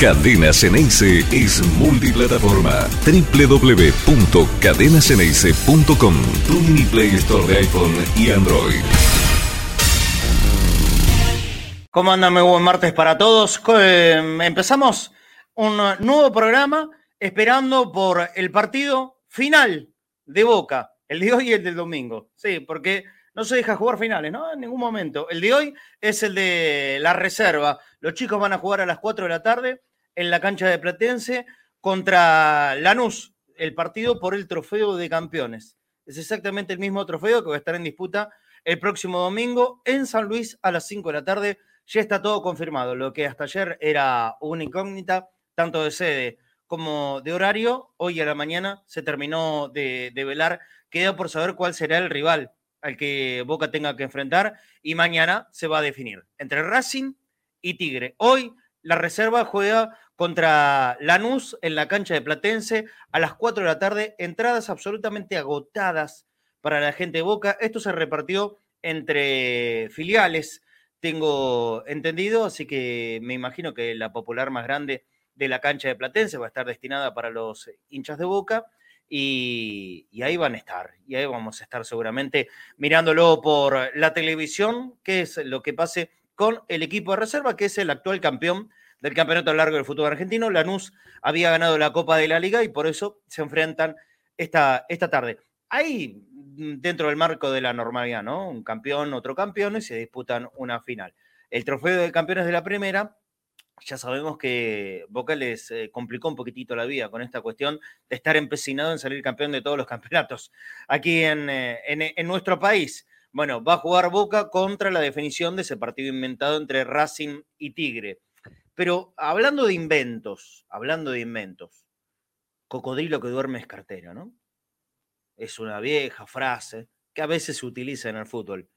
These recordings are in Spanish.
Cadena Ceneice es multiplataforma. www.cadenaceneice.com Tu mini Play Store de iPhone y Android. ¿Cómo andan? Buen martes para todos. Eh, empezamos un nuevo programa esperando por el partido final de Boca, el de hoy y el del domingo. Sí, porque no se deja jugar finales, ¿no? En ningún momento. El de hoy es el de la reserva. Los chicos van a jugar a las 4 de la tarde en la cancha de Platense contra Lanús, el partido por el trofeo de campeones. Es exactamente el mismo trofeo que va a estar en disputa el próximo domingo en San Luis a las 5 de la tarde. Ya está todo confirmado. Lo que hasta ayer era una incógnita, tanto de sede como de horario, hoy a la mañana se terminó de, de velar. Queda por saber cuál será el rival al que Boca tenga que enfrentar y mañana se va a definir entre Racing y Tigre. Hoy la reserva juega contra Lanús en la cancha de Platense a las 4 de la tarde. Entradas absolutamente agotadas para la gente de Boca. Esto se repartió entre filiales, tengo entendido, así que me imagino que la popular más grande de la cancha de Platense va a estar destinada para los hinchas de Boca. Y, ahí van a estar, y ahí vamos a estar seguramente mirándolo por la televisión, qué es lo que pase con el equipo de reserva, que es el actual campeón del campeonato largo del fútbol argentino. Lanús había ganado la Copa de la Liga y por eso se enfrentan esta, esta tarde. Ahí, mm, dentro del marco de la normalidad, ¿no? Un campeón, otro campeón y se disputan una final. El trofeo de campeones de la primera, ya sabemos que Boca les eh, complicó un poquitito la vida con esta cuestión de estar empecinado en salir campeón de todos los campeonatos aquí en, eh, en, en nuestro país. Bueno, va a jugar Boca contra la definición de ese partido inventado entre Racing y Tigre. Pero hablando de inventos, hablando de inventos, cocodrilo que duerme es cartero, ¿no? Es una vieja frase que a veces se utiliza en el fútbol.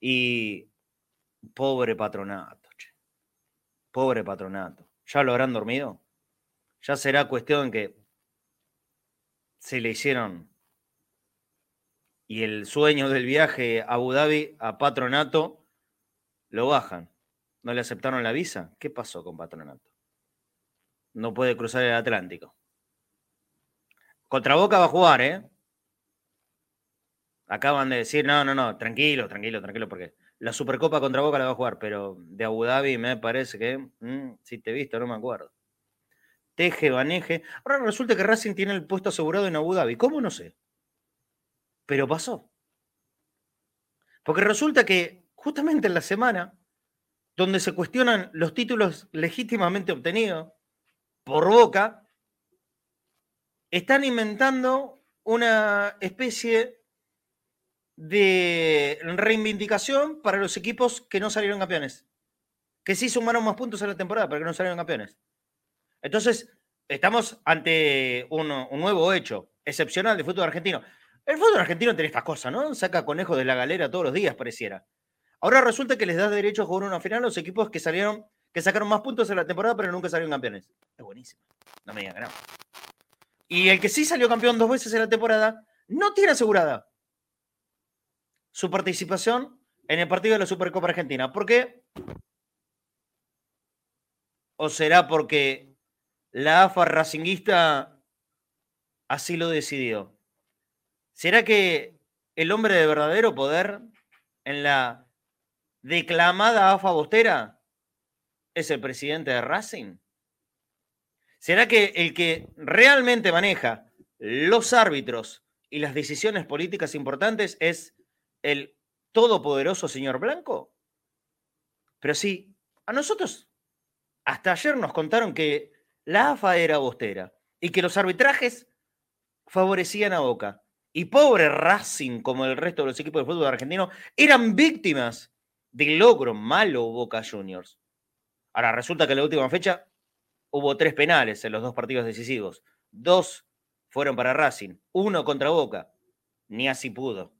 Y pobre patronato. Pobre patronato. ¿Ya lo habrán dormido? Ya será cuestión que se le hicieron y el sueño del viaje a Abu Dhabi a patronato lo bajan. ¿No le aceptaron la visa? ¿Qué pasó con Patronato? No puede cruzar el Atlántico. Contra Boca va a jugar, ¿eh? Acaban de decir, no, no, no, tranquilo, tranquilo, tranquilo, porque la Supercopa contra Boca la va a jugar, pero de Abu Dhabi me parece que, mm, si te he visto, no me acuerdo. Teje, Baneje. Ahora resulta que Racing tiene el puesto asegurado en Abu Dhabi. ¿Cómo? No sé. Pero pasó. Porque resulta que justamente en la semana donde se cuestionan los títulos legítimamente obtenidos por Boca, están inventando una especie de reivindicación para los equipos que no salieron campeones, que sí sumaron más puntos en la temporada, pero que no salieron campeones. Entonces, estamos ante un, nuevo hecho excepcional de fútbol argentino. El fútbol argentino tiene estas cosas, ¿no? Saca conejos de la galera todos los días, pareciera. Ahora resulta que les da derecho a jugar una final a los equipos que salieron, que sacaron más puntos en la temporada, pero nunca salieron campeones. Es buenísimo. No me digan que. Y el que sí salió campeón dos veces en la temporada, no tiene asegurada su participación en el partido de la Supercopa Argentina. ¿Por qué? ¿O será porque la AFA racinguista así lo decidió? ¿Será que el hombre de verdadero poder en la declamada AFA Bostera es el presidente de Racing? ¿Será que el que realmente maneja los árbitros y las decisiones políticas importantes es el todopoderoso señor Blanco? Pero sí, a nosotros hasta ayer nos contaron que la AFA era bostera y que los arbitrajes favorecían a Boca. Y pobre Racing, como el resto de los equipos de fútbol argentino, eran víctimas de logro malo Boca Juniors. Ahora, resulta que en la última fecha hubo tres penales en los dos partidos decisivos. Dos fueron para Racing, uno contra Boca. Ni así pudo.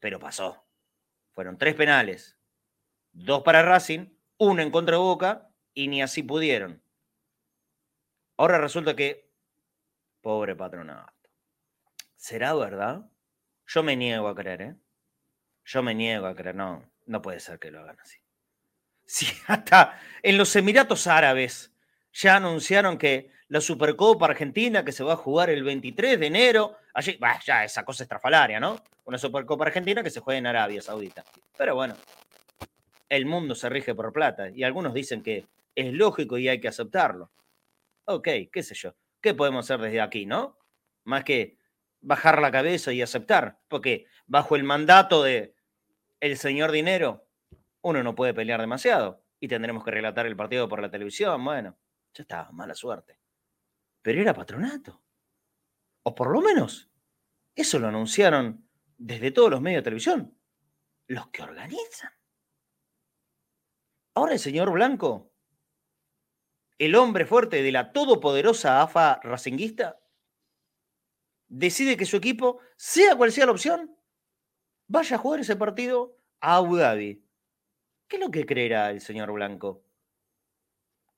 Pero pasó. Fueron tres penales. Dos para Racing, uno en contra de Boca y ni así pudieron. Ahora resulta que, pobre patronato. ¿Será verdad? Yo me niego a creer, ¿eh? Yo me niego a creer, no. No puede ser que lo hagan así. Si hasta en los Emiratos Árabes Ya anunciaron que la Supercopa Argentina, que se va a jugar el 23 de enero, allí, bah, ya esa cosa estrafalaria, ¿no? Una Supercopa Argentina que se juega en Arabia Saudita. Pero bueno, el mundo se rige por plata y algunos dicen que es lógico y hay que aceptarlo. Ok, qué sé yo. ¿Qué podemos hacer desde aquí, no? Más que bajar la cabeza y aceptar, porque bajo el mandato de el señor dinero, uno no puede pelear demasiado y tendremos que relatar el partido por la televisión. Bueno, ya está, mala suerte. Pero era patronato. O por lo menos, eso lo anunciaron desde todos los medios de televisión. Los que organizan. Ahora el señor Blanco, el hombre fuerte de la todopoderosa AFA racinguista, decide que su equipo, sea cual sea la opción, vaya a jugar ese partido a Abu Dhabi. ¿Qué es lo que creerá el señor Blanco?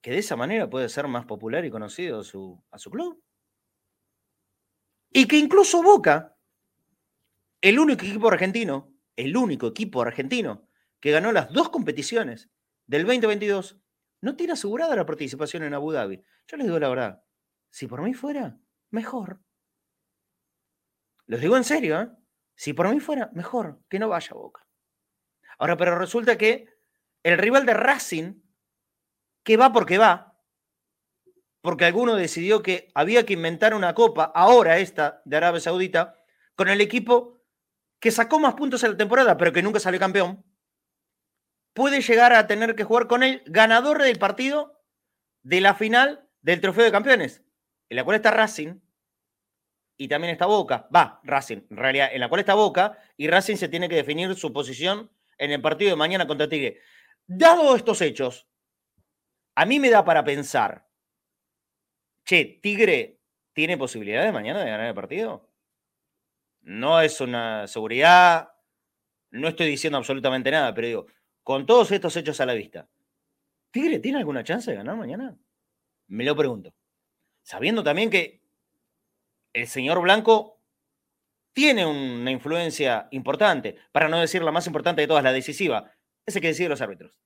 ¿Que de esa manera puede ser más popular y conocido su, a su club? Y que incluso Boca, el único equipo argentino, el único equipo argentino que ganó las dos competiciones del 2022, no tiene asegurada la participación en Abu Dhabi. Yo les digo la verdad, si por mí fuera, mejor. Los digo en serio, ¿eh? Si por mí fuera, mejor que no vaya Boca. Ahora, pero resulta que el rival de Racing, que va porque va, porque alguno decidió que había que inventar una copa, ahora esta de Arabia Saudita, con el equipo que sacó más puntos en la temporada, pero que nunca salió campeón, puede llegar a tener que jugar con el ganador del partido de la final del Trofeo de Campeones, en la cual está Racing, y también está Boca. Va, Racing, en realidad, en la cual está Boca y Racing se tiene que definir su posición en el partido de mañana contra Tigre. Dado estos hechos, a mí me da para pensar, Tigre tiene posibilidad de mañana de ganar el partido. No es una seguridad, no estoy diciendo absolutamente nada, pero digo, con todos estos hechos a la vista, ¿Tigre tiene alguna chance de ganar mañana? Me lo pregunto. Sabiendo también que el señor Blanco tiene una influencia importante, para no decir la más importante de todas, la decisiva, ese que decide los árbitros.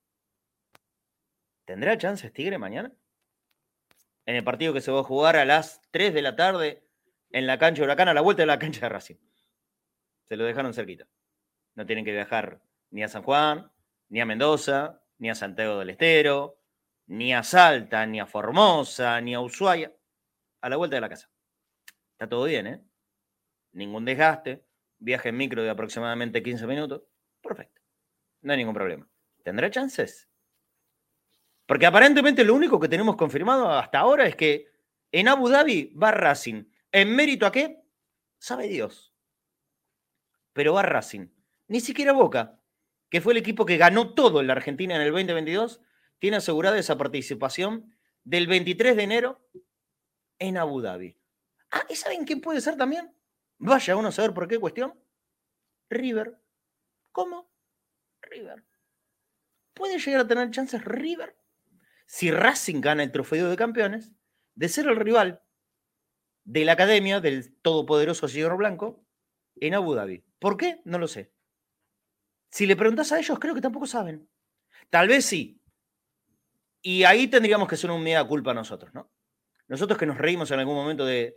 ¿Tendrá chances Tigre mañana? En el partido que se va a jugar a las 3 de la tarde en la cancha de Huracán, a la vuelta de la cancha de Racing. Se lo dejaron cerquita. No tienen que viajar ni a San Juan, ni a Mendoza, ni a Santiago del Estero, ni a Salta, ni a Formosa, ni a Ushuaia. A la vuelta de la casa. Está todo bien, ¿eh? Ningún desgaste, viaje en micro de aproximadamente 15 minutos. Perfecto. No hay ningún problema. ¿Tendrá chances? Porque aparentemente lo único que tenemos confirmado hasta ahora es que en Abu Dhabi va Racing. ¿En mérito a qué? Sabe Dios. Pero va Racing. Ni siquiera Boca, que fue el equipo que ganó todo en la Argentina en el 2022, tiene asegurada esa participación del 23 de enero en Abu Dhabi. Ah, ¿y saben quién puede ser también? Vaya uno a saber por qué cuestión. River. ¿Cómo? River. ¿Puede llegar a tener chances River? Si Racing gana el trofeo de campeones, de ser el rival de la academia del todopoderoso señor Blanco en Abu Dhabi. ¿Por qué? No lo sé. Si le preguntas a ellos, creo que tampoco saben. Tal vez sí. Y ahí tendríamos que hacer un mea culpa nosotros, ¿no? Nosotros que nos reímos en algún momento de,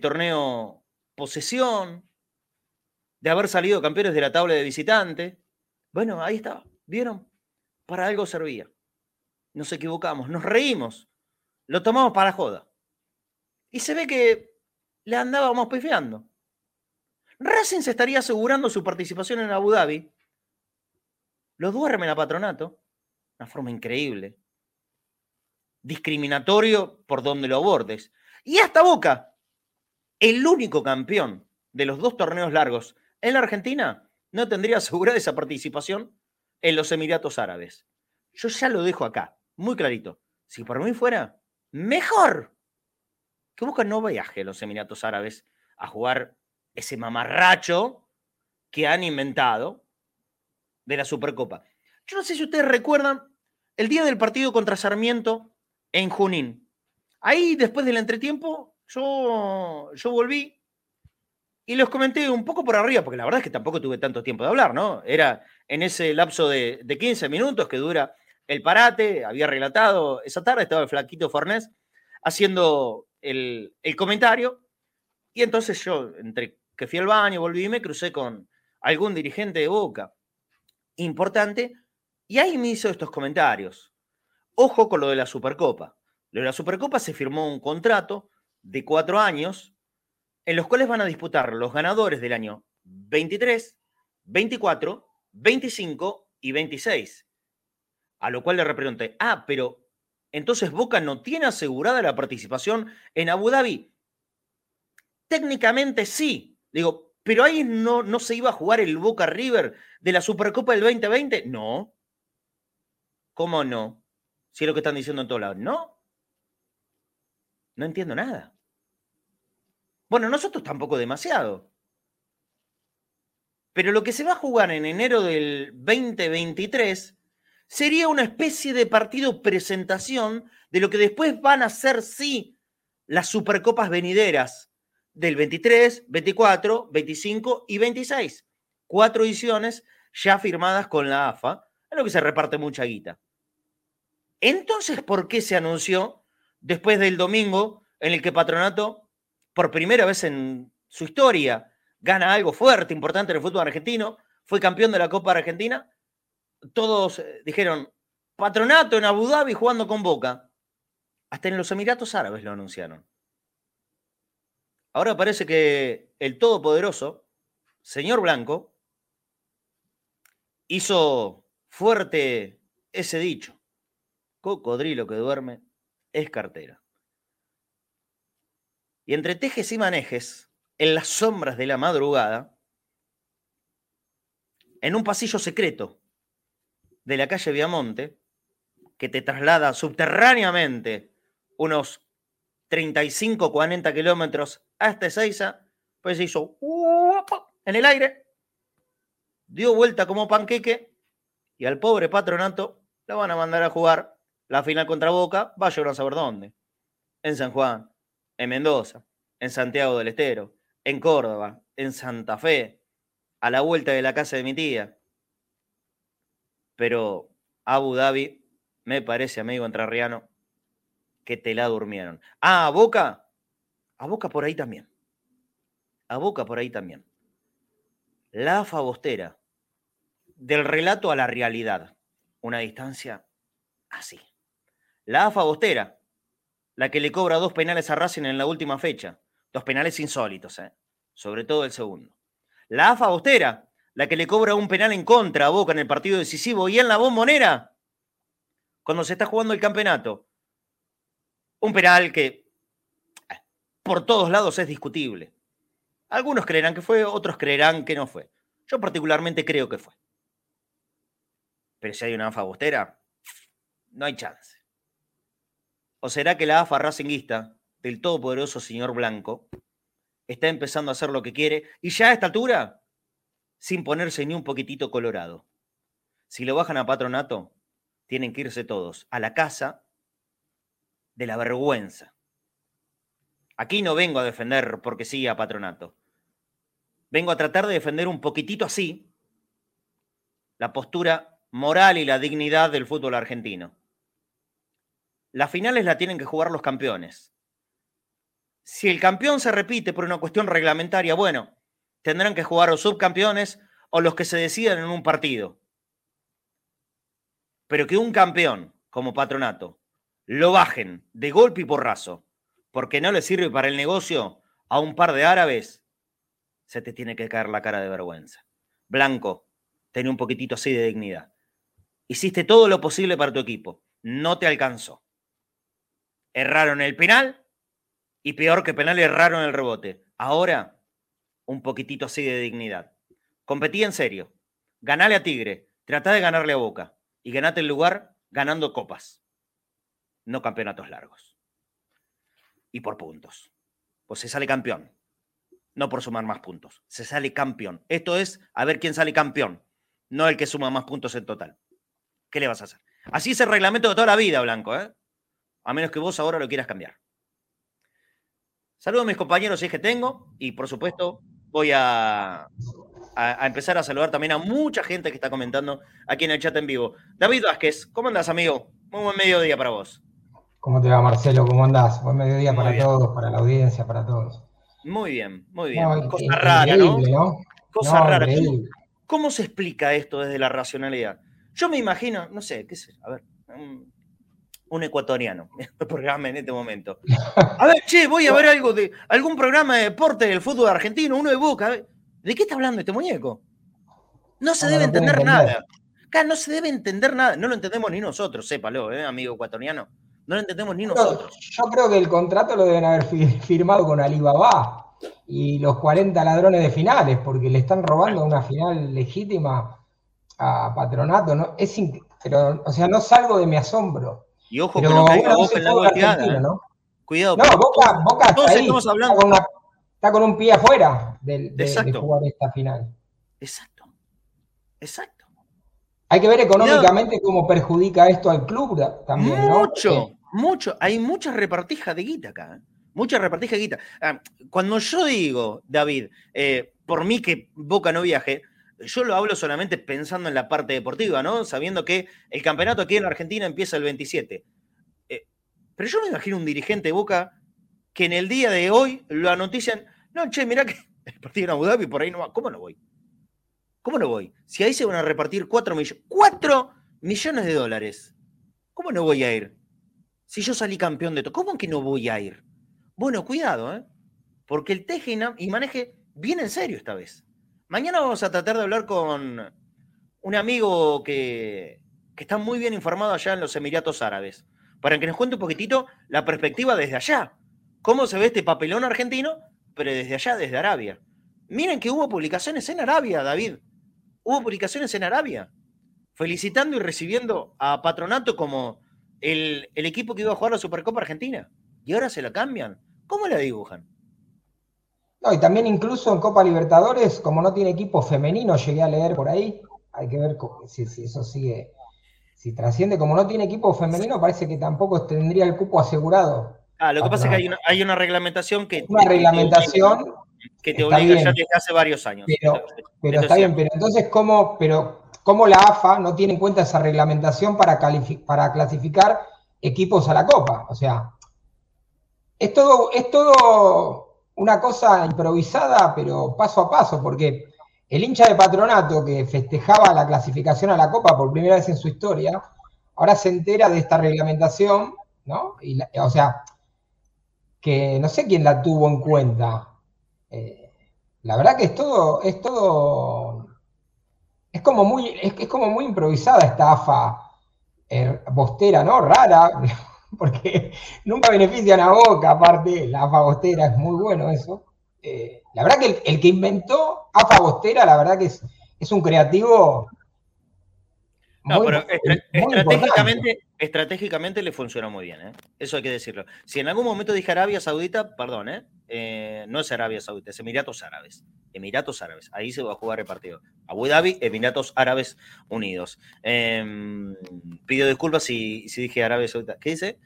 torneo posesión, de haber salido campeones de la tabla de visitante. Bueno, ahí estaba, ¿vieron? Para algo servía. Nos equivocamos, nos reímos, lo tomamos para joda. Y se ve que le andábamos pifeando. Racing se estaría asegurando su participación en Abu Dhabi. Lo duerme a patronato. Una forma increíble. Discriminatorio por donde lo abordes. Y hasta Boca, el único campeón de los dos torneos largos en la Argentina no tendría asegurada esa participación en los Emiratos Árabes. Yo ya lo dejo acá, muy clarito. Si por mí fuera, mejor que Boca no viaje a los Emiratos Árabes a jugar ese mamarracho que han inventado de la Supercopa. Yo no sé si ustedes recuerdan el día del partido contra Sarmiento en Junín. Ahí, después del entretiempo, yo, yo volví y los comenté un poco por arriba, porque la verdad es que tampoco tuve tanto tiempo de hablar, ¿no? Era en ese lapso de, 15 minutos que dura el parate, había relatado, esa tarde estaba el flaquito Fornés haciendo el, el comentario, y entonces yo, entre que fui al baño, volví y me crucé con algún dirigente de Boca importante, y ahí me hizo estos comentarios. Ojo con lo de la Supercopa. Lo de la Supercopa se firmó un contrato de cuatro años en los cuales van a disputar los ganadores del año 23, 24, 25 y 26. A lo cual le repregunté, ah, pero entonces Boca no tiene asegurada la participación en Abu Dhabi. Técnicamente sí. Digo, pero ahí no, no se iba a jugar el Boca River de la Supercopa del 2020. No. ¿Cómo no? Si es lo que están diciendo en todos lados. No. No entiendo nada. Bueno, nosotros tampoco demasiado. Pero lo que se va a jugar en enero del 2023 sería una especie de partido presentación de lo que después van a ser, sí, las supercopas venideras del 23, 24, 25 y 26. Cuatro ediciones ya firmadas con la AFA, en lo que se reparte mucha guita. Entonces, ¿por qué se anunció después del domingo en el que Patronato, por primera vez en su historia, gana algo fuerte, importante en el fútbol argentino, fue campeón de la Copa Argentina? Todos eh, dijeron, Patronato en Abu Dhabi jugando con Boca. Hasta en los Emiratos Árabes lo anunciaron. Ahora parece que el todopoderoso, señor Blanco, hizo fuerte ese dicho cocodrilo que duerme es cartera. Y entre tejes y manejes, en las sombras de la madrugada, en un pasillo secreto de la calle Viamonte, que te traslada subterráneamente unos 35, 40 kilómetros hasta Ezeiza, pues se hizo en el aire, dio vuelta como panqueque y al pobre patronato lo van a mandar a jugar la final contra Boca, va a a saber dónde. En San Juan, en Mendoza, en Santiago del Estero, en Córdoba, en Santa Fe, a la vuelta de la casa de mi tía. Pero Abu Dhabi, me parece, amigo entrerriano, que te la durmieron. Ah, a Boca, a Boca por ahí también. A Boca por ahí también. La fabostera, del relato a la realidad, una distancia así. La AFA Bostera, la que le cobra dos penales a Racing en la última fecha. Dos penales insólitos, ¿eh? sobre todo el segundo. La AFA Bostera, la que le cobra un penal en contra a Boca en el partido decisivo y en la bombonera, cuando se está jugando el campeonato. Un penal que eh, por todos lados es discutible. Algunos creerán que fue, otros creerán que no fue. Yo particularmente creo que fue. Pero si hay una AFA Bostera, no hay chance. ¿O será que la AFA racinguista del todopoderoso señor Blanco está empezando a hacer lo que quiere y ya a esta altura sin ponerse ni un poquitito colorado? Si lo bajan a patronato, tienen que irse todos a la casa de la vergüenza. Aquí no vengo a defender porque sí a patronato. Vengo a tratar de defender un poquitito así la postura moral y la dignidad del fútbol argentino. Las finales la tienen que jugar los campeones. Si el campeón se repite por una cuestión reglamentaria, bueno, tendrán que jugar los subcampeones o los que se decidan en un partido. Pero que un campeón como patronato lo bajen de golpe y porrazo porque no le sirve para el negocio a un par de árabes, se te tiene que caer la cara de vergüenza. Blanco, ten un poquitito así de dignidad. Hiciste todo lo posible para tu equipo, no te alcanzó erraron el penal y peor que penal erraron el rebote. Ahora, un poquitito así de dignidad. Competí en serio. Ganale a Tigre, trata de ganarle a Boca y ganate el lugar ganando copas, no campeonatos largos. Y por puntos. Pues se sale campeón, no por sumar más puntos. Se sale campeón. Esto es a ver quién sale campeón, no el que suma más puntos en total. ¿Qué le vas a hacer? Así es el reglamento de toda la vida, Blanco, ¿eh? a menos que vos ahora lo quieras cambiar. Saludos a mis compañeros, si es que tengo, y por supuesto voy a, a, empezar a saludar también a mucha gente que está comentando aquí en el chat en vivo. David Vázquez, ¿cómo andás, amigo? Muy buen mediodía para vos. ¿Cómo te va, Marcelo? ¿Cómo andás? Buen mediodía para todos, para la audiencia, para todos. Muy bien, muy bien. Cosa rara, ¿no? Cosa rara. ¿Cómo, se explica esto desde la racionalidad? Yo me imagino, no sé, qué sé, a ver, un, ecuatoriano, programa en este momento. A ver, che, voy a ver algo de algún programa de deporte del fútbol argentino, uno de Boca. ¿De qué está hablando este muñeco? No se debe entender, nada. Acá no se debe entender nada. No lo entendemos ni nosotros, sépalo, ¿eh, amigo ecuatoriano. No lo entendemos ni nosotros. Yo creo que el contrato lo deben haber firmado con Alibaba y los 40 ladrones de finales, porque le están robando una final legítima a Patronato. ¿no? Es pero, o sea, no salgo de mi asombro. Y ojo, pero, que no Boca en la goleada. ¿eh? ¿no? Cuidado. No, Boca, Boca está ahí, Está, con un pie afuera de, de, jugar esta final. Exacto. Exacto. Hay que ver económicamente cómo perjudica esto al club también. Mucho, ¿no? mucho. Hay mucha repartija de guita acá. ¿eh? Mucha repartija de guita. Ah, cuando yo digo, David, eh, por mí que Boca no viaje, yo lo hablo solamente pensando en la parte deportiva, ¿no? Sabiendo que el campeonato aquí en Argentina empieza el 27. Eh, pero yo me imagino un dirigente de Boca que en el día de hoy lo anotician, no, che, mirá que el partido en Abu Dhabi por ahí no va. ¿Cómo no voy? ¿Cómo no voy? Si ahí se van a repartir 4 millones, 4 millones de dólares. ¿Cómo no voy a ir? Si yo salí campeón de todo, ¿cómo que no voy a ir? Bueno, cuidado, ¿eh? Porque el teje y maneje viene en serio esta vez. Mañana vamos a tratar de hablar con un amigo que, está muy bien informado allá en los Emiratos Árabes, para que nos cuente un poquitito la perspectiva desde allá. ¿Cómo se ve este papelón argentino, pero desde allá, desde Arabia? Miren que hubo publicaciones en Arabia, David. Hubo publicaciones en Arabia, felicitando y recibiendo a Patronato como el, el equipo que iba a jugar la Supercopa Argentina. Y ahora se la cambian. ¿Cómo la dibujan? No, y también incluso en Copa Libertadores, como no tiene equipo femenino, llegué a leer por ahí, hay que ver si, eso sigue, si trasciende, como no tiene equipo femenino, parece que tampoco tendría el cupo asegurado. Ah, lo que pasa es que hay una, hay una reglamentación que... Una reglamentación... Que te obliga ya desde hace varios años. Pero, pero está bien, pero entonces, ¿cómo, pero, ¿cómo la AFA no tiene en cuenta esa reglamentación para, para clasificar equipos a la Copa? O sea, es todo, es todo una cosa improvisada, pero paso a paso, porque el hincha de patronato que festejaba la clasificación a la Copa por primera vez en su historia, ahora se entera de esta reglamentación, ¿no? Y o sea, que no sé quién la tuvo en cuenta. Eh, la verdad que es todo, es todo, es como muy, es, como muy improvisada esta AFA eh, ¿no? Rara, porque nunca benefician a Boca, aparte, la Fagostera es muy bueno eso. Eh, la verdad que el, que inventó a la verdad que es, es un creativo. No, pero estratégicamente, estratégicamente le funciona muy bien, ¿eh? eso hay que decirlo. Si en algún momento dije Arabia Saudita, perdón, ¿eh? ¿eh? no es Arabia Saudita, es Emiratos Árabes. Emiratos Árabes, ahí se va a jugar el partido. Abu Dhabi, Emiratos Árabes Unidos. Em, pido disculpas si, si, dije Arabia Saudita. ¿Qué dice?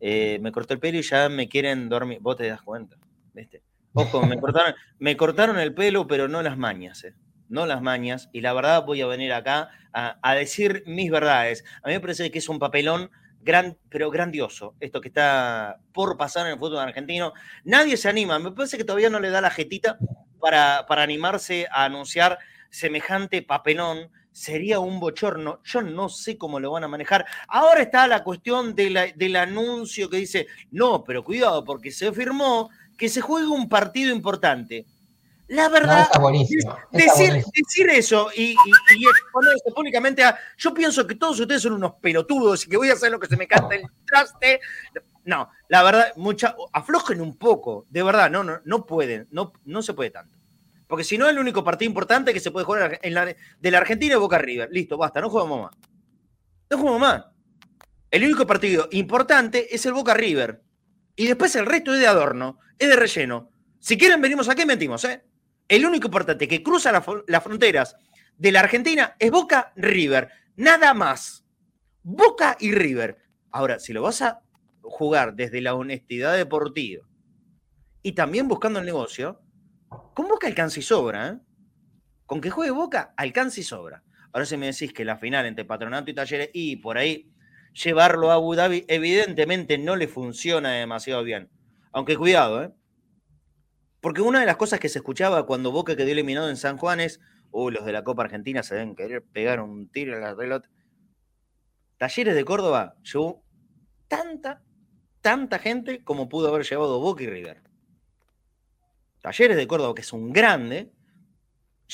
Eh, me cortó el pelo y ya me quieren dormir. Vos te das cuenta, ¿viste? Ojo, me cortaron, me cortaron el pelo, pero no las mañas, ¿eh? No las mañas. Y la verdad voy a venir acá a, decir mis verdades. A mí me parece que es un papelón gran, pero grandioso, esto que está por pasar en el fútbol argentino. Nadie se anima, me parece que todavía no le da la jetita para, para animarse a anunciar semejante papelón. Sería un bochorno. Yo no sé cómo lo van a manejar. Ahora está la cuestión del anuncio que dice, no, pero cuidado, porque se firmó que se juegue un partido importante. La verdad, decir, decir, eso y, y, exponerse públicamente a. Yo pienso que todos ustedes son unos pelotudos y que voy a hacer lo que se me canta el traste. No, la verdad, mucha, aflojen un poco, de verdad, no, no, no pueden, no, no se puede tanto. Porque si no, el único partido importante que se puede jugar en la, de la Argentina es Boca River. Listo, basta, no jugamos más. No jugamos más. El único partido importante es el Boca River. Y después el resto es de adorno, es de relleno. Si quieren, venimos aquí y mentimos, ¿eh? El único importante que cruza las fronteras de la Argentina es Boca River. Nada más. Boca y River. Ahora, si lo vas a jugar desde la honestidad deportiva y también buscando el negocio, con Boca alcanza y sobra. ¿eh? Con que juegue Boca, alcanza y sobra. Ahora si me decís que la final entre Patronato y Talleres y por ahí llevarlo a Abu Dhabi, evidentemente no le funciona demasiado bien. Aunque cuidado, ¿eh? Porque una de las cosas que se escuchaba cuando Boca quedó eliminado en San Juan es, uy, los de la Copa Argentina se deben querer pegar un tiro en la pelota. Talleres de Córdoba llevó tanta, tanta gente como pudo haber llevado Boca y River. Talleres de Córdoba, que es un grande,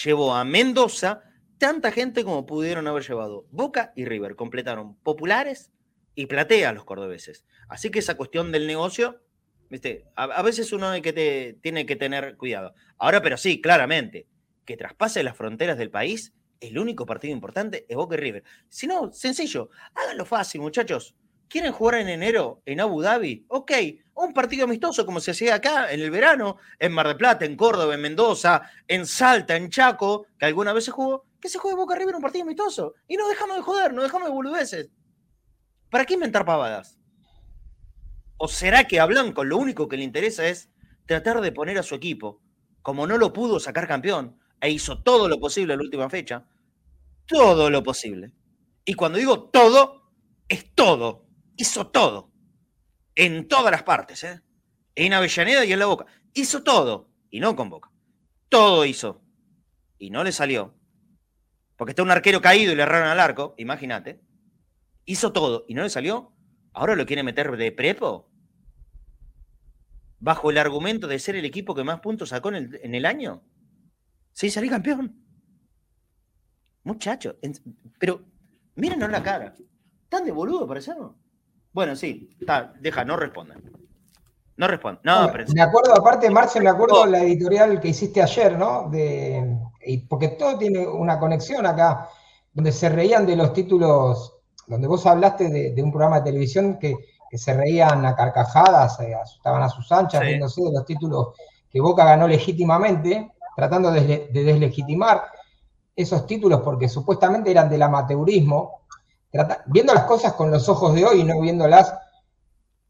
llevó a Mendoza tanta gente como pudieron haber llevado. Boca y River completaron populares y platea los cordobeses. Así que esa cuestión del negocio, ¿viste? A, veces uno que tiene que tener cuidado. Ahora, pero sí, claramente, que traspase las fronteras del país, el único partido importante es Boca y River. Si no, sencillo, háganlo fácil, muchachos. ¿Quieren jugar en enero en Abu Dhabi? Ok, un partido amistoso como se hacía acá en el verano, en Mar del Plata, en Córdoba, en Mendoza, en Salta, en Chaco, que alguna vez se jugó que se juegue Boca River un partido amistoso. Y no dejamos de joder, no dejamos de boludeces. ¿Para qué inventar pavadas? ¿O será que a Blanco lo único que le interesa es tratar de poner a su equipo, como no lo pudo sacar campeón, e hizo todo lo posible en la última fecha, todo lo posible. Y cuando digo todo, es todo. Hizo todo. En todas las partes, ¿eh? En Avellaneda y en la Boca. Hizo todo. Y no con Boca. Todo hizo. Y no le salió porque está un arquero caído y le erraron al arco, imagínate. Hizo todo y no le salió. Ahora lo quiere meter de prepo. Bajo el argumento de ser el equipo que más puntos sacó en el, año. Sí, salí campeón. Muchacho, pero mírenos la cara. ¿Tan de boludo parecemos? Bueno, sí, está, deja, no responde. No responde. No, Me acuerdo, aparte, Marce, me acuerdo la editorial que hiciste ayer, ¿no? De, porque todo tiene una conexión acá, donde se reían de los títulos, donde vos hablaste de, un programa de televisión que, se reían a carcajadas, eh, estaban a sus anchas, riéndose de los títulos que Boca ganó legítimamente, tratando de, deslegitimar esos títulos porque supuestamente eran del amateurismo, viendo las cosas con los ojos de hoy y no viéndolas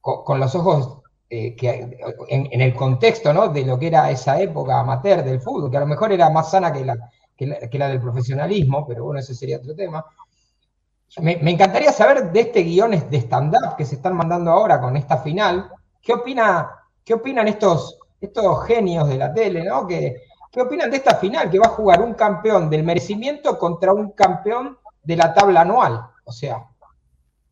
con, los ojos eh, que, en, el contexto ¿no? de lo que era esa época amateur del fútbol, que a lo mejor era más sana que la, que la, del profesionalismo, pero bueno, ese sería otro tema. Me, encantaría saber de este guion de stand-up que se están mandando ahora con esta final, ¿qué, opina, qué opinan estos, estos genios de la tele, ¿no? ¿Qué, ¿Qué opinan de esta final que va a jugar un campeón del merecimiento contra un campeón de la tabla anual? O sea,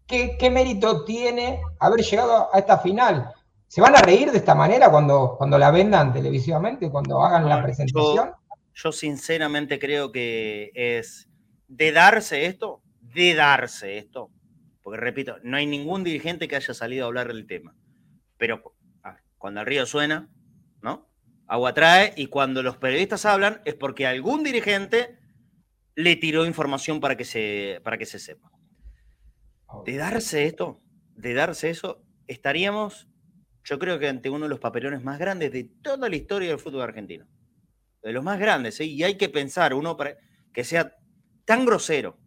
¿qué, qué mérito tiene haber llegado a esta final? ¿Se van a reír de esta manera cuando, cuando la vendan televisivamente, cuando hagan la presentación? Yo, sinceramente creo que es de darse esto, de darse esto, porque repito, no hay ningún dirigente que haya salido a hablar del tema, pero cuando el río suena, ¿no? Agua trae y cuando los periodistas hablan es porque algún dirigente le tiró información para que se, para que se sepa. De darse esto, de darse eso, estaríamos yo creo que ante uno de los papelones más grandes de toda la historia del fútbol argentino. De los más grandes, ¿eh? y hay que pensar uno para que sea tan grosero,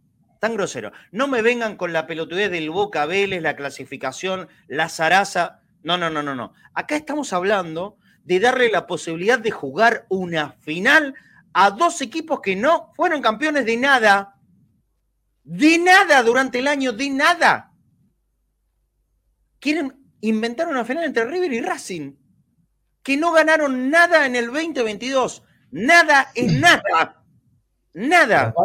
tan grosero. No me vengan con la pelotudez del Boca Vélez, la clasificación, la zaraza. No, no, no, no, no. Acá estamos hablando de darle la posibilidad de jugar una final a dos equipos que no fueron campeones de nada. De nada durante el año, de nada. Quieren inventaron una final entre River y Racing, que no ganaron nada en el 2022. Nada es nada. Nada.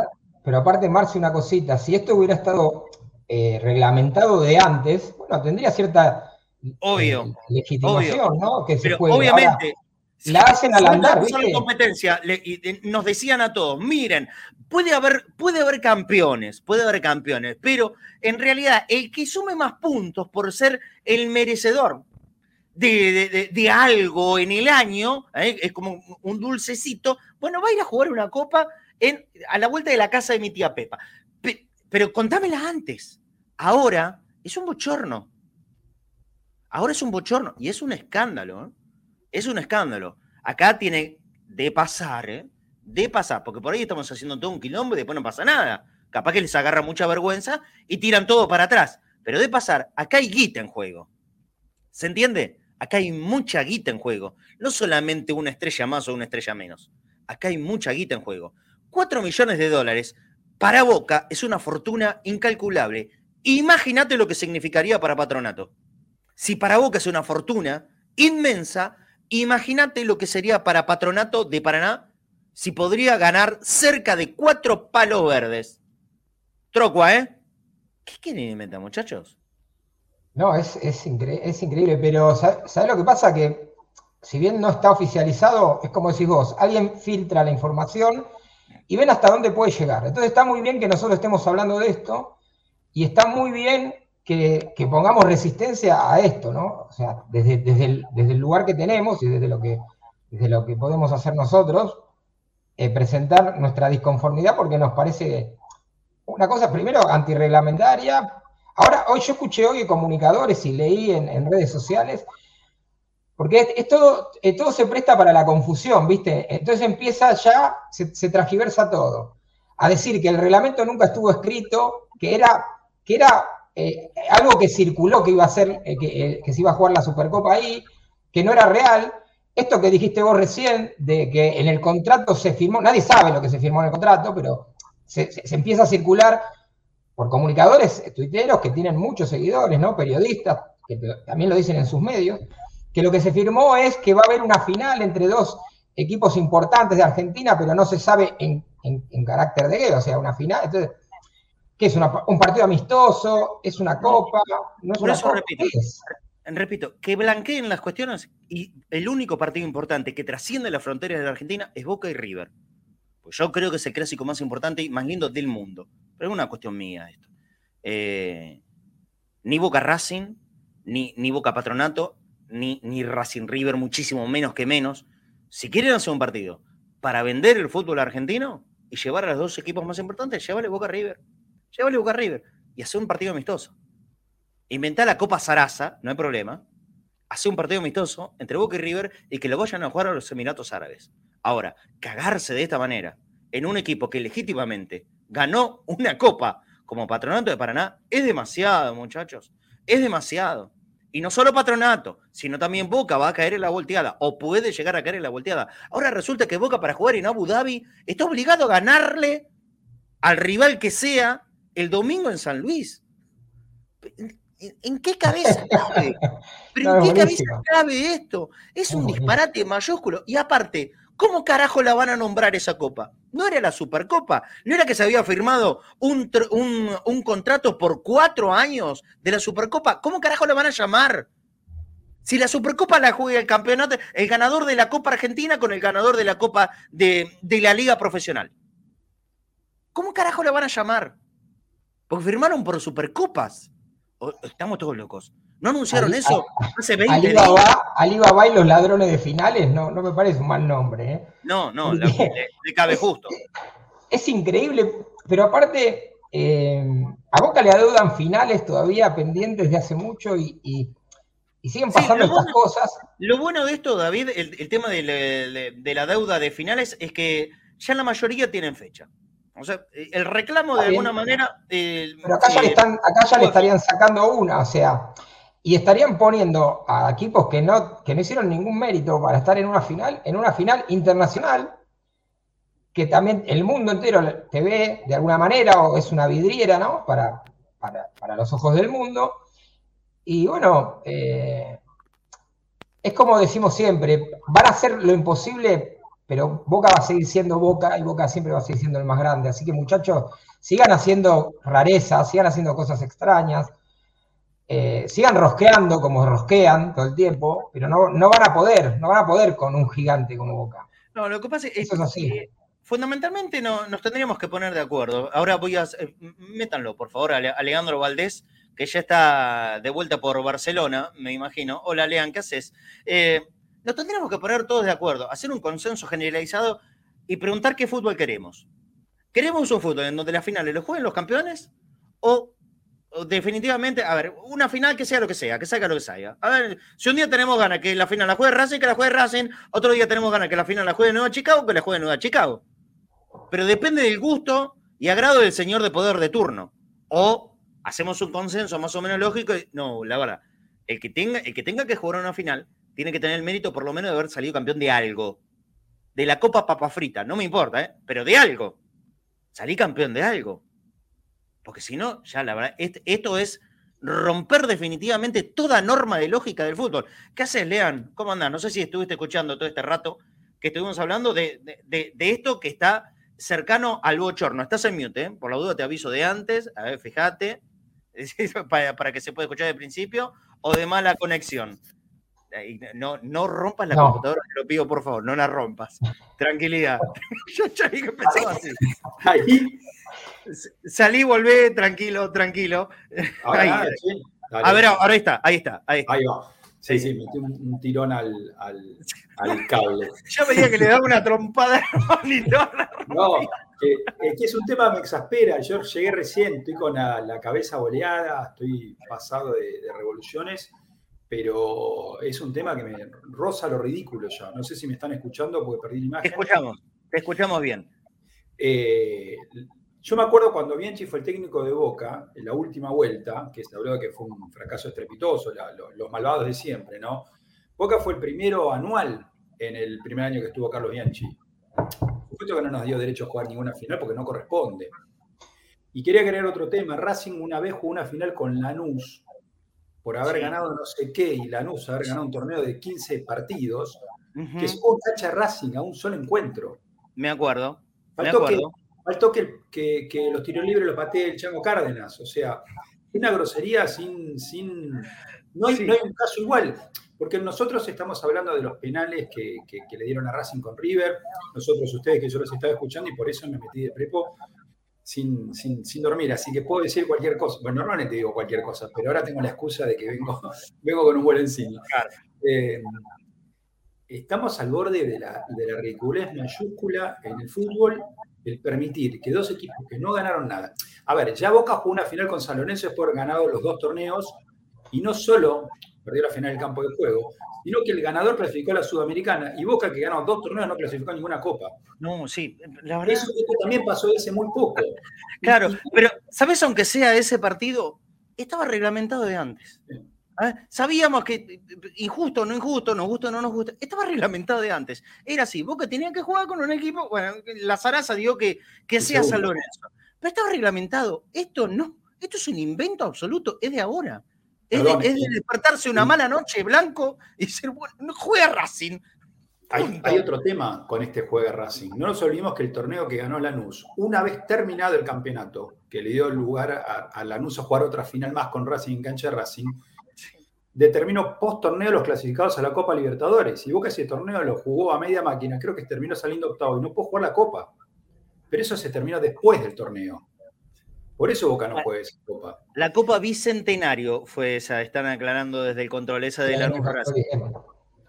Pero, aparte, Marci, una cosita, si esto hubiera estado eh, reglamentado de antes, bueno, tendría cierta obvio, eh, legitimación, ¿no? Que se Pero obviamente, la hacen al andar, ¿viste? competencia, nos decían a todos, miren, puede haber, puede haber campeones, puede haber campeones, pero en realidad el que sume más puntos por ser el merecedor de, algo en el año, ¿eh? es como un dulcecito, bueno, va a ir a jugar una copa a la vuelta de la casa de mi tía Pepa. pero contámela antes. Ahora es un bochorno. Ahora es un bochorno y es un escándalo. ¿eh? Es un escándalo. Acá tiene de pasar, ¿eh? De pasar, porque por ahí estamos haciendo todo un quilombo y después no pasa nada. Capaz que les agarra mucha vergüenza y tiran todo para atrás. Pero de pasar, acá hay guita en juego. ¿Se entiende? Acá hay mucha guita en juego. No solamente una estrella más o una estrella menos. Acá hay mucha guita en juego. 4 millones de dólares para Boca es una fortuna incalculable. Imagínate lo que significaría para Patronato. Si para Boca es una fortuna inmensa, imagínate lo que sería para Patronato de Paraná si podría ganar cerca de cuatro palos verdes. Trocua, ¿eh? ¿Qué quieren inventar, muchachos? No, es, es, increíble, pero ¿sabes lo que pasa? Que si bien no está oficializado, es como decís vos, alguien filtra la información y ven hasta dónde puede llegar. Entonces está muy bien que nosotros estemos hablando de esto y está muy bien que, pongamos resistencia a esto, ¿no? O sea, desde, desde, el, lugar que tenemos y desde lo que, desde lo que podemos hacer nosotros, eh, presentar nuestra disconformidad porque nos parece una cosa, primero, antirreglamentaria. Ahora, hoy yo escuché hoy comunicadores y leí en redes sociales porque es, todo, eh, todo se presta para la confusión, ¿viste? Entonces empieza ya, se, se transgiversa todo. A decir que el reglamento nunca estuvo escrito, que era, que era eh, algo que circuló que iba a ser, eh, que, que, se iba a jugar la Supercopa ahí, que no era real. Esto que dijiste vos recién, de que en el contrato se firmó, nadie sabe lo que se firmó en el contrato, pero se, se empieza a circular por comunicadores tuiteros que tienen muchos seguidores, ¿no? Periodistas, que también lo dicen en sus medios, que lo que se firmó es que va a haber una final entre dos equipos importantes de Argentina, pero no se sabe en, carácter de qué, o sea, una final. Entonces, ¿qué es? ¿Un partido amistoso? ¿Es una copa? ¿No es una eso Repito, repito, que blanqueen las cuestiones y el único partido importante que trasciende las fronteras de la Argentina es Boca y River. Pues yo creo que es el clásico más importante y más lindo del mundo. Pero es una cuestión mía esto. Eh, ni Boca Racing, ni, ni Boca Patronato ni, ni Racing River, muchísimo menos que menos. Si quieren hacer un partido para vender el fútbol argentino y llevar a los dos equipos más importantes, llévale Boca River. Llévale Boca River y hacer un partido amistoso. Inventar la Copa Sarasa, no hay problema. Hacer un partido amistoso entre Boca y River y que lo vayan a jugar a los Emiratos Árabes. Ahora, cagarse de esta manera en un equipo que legítimamente ganó una copa como Patronato de Paraná es demasiado, muchachos. Es demasiado. Y no solo Patronato, sino también Boca va a caer en la volteada o puede llegar a caer en la volteada. Ahora resulta que Boca para jugar en Abu Dhabi está obligado a ganarle al rival que sea el domingo en San Luis. ¿En, qué cabeza cabe? ¿Pero en qué cabeza cabe esto? Es un disparate mayúsculo. Y aparte, ¿Cómo carajo la van a nombrar esa copa? No era la Supercopa, no era que se había firmado un, un, contrato por cuatro años de la Supercopa. ¿Cómo carajo la van a llamar? Si la Supercopa la juega el campeonato, el ganador de la Copa Argentina con el ganador de la Copa de, de la Liga Profesional. ¿Cómo carajo la van a llamar? Porque firmaron por Supercopas. Estamos todos locos. ¿No anunciaron eso hace 20 Alibaba, Alibaba y los ladrones de finales, no, no me parece un mal nombre. ¿eh? No, no, le, cabe justo. Es increíble, pero aparte, eh, a Boca le adeudan finales todavía pendientes de hace mucho y, siguen pasando estas cosas. Lo bueno de esto, David, el, tema de, la deuda de finales es que ya la mayoría tienen fecha. O sea, el reclamo de alguna manera. pero acá ya, le, están, acá ya le estarían sacando una, o sea, y estarían poniendo a equipos que no, que no hicieron ningún mérito para estar en una final, en una final internacional, que también el mundo entero te ve de alguna manera, o es una vidriera, ¿no? Para, para, los ojos del mundo. Y bueno, eh, es como decimos siempre, van a hacer lo imposible, pero Boca va a seguir siendo Boca y Boca siempre va a seguir siendo el más grande. Así que muchachos, sigan haciendo rarezas, sigan haciendo cosas extrañas eh, sigan rosqueando como rosquean todo el tiempo, pero no, no, van a poder, no van a poder con un gigante como Boca. No, lo que pasa es, que fundamentalmente no, nos tendríamos que poner de acuerdo. Ahora voy a, eh, métanlo, por favor, a Alejandro Valdés, que ya está de vuelta por Barcelona, me imagino. Hola, Lean, ¿qué haces? Eh, nos tendríamos que poner todos de acuerdo, hacer un consenso generalizado y preguntar qué fútbol queremos. ¿Queremos un fútbol en donde las finales lo jueguen los campeones o definitivamente, a ver, una final que sea lo que sea, que salga lo que salga. A ver, si un día tenemos ganas que la final la juegue Racing, que la juegue Racing, otro día tenemos ganas que la final la juegue Nueva Chicago, que la juegue Nueva Chicago. Pero depende del gusto y agrado del señor de poder de turno. O hacemos un consenso más o menos lógico. no, la verdad, el que, tenga, el que tenga que jugar una final tiene que tener el mérito por lo menos de haber salido campeón de algo. De la Copa Papa Frita, no me importa, ¿eh? pero de algo. salí campeón de algo. Porque si no, ya la verdad, esto es romper definitivamente toda norma de lógica del fútbol. ¿Qué haces, Lean? ¿Cómo andás? No sé si estuviste escuchando todo este rato que estuvimos hablando de, esto que está cercano al bochorno. Estás en mute, ¿eh? por la duda te aviso de antes, a ver, fíjate, para, para que se pueda escuchar de principio, o de mala conexión. No, no rompas la computadora, te lo pido por favor, no la rompas. Tranquilidad. Yo ya que empezaba así. Ahí. Salí, volvé, tranquilo, tranquilo. ahí. a ver, ahora está, ahí está. Ahí, ahí va. Sí, sí, metí un, tirón al, al, al, cable. Yo veía que le daba una trompada al monitor. No, que, que, es un tema que me exaspera. Yo llegué recién, estoy con la, cabeza boleada, estoy pasado de, de, revoluciones, pero es un tema que me roza lo ridículo ya. No sé si me están escuchando porque perdí la imagen. Te escuchamos, te escuchamos bien. Eh, yo me acuerdo cuando Bianchi fue el técnico de Boca, en la última vuelta, que se habló de que fue un fracaso estrepitoso, los malvados de siempre, ¿no? Boca fue el primero anual en el primer año que estuvo Carlos Bianchi. Supuesto que no nos dio derecho a jugar ninguna final porque no corresponde. Y quería agregar otro tema. Racing una vez jugó una final con Lanús por haber ganado no sé qué y Lanús haber ganado un torneo de 15 partidos, que es un tacha Racing a un solo encuentro. Me acuerdo. me acuerdo faltó que, que, los tiros libres los patee el Chango Cárdenas. O sea, una grosería sin. sin no, hay, no hay un caso igual. Porque nosotros estamos hablando de los penales que, que, le dieron a Racing con River. Nosotros, ustedes, que yo los estaba escuchando y por eso me metí de prepo sin, sin, sin, dormir. Así que puedo decir cualquier cosa. Bueno, normalmente digo cualquier cosa, pero ahora tengo la excusa de que vengo, vengo con un vuelo encima. Eh, estamos al borde de la, de la ridiculez mayúscula en el fútbol el permitir que dos equipos que no ganaron nada. A ver, ya Boca jugó una final con San Lorenzo después de haber ganado los dos torneos y no solo perdió la final del campo de juego, sino que el ganador clasificó a la Sudamericana y Boca, que ganó dos torneos, no clasificó a ninguna copa. No, sí, la verdad. Eso, también pasó ese muy poco. Claro, pero ¿sabes? Aunque sea ese partido, estaba reglamentado de antes. Sabíamos que injusto, no injusto, nos gusta o no nos gusta, estaba reglamentado de antes. Era así, Boca tenía que jugar con un equipo, bueno, la Zaraza dio que, que sea San Lorenzo, pero estaba reglamentado. Esto no, esto es un invento absoluto, es de ahora. Es, de, despertarse una mala noche blanco y decir, bueno, no juega Racing. Hay, otro tema con este juego Racing. No nos olvidemos que el torneo que ganó Lanús, una vez terminado el campeonato, que le dio lugar a, a Lanús a jugar otra final más con Racing en cancha de Racing, determinó post torneo los clasificados a la Copa Libertadores. Y Boca ese torneo lo jugó a media máquina, creo que terminó saliendo octavo y no pudo jugar la Copa. Pero eso se terminó después del torneo. Por eso Boca no juega esa Copa. La Copa Bicentenario fue esa, están aclarando desde el control esa de la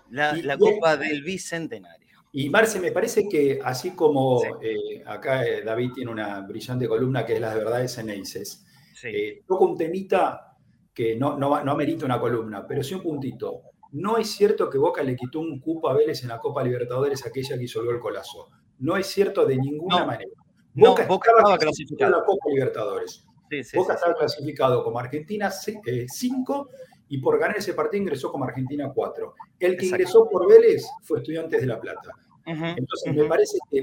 La, la Copa del Bicentenario. Y Marce, me parece que así como eh, acá eh, David tiene una brillante columna que es la de verdades en Eises, eh, toca un temita que no, no, no amerita una columna, pero sí un puntito. No es cierto que Boca le quitó un cupo a Vélez en la Copa Libertadores aquella que hizo el colazo. No es cierto de ninguna manera. Boca, estaba, clasificado en la Copa Libertadores. Boca estaba clasificado como Argentina 5 eh, y por ganar ese partido ingresó como Argentina 4. El que ingresó por Vélez fue Estudiantes de La Plata. Entonces me parece que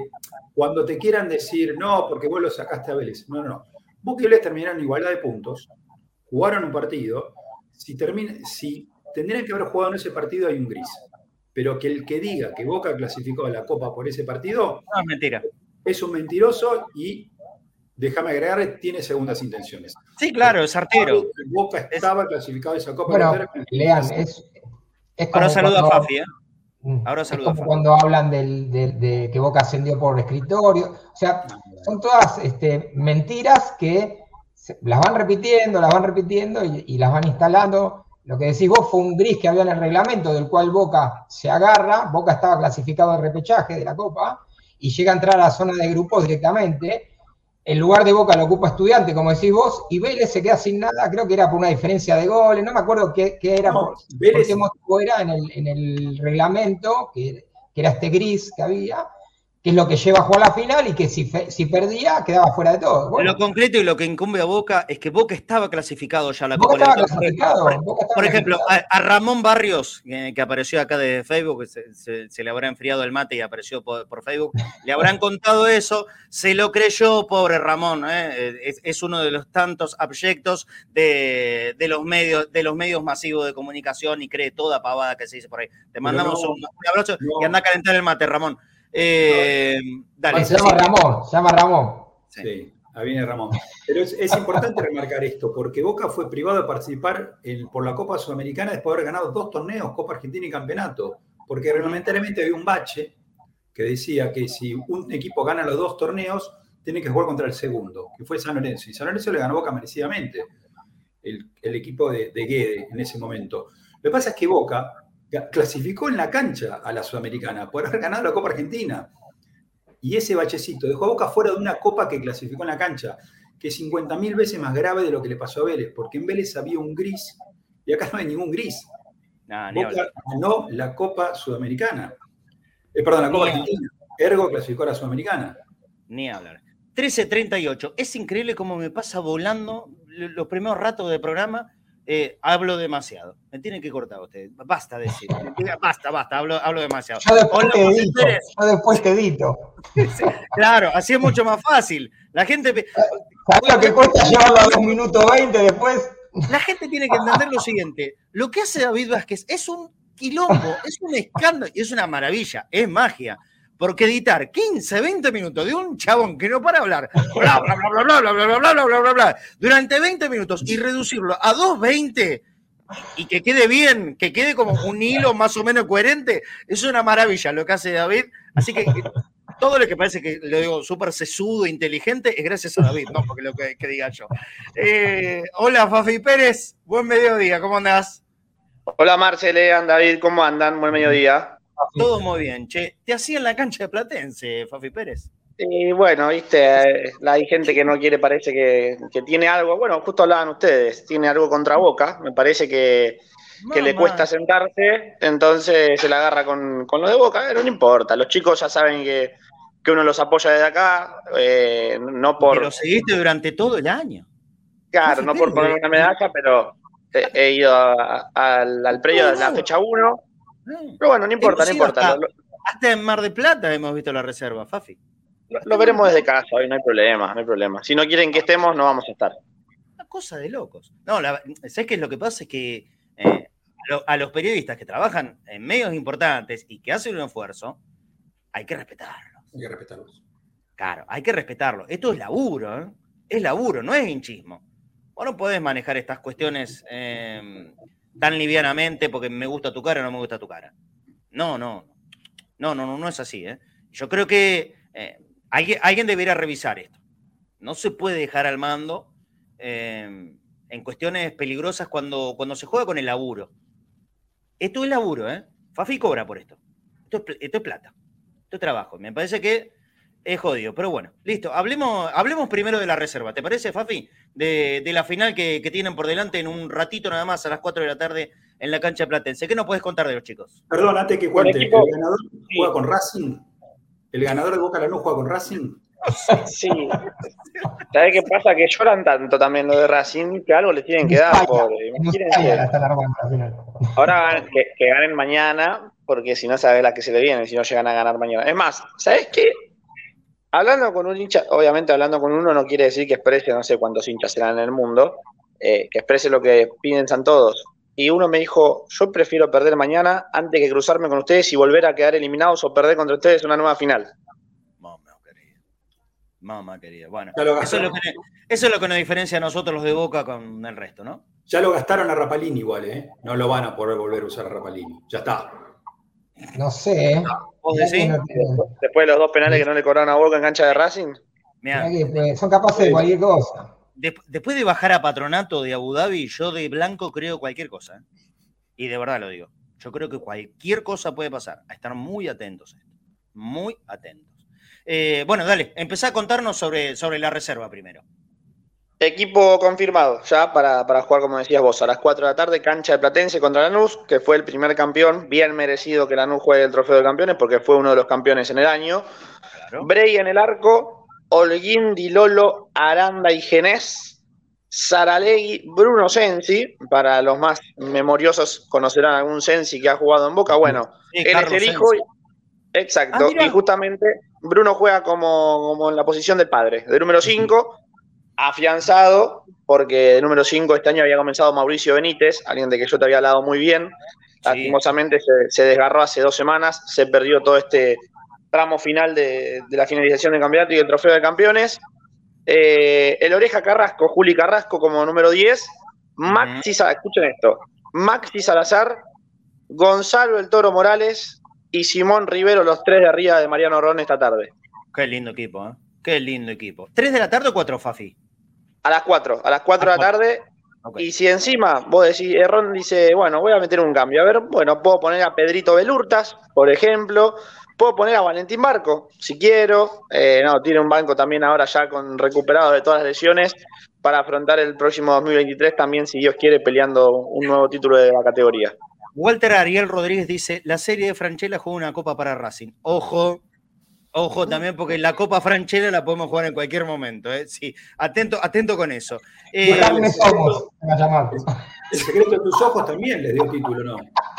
cuando te quieran decir, no, porque vos lo sacaste a Vélez, no, no, no. Boca y Vélez terminaron en igualdad de puntos, jugaron un partido, si, termina, si tendrían que haber jugado en ese partido hay un gris. Pero que el que diga que Boca clasificó a la Copa por ese partido no, es mentira. Es un mentiroso y, déjame agregar, tiene segundas intenciones. Sí, claro, es artero. Boca estaba clasificado a esa Copa. Bueno, lean, es, Ahora saludo a Fafi, ¿eh? Mm. Ahora saludo a Fafi. Cuando hablan de que Boca ascendió por escritorio. O sea, son todas este, mentiras que las van repitiendo, las van repitiendo y, las van instalando. Lo que decís vos fue un gris que había en el reglamento del cual Boca se agarra. Boca estaba clasificado al repechaje de la Copa y llega a entrar a la zona de grupos directamente. El lugar de Boca lo ocupa Estudiante, como decís vos, y Vélez se queda sin nada, creo que era por una diferencia de goles, no me acuerdo qué, era, por, qué motivo era en el, reglamento, que, que, era este gris que había, que es lo que lleva a jugar la final y que si, si perdía quedaba fuera de todo. Lo concreto y lo que incumbe a Boca es que Boca estaba clasificado ya a la Boca estaba clasificado, por, ejemplo, a, Ramón Barrios, que, apareció acá de Facebook, se, le habrá enfriado el mate y apareció por, Facebook, le habrán contado eso, se lo creyó, pobre Ramón, ¿eh? es, uno de los tantos abyectos de, los medios, de los medios masivos de comunicación y cree toda pavada que se dice por ahí. Te mandamos un, abrazo y anda a calentar el mate, Ramón. Eh, se llama Ramón, se llama Ramón. Sí, ahí viene Ramón. Pero es, importante remarcar esto, porque Boca fue privado de participar por la Copa Sudamericana después de haber ganado dos torneos, Copa Argentina y Campeonato, porque reglamentariamente había un bache que decía que si un equipo gana los dos torneos, tiene que jugar contra el segundo, que fue San Lorenzo. Y San Lorenzo le ganó Boca merecidamente, el, equipo de, de Guede en ese momento. Lo que pasa es que Boca clasificó en la cancha a la Sudamericana por haber ganado la Copa Argentina. Y ese bachecito dejó a Boca fuera de una copa que clasificó en la cancha, que es 50.000 veces más grave de lo que le pasó a Vélez, porque en Vélez había un gris y acá no hay ningún gris. Boca ganó la Copa Sudamericana. Eh, perdón, la Copa Argentina. Ergo clasificó a la Sudamericana. Ni hablar. 13.38. Es increíble cómo me pasa volando los primeros ratos de programa eh, hablo demasiado. Me tienen que cortar ustedes. Basta decir. basta, basta, hablo, hablo demasiado. Yo después, te edito, yo después te edito. claro, así es mucho más fácil. La gente. ¿Sabes lo que cuesta llevarlo a 2 minutos 20 después? La gente tiene que entender lo siguiente. Lo que hace David Vázquez es un quilombo, es un escándalo y es una maravilla, es magia. Porque editar 15, 20 minutos de un chabón que no para hablar, bla, bla, bla, bla, bla, bla, bla, bla, bla, bla, bla, bla, durante 20 minutos y reducirlo a 2.20 y que quede bien, que quede como un hilo más o menos coherente, es una maravilla lo que hace David. Así que todo lo que parece que lo digo súper sesudo, inteligente, es gracias a David, no porque lo que, diga yo. hola, Fafi Pérez, buen mediodía, ¿cómo andás? Hola, Marcele, David, ¿cómo andan? Buen mediodía. Todo muy bien, che. ¿Te hacía en la cancha de Platense, Fafi Pérez? Y bueno, viste, hay gente que no quiere, parece que, tiene algo. Bueno, justo hablaban ustedes, tiene algo contra Boca. Me parece que, le cuesta sentarse, entonces se la agarra con, con lo de Boca. Pero no importa, los chicos ya saben que, uno los apoya desde acá, eh, no por. Pero seguiste durante todo el año. Claro, no por poner una medalla, pero he, ido al, al predio de la fecha 1 pero bueno, no importa, no importa. Hasta, en Mar de Plata hemos visto la reserva, Fafi. Lo, veremos desde casa, hoy no hay problema, no hay problema. Si no quieren que estemos, no vamos a estar. Una cosa de locos. No, ¿sabes qué es lo que pasa? Es que eh, a, los periodistas que trabajan en medios importantes y que hacen un esfuerzo, hay que respetarlos. Hay que respetarlos. Claro, hay que respetarlo. Esto es laburo, ¿eh? Es laburo, no es hinchismo. Vos no podés manejar estas cuestiones eh, tan livianamente porque me gusta tu cara o no me gusta tu cara. No, no, no, no, no, no es así. ¿eh? Yo creo que eh, alguien, alguien, debería revisar esto. No se puede dejar al mando eh, en cuestiones peligrosas cuando, cuando se juega con el laburo. Esto es laburo, ¿eh? Fafi cobra por esto. Esto es, esto es plata. Esto es trabajo. Me parece que es jodido, pero bueno, listo. Hablemos, hablemos primero de la reserva. ¿Te parece, Fafi? De, la final que, tienen por delante en un ratito nada más a las 4 de la tarde en la cancha platense. ¿Qué nos puedes contar de los chicos? Perdón, antes que cuente, ¿el, ganador juega con Racing? ¿El ganador de Boca no juega con Racing? Sí. ¿Sabes qué pasa? Que lloran tanto también lo de Racing que algo le tienen que dar. Ahora que, que ganen mañana, porque si no sabe la que se le viene, si no llegan a ganar mañana. Es más, ¿sabes qué? Hablando con un hincha, obviamente hablando con uno no quiere decir que exprese, no sé cuántos hinchas serán en el mundo, eh, que exprese lo que piensan todos. Y uno me dijo, yo prefiero perder mañana antes que cruzarme con ustedes y volver a quedar eliminados o perder contra ustedes una nueva final. Mamá querida. Mamá querida. Bueno, eso es, lo que, nos diferencia a nosotros los de Boca con el resto, ¿no? Ya lo gastaron a Rapalini igual, ¿eh? No lo van a poder volver a usar a Rapalini. Ya está. No sé. ¿Eh? Después de los dos penales que no le cobraron a Boca en cancha de Racing. Son capaces de cualquier cosa. después de bajar a Patronato de Abu Dhabi, yo de blanco creo cualquier cosa. ¿eh? Y de verdad lo digo. Yo creo que cualquier cosa puede pasar. A estar muy atentos. Muy atentos. Eh, bueno, dale, empezá a contarnos sobre, sobre la reserva primero. Equipo confirmado ya para, para, jugar, como decías vos, a las 4 de la tarde, cancha de Platense contra Lanús, que fue el primer campeón, bien merecido que Lanús juegue el trofeo de campeones porque fue uno de los campeones en el año. Claro. Brey en el arco, Holguín, Dilolo, Aranda y Genés, Saralegui, Bruno Sensi, para los más memoriosos conocerán algún Sensi que ha jugado en Boca, bueno, Sí, él es el hijo, exacto, Ah, y justamente Bruno juega como, como en la posición del padre, de número 5, afianzado, porque de número 5 este año había comenzado Mauricio Benítez, alguien de que yo te había hablado muy bien, lastimosamente se, se desgarró hace dos semanas, se perdió todo este tramo final de, de la finalización del campeonato y el trofeo de campeones. Eh, el Oreja Carrasco, Juli Carrasco como número 10, Maxi, Sa- escuchen esto, Maxi Salazar, Gonzalo el Toro Morales y Simón Rivero, los tres de arriba de Mariano Ron esta tarde. Qué lindo equipo, ¿eh? Qué lindo equipo. ¿Tres de la tarde o cuatro, Fafi? A las 4, a las 4 de la tarde. Y si encima vos decís, eh, Ron dice, bueno, voy a meter un cambio. A ver, bueno, puedo poner a Pedrito Belurtas, por ejemplo. Puedo poner a Valentín Barco, si quiero. Eh, no, tiene un banco también ahora ya con recuperado de todas las lesiones para afrontar el próximo 2023 también, si Dios quiere, peleando un nuevo título de la categoría. Walter Ariel Rodríguez dice, la serie de Franchella juega una copa para Racing. Ojo, ojo también, porque la copa Franchella la podemos jugar en cualquier momento. ¿eh? Sí, atento, atento con eso. Eh, somos. El secreto de tus ojos también le dio título, ¿no?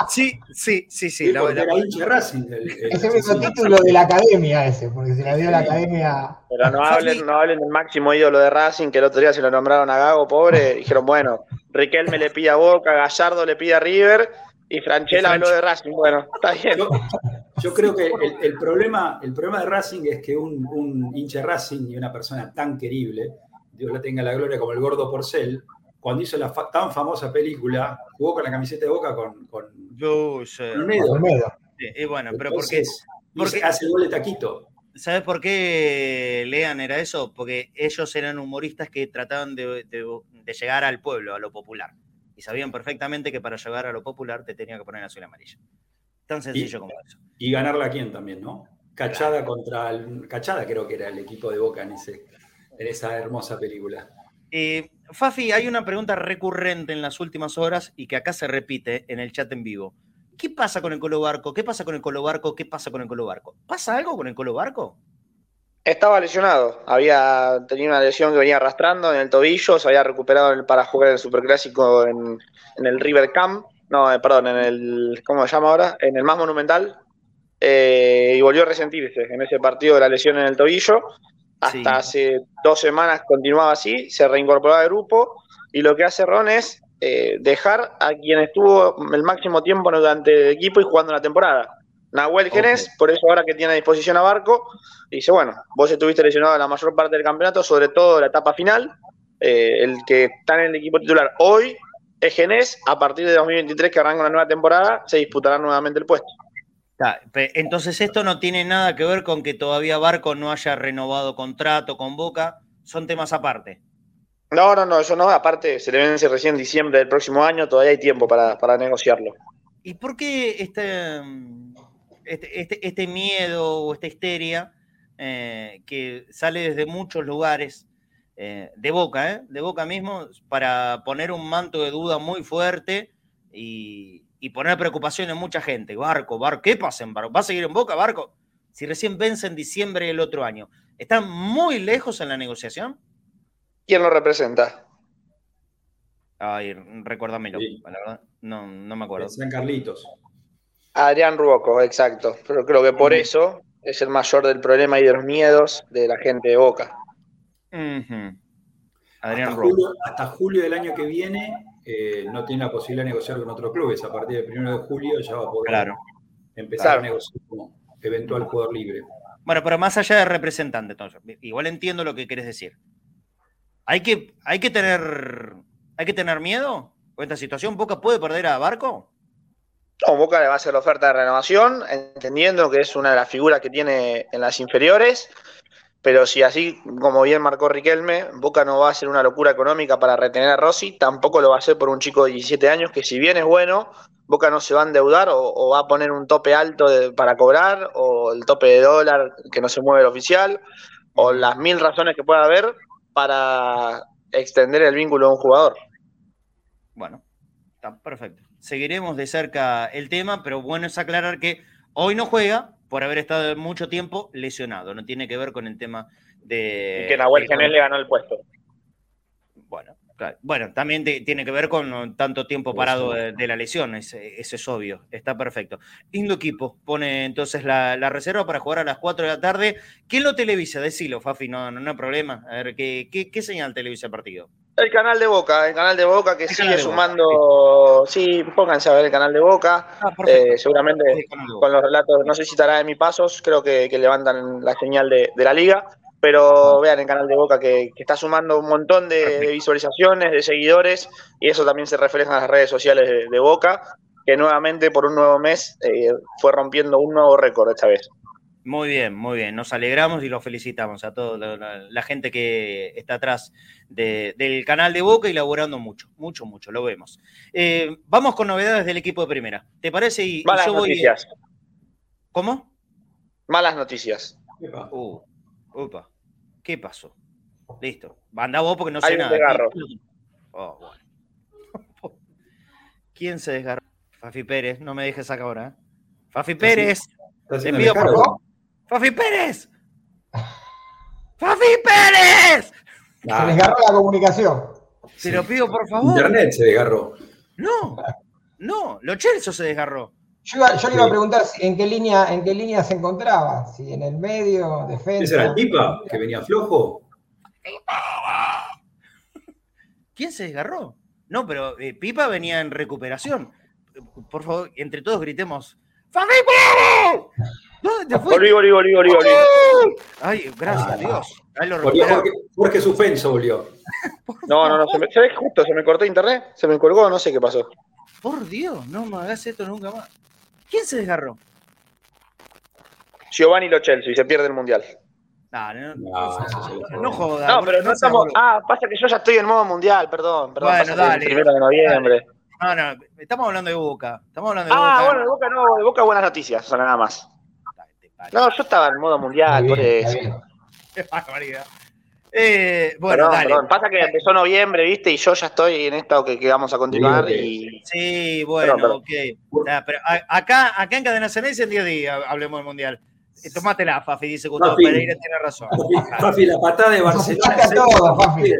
sí, sí, sí, sí. Sí, la- la- de Racing. el- el Ese mismo título de la academia ese, porque se la dio la academia. Pero no hablen, no hablen del máximo ídolo de Racing, que el otro día se lo nombraron a Gago, pobre. Dijeron, bueno, Riquelme le pide a Boca, Gallardo le pide a River y Franchella habló de Racing. Bueno, está bien. Yo, yo creo que el, el problema, el problema de Racing es que un, un hincha de Racing y una persona tan querible, Dios la tenga la gloria, como el gordo Porcel, cuando hizo la fa- tan famosa película, jugó con la camiseta de boca con, con Yo sé. Olmedo. Olmedo. Sí, y bueno, pero porque, Entonces, porque- dice, hace gol de taquito. ¿sabes por qué Lean era eso? Porque ellos eran humoristas que trataban de, de- de llegar al pueblo, a lo popular. Y sabían perfectamente que para llegar a lo popular te tenía que poner azul y amarillo. Tan sencillo como eso. Y ganarla a quién también, ¿no? Cachada contra el, Cachada creo que era el equipo de Boca en, ese, en esa hermosa película. Eh, Fafi, hay una pregunta recurrente en las últimas horas y que acá se repite en el chat en vivo. ¿Qué pasa con el Colo Barco? ¿Qué pasa con el Colo Barco? ¿Qué pasa con el Colo Barco? ¿Pasa algo con el Colo Barco? Estaba lesionado, había tenido una lesión que venía arrastrando en el tobillo, se había recuperado en el- para jugar el Superclásico en, en el River Camp, no, eh, perdón, en el, ¿cómo se llama ahora? En el más monumental, eh, y volvió a resentirse en ese partido de la lesión en el tobillo. Hasta Sí. hace dos semanas continuaba así, se reincorporó al grupo, y lo que hace Ron es eh, dejar a quien estuvo el máximo tiempo durante el equipo y jugando la temporada. Nahuel Genés, por eso ahora que tiene a disposición a Barco, dice, bueno, vos estuviste lesionado la mayor parte del campeonato, sobre todo la etapa final, eh, el que está en el equipo titular hoy es Genés, a partir de 2023 que arranca una nueva temporada, se disputará nuevamente el puesto. Entonces esto no tiene nada que ver con que todavía Barco no haya renovado contrato con Boca, son temas aparte. No, no, no, eso no, aparte se le vence recién en diciembre del próximo año, todavía hay tiempo para, para negociarlo. ¿Y por qué este, mm, este, este- este miedo o esta histeria eh, que sale desde muchos lugares eh, de Boca, eh, de Boca mismo, para poner un manto de duda muy fuerte y, y poner preocupación en mucha gente? Barco, Barco, ¿qué pasa en Barco? ¿Va a seguir en Boca, Barco? Si recién vence en diciembre del otro año. ¿Están muy lejos en la negociación? ¿Quién lo representa? Ay, recuérdamelo, Sí. la verdad, no, no me acuerdo. San Carlitos. Adrián Ruoco, exacto. Pero creo que por eso es el mayor del problema y de los miedos de la gente de Boca. Adrián Hasta julio, hasta julio del año que viene eh, no tiene la posibilidad de negociar con otros clubes. A partir del 1 de julio ya va a poder Claro. empezar Claro. a negociar como eventual jugador libre. Bueno, pero más allá de representante, entonces, igual entiendo lo que quieres decir. Hay que, hay que tener, hay que tener miedo con esta situación. Boca puede perder a Barco. Boca le va a hacer la oferta de renovación, entendiendo que es una de las figuras que tiene en las inferiores. Pero si así, como bien marcó Riquelme, Boca no va a hacer una locura económica para retener a Rossi, tampoco lo va a hacer por un chico de 17 años que si bien es bueno, Boca no se va a endeudar o, va a poner un tope alto para cobrar, o el tope de dólar que no se mueve el oficial, o las mil razones que pueda haber para extender el vínculo de un jugador. Bueno, está perfecto. Seguiremos de cerca el tema, pero bueno es aclarar que hoy no juega por haber estado mucho tiempo lesionado. No tiene que ver con el tema de. Y que Nahuel Genel le ganó el puesto. Bueno, bueno, también tiene que ver con tanto tiempo parado de, la lesión, ese, es obvio, está perfecto. Lindo equipo, pone entonces la, reserva para jugar a las 4 de la tarde. ¿Quién lo televisa? Decilo, Fafi, no, no, hay problema. A ver, ¿qué, qué, señal televisa el partido? El canal de Boca, el canal de Boca que sigue sumando. Sí, pónganse a ver el canal de Boca. Ah, eh, seguramente con los relatos, no sé si estará en mis pasos, creo que, levantan la señal de, de la liga pero vean el canal de Boca que, está sumando un montón de, visualizaciones, de seguidores, y eso también se refleja en las redes sociales de, Boca, que nuevamente por un nuevo mes eh, fue rompiendo un nuevo récord esta vez. Muy bien, muy bien. Nos alegramos y los felicitamos a toda la, gente que está atrás del canal de Boca y laborando mucho, mucho, mucho, lo vemos. Eh, vamos con novedades del equipo de primera. ¿Te parece? Y, Malas noticias. ¿Cómo? Malas noticias. Uh, upa. ¿Qué pasó? Listo. Anda vos porque no sé nada. Oh, bueno. ¿Quién se desgarró? Fafi Pérez, no me dejes acá ahora. ¿eh? Fafi Pérez. Te pido por favor. Fafi Pérez. Fafi Pérez. Se desgarró la comunicación. Te lo pido por favor. Internet se desgarró. No, no, lo Chelsea se desgarró. Yo, le iba a preguntar en qué línea, en qué línea se encontraba, si en el medio, defensa. ¿Ese era el Pipa, que venía flojo? ¿Quién se desgarró? No, pero eh, Pipa venía en recuperación. Por favor, entre todos gritemos. ¡Fabi ¿Dónde te fuiste? Volví, volví, volví, volví, Ay, gracias a Dios. Ahí lo Jorge, Jorge Suspenso volvió. No, no, no, se me, se ve justo, se me cortó internet, se me colgó, no sé qué pasó. Por Dios, no me hagas esto nunca más. ¿Quién se desgarró? Giovanni Lo Chelsea, se pierde el mundial. No, no, no, no, jodas. No, pero no estamos. Ah, pasa que yo ya estoy en modo mundial, perdón. perdón bueno, dale. El primero de noviembre. No, no, estamos hablando de Boca. Estamos hablando de ah, Boca. Ah, bueno, de Boca no, de Boca buenas noticias, son nada más. No, yo estaba en modo mundial, por eso. Qué barbaridad. Eh, bueno, dale. Pasa que empezó noviembre, ¿viste? Y yo ya estoy en esto que, vamos a continuar. Y... Sí, bueno, ok. pero acá, acá en Cadena Ceneice en 10 días hablemos del Mundial. Eh, Tomátela, Fafi, dice Gustavo Pereira, tiene razón. Fafi, la patada de Barcelona. Todo, Fafi.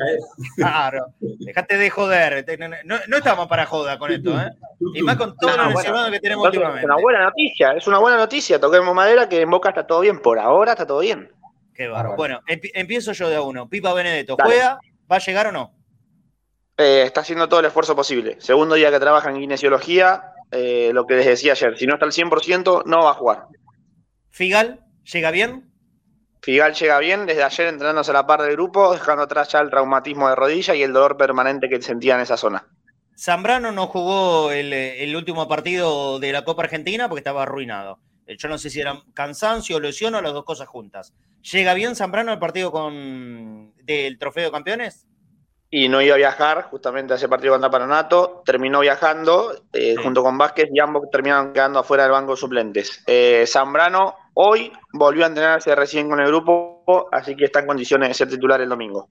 Claro, dejate de joder. No, no, estamos para joda con esto, ¿eh? Y más con todo lo bueno, que tenemos últimamente. Es una buena noticia, es una buena noticia. Toquemos madera que en Boca está todo bien. Por ahora está todo bien. Qué barro. Bueno, empiezo yo de a uno. Pipa Benedetto, ¿juega? ¿Va a llegar o no? Eh, está haciendo todo el esfuerzo posible. Segundo día que trabaja en kinesiología, eh, lo que les decía ayer, si no está al 100%, no va a jugar. ¿Figal llega bien? Figal llega bien, desde ayer entrenándose a la par del grupo, dejando atrás ya el traumatismo de rodilla y el dolor permanente que sentía en esa zona. Zambrano no jugó el, el último partido de la Copa Argentina porque estaba arruinado. Eh, yo no sé si era cansancio lesión o las dos cosas juntas. ¿Llega bien Zambrano al partido con del Trofeo de Campeones? Y no iba a viajar justamente a ese partido contra Paranato. Terminó viajando eh, junto con Vázquez y ambos terminaron quedando afuera del banco de suplentes. Eh, Zambrano hoy volvió a entrenarse recién con el grupo, así que está en condiciones de ser titular el domingo.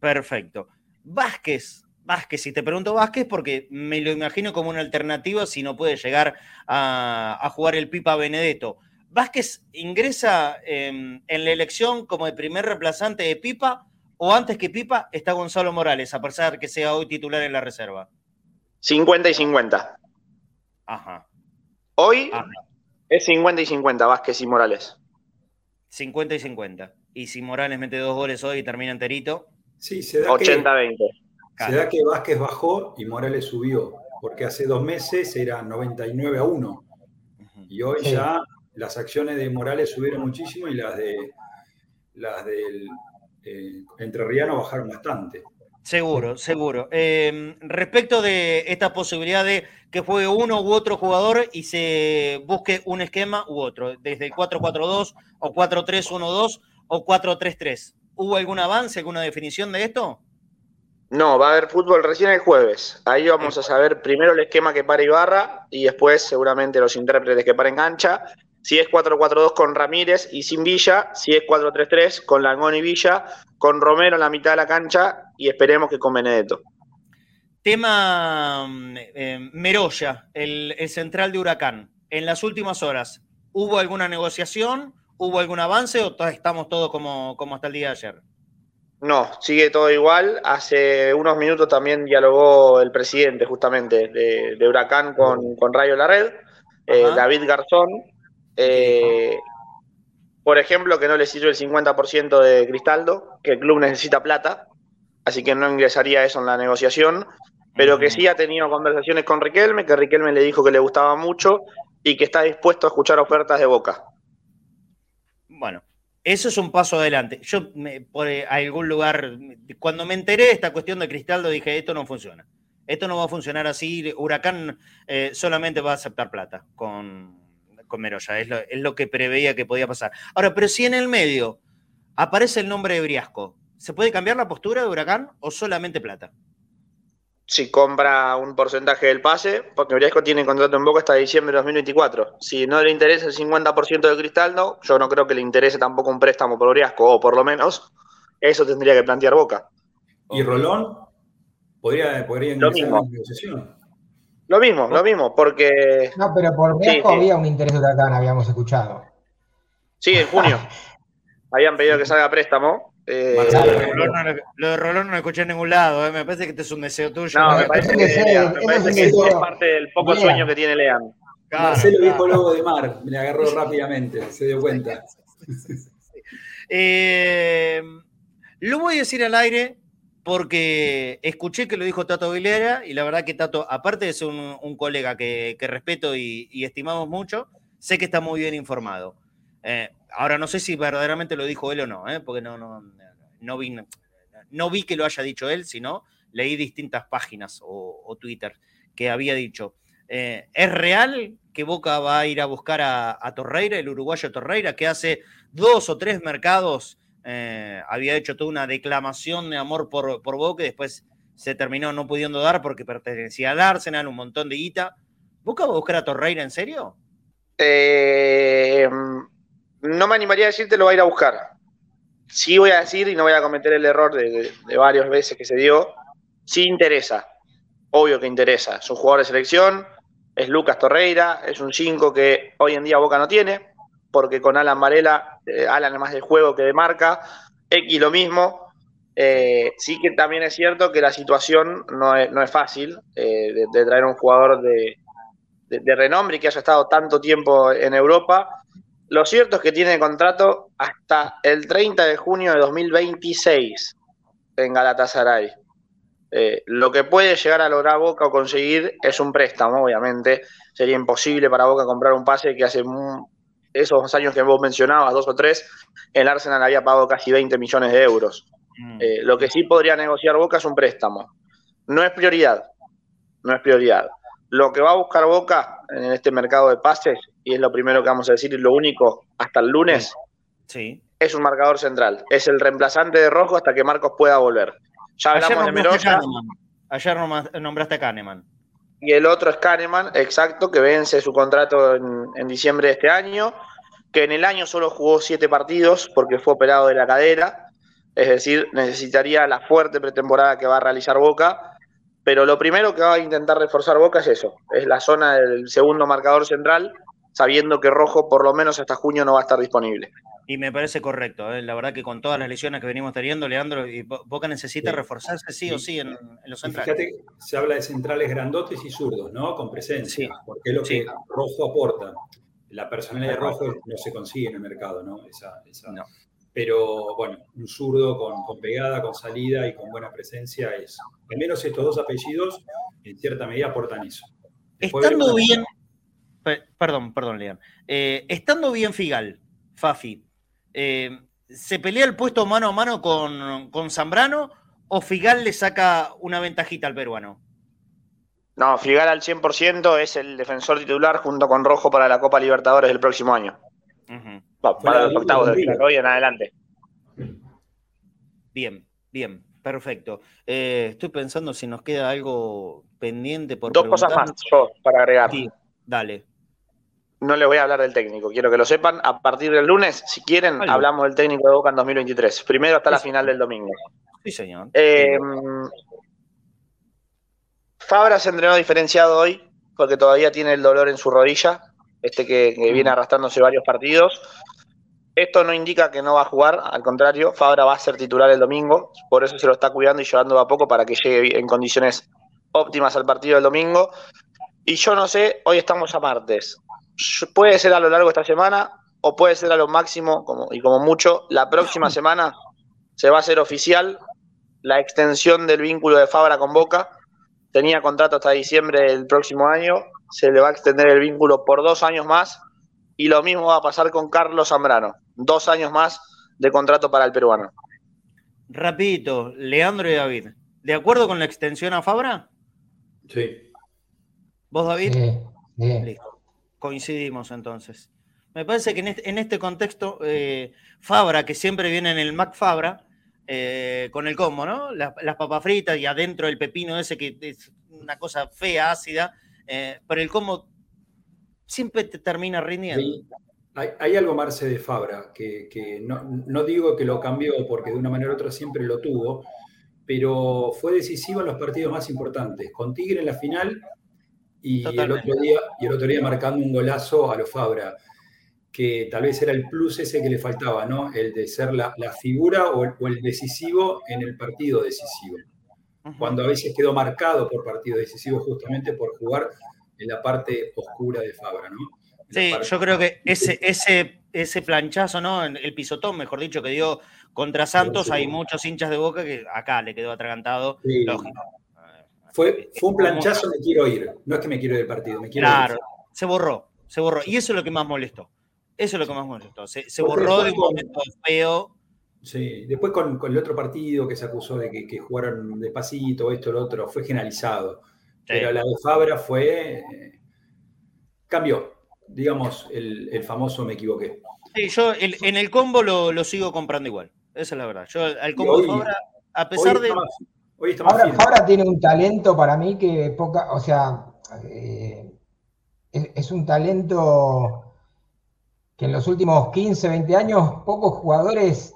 Perfecto. Vázquez, Vázquez, si te pregunto Vázquez, porque me lo imagino como una alternativa si no puede llegar a, jugar el Pipa Benedetto. ¿Vázquez ingresa en, la elección como el primer reemplazante de Pipa o antes que Pipa está Gonzalo Morales, a pesar de que sea hoy titular en la reserva? 50 y 50. Ajá. Hoy es 50 y 50, Vázquez y Morales. 50 y 50. Y si Morales mete dos goles hoy y termina enterito. Sí, se da 80-20. Se da que Vázquez bajó y Morales subió, porque hace dos meses era 99 a 1. Y hoy ya las acciones de Morales subieron muchísimo y las de las del eh, Entrerriano bajaron bastante. Seguro, seguro. Em, respecto de esta posibilidad de que juegue uno u otro jugador y se busque un esquema u otro, desde el 4-4-2 o 4-3-1-2 o 4-3-3. ¿Hubo algún avance, alguna definición de esto? No, va a haber fútbol recién el jueves. Ahí vamos a saber primero el esquema que para Ibarra y después seguramente los intérpretes que para engancha. si es 4-4-2 con Ramírez y sin Villa, si es 4-3-3 con Langón y Villa, con Romero en la mitad de la cancha y esperemos que con Benedetto. Tema eh, Meroya, el, central de Huracán. En las últimas horas, ¿hubo alguna negociación? ¿Hubo algún avance o estamos todos como, como hasta el día de ayer? No, sigue todo igual. Hace unos minutos también dialogó el presidente justamente de, Huracán con, con Rayo La Red, eh, David Garzón, eh, por ejemplo, que no le sirve el 50% de Cristaldo, que el club necesita plata, así que no ingresaría eso en la negociación, pero que sí ha tenido conversaciones con Riquelme, que Riquelme le dijo que le gustaba mucho y que está dispuesto a escuchar ofertas de Boca. Bueno, eso es un paso adelante. Yo, por eh, algún lugar, cuando me enteré de esta cuestión de Cristaldo, dije, esto no funciona. Esto no va a funcionar así. Huracán eh, solamente va a aceptar plata con, con Meroya, es lo, que preveía que podía pasar. Ahora, pero si en el medio aparece el nombre de Briasco, ¿se puede cambiar la postura de Huracán o solamente plata? Si compra un porcentaje del pase, porque Briasco tiene contrato en Boca hasta diciembre de 2024. Si no le interesa el 50% de Cristaldo, yo no creo que le interese tampoco un préstamo por Briasco, o por lo menos eso tendría que plantear Boca. ¿Y Rolón? ¿Podría, podría ingresar en la negociación? Lo mismo, lo mismo, porque. No, pero por México había un interés de Huracán, habíamos escuchado. Sí, en junio. Habían pedido que salga préstamo. Eh, lo, de Rolón no lo escuché en ningún lado, eh. me parece que este es un deseo tuyo. No, me parece que, es parte del poco sueño que tiene Lean. Marcelo dijo lobo de mar, me agarró rápidamente, se dio cuenta. Eh, lo voy a decir al aire porque escuché que lo dijo Tato Aguilera y la verdad que Tato, aparte de ser un, colega que, respeto y, estimamos mucho, sé que está muy bien informado. Ahora no sé si verdaderamente lo dijo él o no, ¿eh? porque no, no, no, vi, no vi que lo haya dicho él, sino leí distintas páginas o, Twitter que había dicho. Eh, ¿Es real que Boca va a ir a buscar a, a Torreira, el uruguayo Torreira, que hace dos o tres mercados eh, había hecho toda una declamación de amor por, por Boca y después se terminó no pudiendo dar porque pertenecía al Arsenal, un montón de guita. ¿Boca va a buscar a Torreira en serio? Eh, no me animaría a decirte lo va a ir a buscar. Sí voy a decir, y no voy a cometer el error de, varias veces que se dio, sí interesa. Obvio que interesa. Es un jugador de selección, es Lucas Torreira, es un 5 que hoy en día Boca no tiene porque con Alan Varela, eh, Alan es más de juego que de marca, X lo mismo. Eh, sí que también es cierto que la situación no es, fácil eh, de, traer un jugador de, renombre y que haya estado tanto tiempo en Europa. Lo cierto es que tiene contrato hasta el 30 de junio de 2026 en Galatasaray. lo que puede llegar a lograr Boca o conseguir es un préstamo, obviamente. Sería imposible para Boca comprar un pase que hace esos años que vos mencionabas, dos o tres, el Arsenal había pagado casi 20 millones de euros. Mm. Eh, lo que sí podría negociar Boca es un préstamo. No es prioridad, no es prioridad. Lo que va a buscar Boca en este mercado de pases, y es lo primero que vamos a decir y lo único hasta el lunes, sí. es un marcador central. Es el reemplazante de Rojo hasta que Marcos pueda volver. Ya hablamos de. Ayer nombraste a Kahneman y el otro es Kahneman, exacto, que vence su contrato en, diciembre de este año, que en el año solo jugó siete partidos porque fue operado de la cadera, es decir, necesitaría la fuerte pretemporada que va a realizar Boca, pero lo primero que va a intentar reforzar Boca es eso, es la zona del segundo marcador central, sabiendo que Rojo por lo menos hasta junio no va a estar disponible. Y me parece correcto. ¿eh? La verdad que con todas las lesiones que venimos teniendo, Leandro, Boca necesita reforzarse sí, o sí en, los centrales. Fíjate, se habla de centrales grandotes y zurdos, ¿no? Con presencia, porque es lo que Rojo aporta. La personalidad de Rojo no se consigue en el mercado, ¿no? Pero bueno, un zurdo con, pegada, con salida y con buena presencia es. Al menos estos dos apellidos, en cierta medida, aportan eso. estando bien. Perdón, perdón, Leandro. Eh, estando bien Figal, Fafi, eh, ¿se pelea el puesto mano a mano con, Zambrano o Figal le saca una ventajita al peruano? No, Figal al 100% es el defensor titular junto con Rojo para la Copa Libertadores del próximo año. para los octavos de hoy en adelante. Bien, bien, perfecto. Eh, estoy pensando si nos queda algo pendiente por Dos cosas más, yo, para agregar. dale. No les voy a hablar del técnico, quiero que lo sepan. A partir del lunes, si quieren, hablamos del técnico de Boca en 2023. Primero hasta la final del domingo. Sí, señor. Eh, Fabra se entrenó diferenciado hoy porque todavía tiene el dolor en su rodilla, este que, viene arrastrándose varios partidos. Esto no indica que no va a jugar, al contrario, Fabra va a ser titular el domingo, por eso se lo está cuidando y llevando a poco para que llegue en condiciones óptimas al partido del domingo. Y yo no sé, hoy estamos a martes. Puede ser a lo largo de esta semana o puede ser a lo máximo como, y como mucho la próxima semana se va a hacer oficial la extensión del vínculo de Fabra con Boca. Tenía contrato hasta diciembre del próximo año, se le va a extender el vínculo por dos años más y lo mismo va a pasar con Carlos Zambrano, dos años más de contrato para el peruano. Rapidito, Leandro y David, ¿de acuerdo con la extensión a Fabra? Sí. ¿Vos, David? Sí, Listo. Coincidimos entonces. Me parece que en este, este contexto, eh, Fabra, que siempre viene en el Mac Fabra, eh, con el combo, ¿no? Las, papas fritas y adentro el pepino ese que es una cosa fea, ácida, eh, pero el combo siempre te termina rindiendo. Hay, algo, Marce, de Fabra, que, no, no, digo que lo cambió porque de una manera u otra siempre lo tuvo, pero fue decisivo en los partidos más importantes. Con Tigre en la final y el, otro día, y el otro día marcando un golazo a los Fabra, que tal vez era el plus ese que le faltaba, ¿no? El de ser la, figura o el, decisivo en el partido decisivo. Cuando a veces quedó marcado por partido decisivo justamente por jugar en la parte oscura de Fabra, ¿no? Sí, yo creo que ese, ese, ese planchazo, ¿no? El pisotón, mejor dicho, que dio contra Santos, hay muchos hinchas de boca que acá le quedó atragantado. Lógico. Fue, fue un planchazo, me quiero ir. No es que me quiero ir del partido, me quiero claro, se borró, se borró. Y eso es lo que más molestó. Eso es lo que más molestó. Se, borró de un momento feo. Sí, después con, el otro partido que se acusó de que, jugaron despacito, esto, lo otro, fue generalizado. Pero la de Fabra fue. Eh, cambió. Digamos, el, famoso me equivoqué. Sí, yo en el combo lo, sigo comprando igual. Esa es la verdad. Yo al combo de Fabra, a pesar de. Ahora, tiene un talento para mí que poca, o sea, eh, es, un talento que en los últimos 15, 20 años pocos jugadores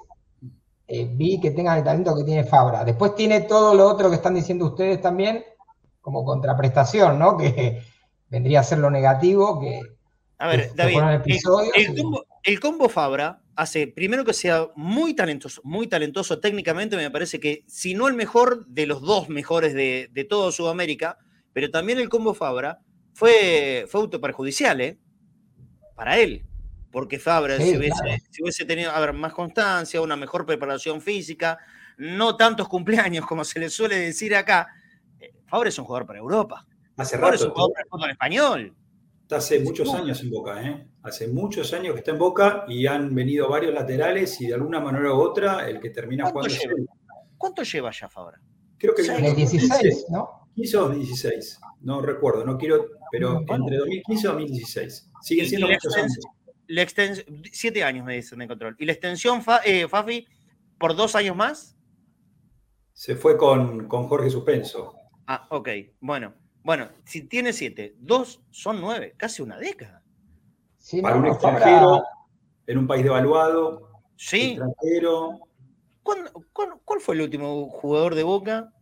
eh, vi que tengan el talento que tiene Fabra. Después tiene todo lo otro que están diciendo ustedes también como contraprestación, ¿no? Que vendría a ser lo negativo que... A ver, David, el combo Fabra hace, primero que sea muy talentoso, muy talentoso técnicamente, me parece que, si no el mejor, de los dos mejores de, de todo Sudamérica, pero también el combo Fabra fue, fue autoperjudicial, ¿eh? Para él. Porque Fabra, si, hubiese, tenido a ver, más constancia, una mejor preparación física, no tantos cumpleaños como se le suele decir acá, eh, Fabra es un jugador para Europa. Hace rato. es un jugador para el fútbol español. Está hace muchos años en Boca, ¿eh? Hace muchos años que está en Boca y han venido varios laterales y de alguna manera u otra el que termina jugando. Lleva? ¿Cuánto lleva ya Fabra? Creo que en el 16, ¿no? 15 o 16, no recuerdo, no quiero, pero entre 2015 y 2016. Siguen siendo muchos años. La siete años me dicen de control. ¿Y la extensión, eh, Fafi, por dos años más? Se fue con, con Jorge Suspenso. Ah, ok, bueno. Bueno, si tiene siete, dos son nueve, casi una década. Para un extranjero, en un país devaluado, sí. extranjero. cuál, fue el último jugador de Boca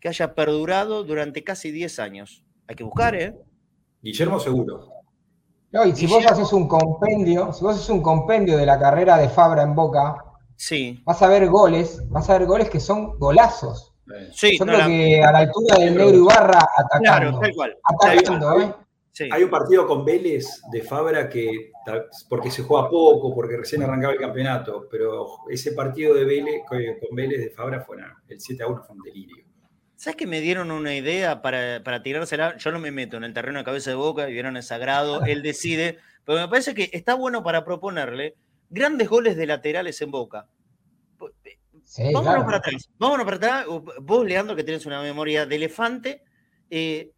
que haya perdurado durante casi 10 años? Hay que buscar, ¿eh? Guillermo seguro. No, y si vos haces un compendio, si vos haces un compendio de la carrera de Fabra en Boca, sí. vas a ver goles, vas a ver goles que son golazos. Sí, Yo creo que a la altura del negro Ibarra atacando. Claro, ¿eh? Hay un partido con Vélez de Fabra que, porque se juega poco, porque recién arrancaba el campeonato, pero ese partido de Vélez, con Vélez de Fabra fue el 7 a 1 fue un delirio. ¿Sabes que me dieron una idea para, para tirársela? Yo no me meto en el terreno de cabeza de boca, y vieron es sagrado, él decide, pero me parece que está bueno para proponerle grandes goles de laterales en boca vámonos para atrás. Vámonos para atrás. Vos, Leandro, que tienes una memoria de elefante. Eh,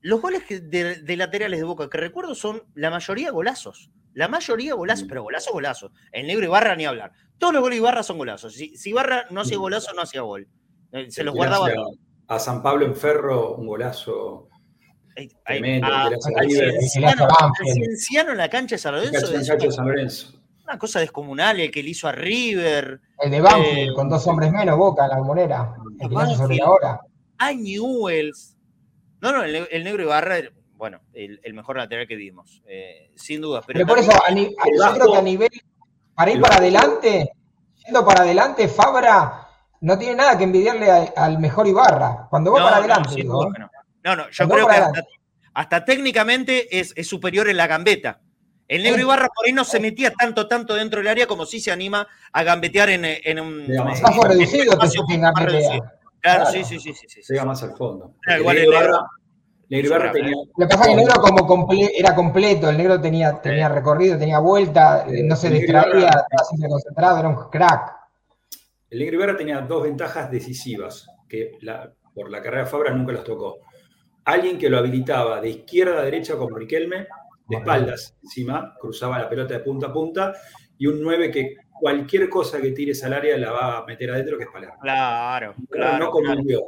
los goles de, laterales de Boca que recuerdo son la mayoría golazos. La mayoría golazos, mm. pero golazos, golazos. El negro Ibarra ni hablar. Todos los goles de Ibarra son golazos. Si, Ibarra no hacía mm. golazo, no hacía gol. Eh, se los guardaba. A San Pablo en Ferro, un golazo. Tremendo, a- que le hace al River. Cienciano, en la cancha de San Lorenzo una, San Lorenzo. una cosa descomunal, el que le hizo a River, El de Banfield, Eh, con dos hombres menos, Boca, la bombonera. El que sobre la hora. a Newells. No, no, el, el negro Ibarra, bueno, el, el mejor lateral que vimos, eh, sin duda. Pero, Pero por eso, a ni- yo creo que a nivel, para ir para adelante, yendo para adelante, Fabra no tiene nada que envidiarle a- al mejor Ibarra. Cuando va No, para adelante, digo, duda ¿eh? no. No, no, yo Cuando creo que hasta, hasta técnicamente es, es superior en la gambeta. El negro. Ibarra por ahí no se metía tanto, tanto dentro del área como si se anima a gambetear en, en un Llega más en- reducido te espacio más reducido. Claro, Claro. sí, sí, sí, sí. Llega más al fondo. Ah, igual el negro- Ibarra tenía. Lo que pasa es que el negro como comple- era completo, el negro tenía, tenía recorrido, tenía vuelta, eh, no se distraía, estaba siempre concentrado, era un crack. El Negro Ibarra tenía dos ventajas decisivas que la- por la carrera de Fabra nunca las tocó. Alguien que lo habilitaba de izquierda a derecha con Riquelme, de espaldas encima, cruzaba la pelota de punta a punta, y un 9 que cualquier cosa que tires al área la va a meter adentro, que es Palermo. Claro, claro. no claro. convivió.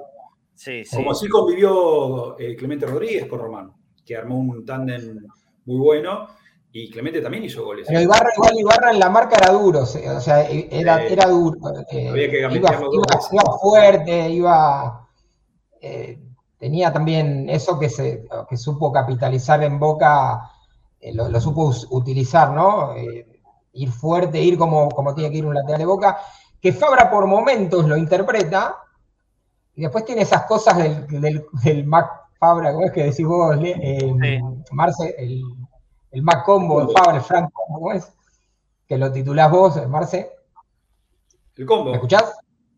Sí, sí. Como sí convivió eh, Clemente Rodríguez con Román, que armó un tándem muy bueno, y Clemente también hizo goles. Pero Ibarra, igual Ibarra en la marca era duro, o sea, era, era duro. eh, Había que iba, iba- iba fuerte, iba. eh, tenía también eso que se que supo capitalizar en Boca, eh, lo, lo supo utilizar, ¿no? Ir fuerte, ir como, como tiene que ir un lateral de Boca, que Fabra por momentos lo interpreta, y después tiene esas cosas del, del, del Mac Fabra, ¿cómo es que decís vos, eh, Sí. Marce? El, el Mac Combo, el Fabra, el Frank Combo, ¿cómo es? Que lo titulás vos, Marce. El combo. ¿Me escuchás?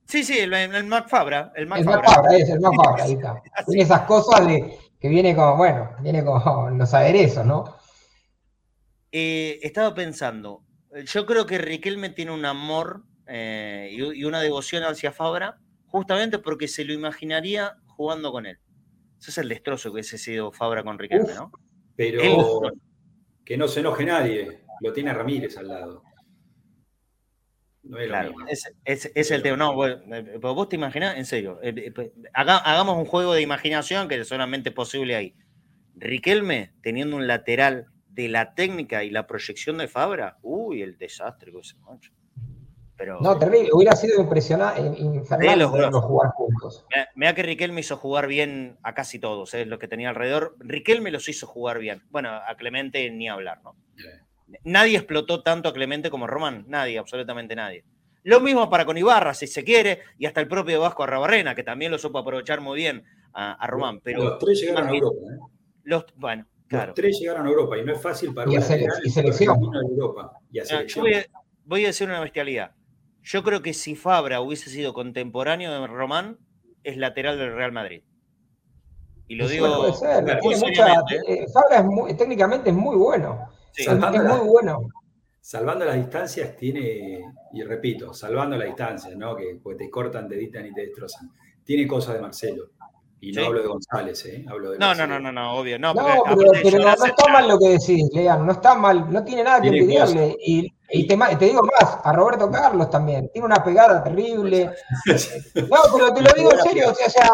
Sí, sí, el, el Mac Fabra. El Mac El Mac Fabra. Fabra, es el Mac Fabra, ahí está. Tiene esas cosas de que viene como, bueno, viene como los aderezos, ¿no? Eh, estaba pensando, yo creo que Riquelme tiene un amor eh, y, y una devoción hacia Fabra, justamente porque se lo imaginaría jugando con él. Ese es el destrozo que hubiese sido Fabra con Riquelme, Uf. ¿no? Pero Él- que no se enoje nadie. Lo tiene Ramírez al lado. No es Claro, ese- ese es el tema. No, bueno, eh, vos te imaginás, en serio, eh, eh, pues, haga- hagamos un juego de imaginación que es solamente posible ahí. Riquelme teniendo un lateral de la técnica y la proyección de Fabra, uy, el desastre que ese macho. Pero No, terrible. Hubiera sido impresionante, infernal Sí, los dos. jugar juntos. Mira, que Riquelme hizo jugar bien a casi todos, ¿eh? los que tenía alrededor. Riquelme los hizo jugar bien. Bueno, a Clemente ni hablar, ¿no? Nadie explotó tanto a Clemente como Román, nadie, absolutamente nadie. Lo mismo para con Ibarra, si se quiere, y hasta el propio Vasco Arrabarrena, que también lo supo aprovechar muy bien a, a Román. Pero los tres llegaron a Europa. ¿eh? los, bueno, claro. Los tres llegaron a Europa y no es fácil para Y a un sele- y selección. de Europa. Y a yo selección. voy a, voy a decir una bestialidad. Yo creo que si Fabra hubiese sido contemporáneo de Román, es lateral del Real Madrid. Y lo Sí, digo puede ser. muy Tiene mucha- seriamente, ¿eh? eh, Fabra es muy- técnicamente es muy bueno. Sí. Es, Salvando es la- muy bueno. Salvando las distancias tiene, y repito, salvando las distancias, ¿no? Que pues, te cortan, te editan y te destrozan. Tiene cosas de Marcelo. Y no Sí. hablo de González, ¿eh? Hablo de No, no, no, no, no, obvio. No, No, porque pero, pero no, no está mal lo que decís, Lean, no está mal, no tiene nada que envidiarle. Y, y te, te digo más, a Roberto Carlos también, tiene una pegada terrible. No, pero te lo digo en serio, o sea, o sea,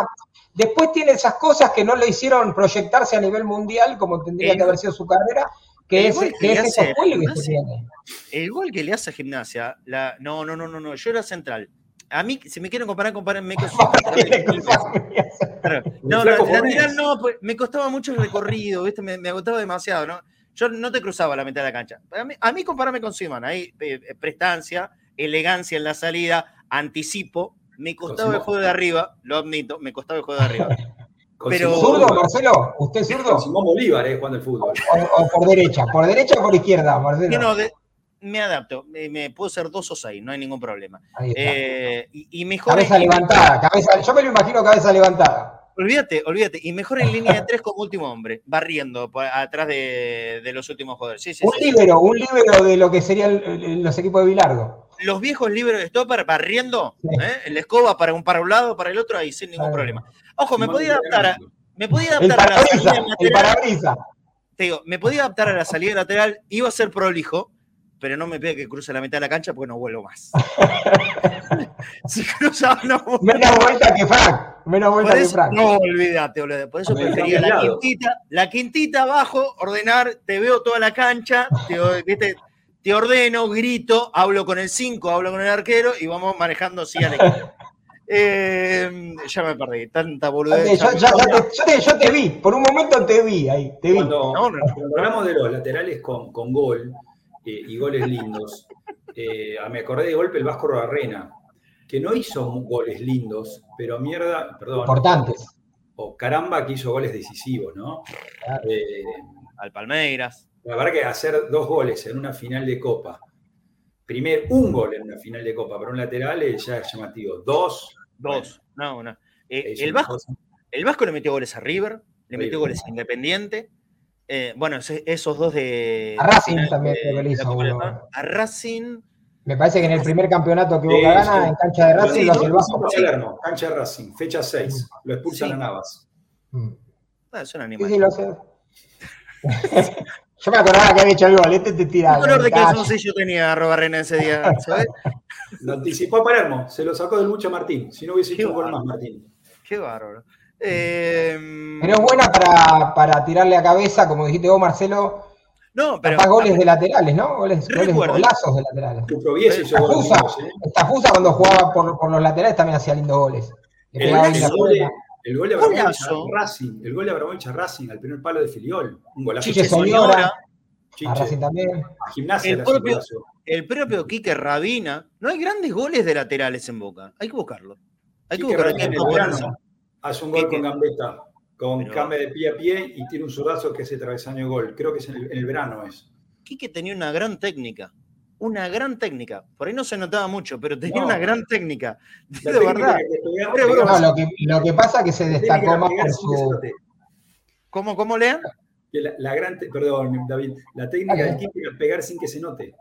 después tiene esas cosas que no le hicieron proyectarse a nivel mundial, como tendría que haber sido su carrera, que el es, que es hace que tiene. El gol que le hace a Gimnasia, la... no, no, no, no, no, yo era central. A mí, si me quieren comparar, compárenme con Claro. No, flaco no, lateral no, pues, me costaba mucho el recorrido, ¿viste? Me, me agotaba demasiado, ¿no? Yo no te cruzaba la mitad de la cancha. A mí, a mí comparame con Simón, ahí eh, eh, prestancia, elegancia en la salida, anticipo, me costaba el juego de arriba, lo admito, me costaba el juego de arriba. Pero- ¿Zurdo. Marcelo? ¿Usted es zurdo? Simón Bolívar, ¿eh? Jugando el fútbol. O, o por derecha? ¿Por derecha o por izquierda, Marcelo? Yo no, de- me adapto, me, me puedo ser dos o seis, no hay ningún problema. Ahí. Eh, y, y mejor cabeza en- levantada, cabeza, yo me lo imagino cabeza levantada. Olvídate, olvídate. Y mejor en línea de tres como último hombre, barriendo por atrás de, de los últimos jugadores. Sí, sí, Un sí, sí. líbero, un líbero de lo que serían el- los equipos de Bilardo. Los viejos libres de stopper barriendo, Sí. ¿eh? el escoba para un, para un lado, para el otro, ahí sin ningún problema. Ojo, me podía adaptar a, me podía El adaptar a la salida lateral. Te digo, me podía adaptar a la salida lateral, iba a ser prolijo, pero no me pide que cruce la mitad de la cancha porque no vuelo más. si cruzaba, no Menos vuelta que Frank. Menos vuelta que Frank. No, olvídate, olvídate. Por eso prefería la quintita, la quintita abajo, ordenar, te veo toda la cancha, te, te ordeno, grito, hablo con el 5, hablo con el arquero y vamos manejando así al equipo. Eh, ya me perdí, tanta boludez. yo, te, vi, por un momento te vi ahí, te vi. Cuando, hablamos de los laterales con, con gol eh, y goles lindos, eh, me acordé de golpe el Vasco Robarrena, que no hizo goles lindos, pero mierda, perdón. Importantes. O caramba que hizo goles decisivos, ¿no? Al Palmeiras. La verdad que hacer dos goles en una final de Copa, primer un gol en una final de Copa para un lateral ya es llamativo. Dos, Dos, no, no. Eh, el, Vasco, el Vasco le metió goles a River, le metió goles a Independiente. Eh, bueno, esos dos de. A Racing también creo que hizo. A Racing. Me parece que en el primer campeonato que Boca gana, en cancha de Racing, lo hace el Vasco. cancha de Racing, fecha 6. Lo expulsan a Navas. Mm. Ah, es un animal. Sí, sí, lo sé. Yo me acordaba que había hecho el gol, este te tira. ¿Qué color de calzoncillo tenía Robarrena ese día? ¿sabes? Lo anticipó a Palermo, se lo sacó del mucho a Martín. Si no hubiese hecho un gol más, Martín. Qué bárbaro. Eh... Pero es buena para, para, tirarle a cabeza, como dijiste vos, Marcelo. No, pero. goles de laterales, ¿no? Goles, goles de golazos de laterales. Está Fusa, ¿eh? Fusa cuando jugaba por, por, los laterales también hacía lindos goles. El, gol de, el gol de Abramovich a Racing, el gol de Abramovich a Racing al primer palo de Filiol. Un golazo. Chiche Soñora. A Racing también. A gimnasia el propio, el propio Quique Rabina. No hay grandes goles de laterales en Boca. Hay que buscarlo. Hay que buscarlo. Hace un gol con Gambetta, con cambio de pie a pie y tiene un sudazo que es el travesaño gol. Creo que es en el, verano es. Quique tenía una gran técnica. Una gran técnica. Por ahí no se notaba mucho, pero tenía una gran técnica. De verdad. lo, que, pasa es que se destacó más por su. ¿Cómo, cómo lean? La, gran, perdón, David, la técnica de Quique era pegar sin que se note.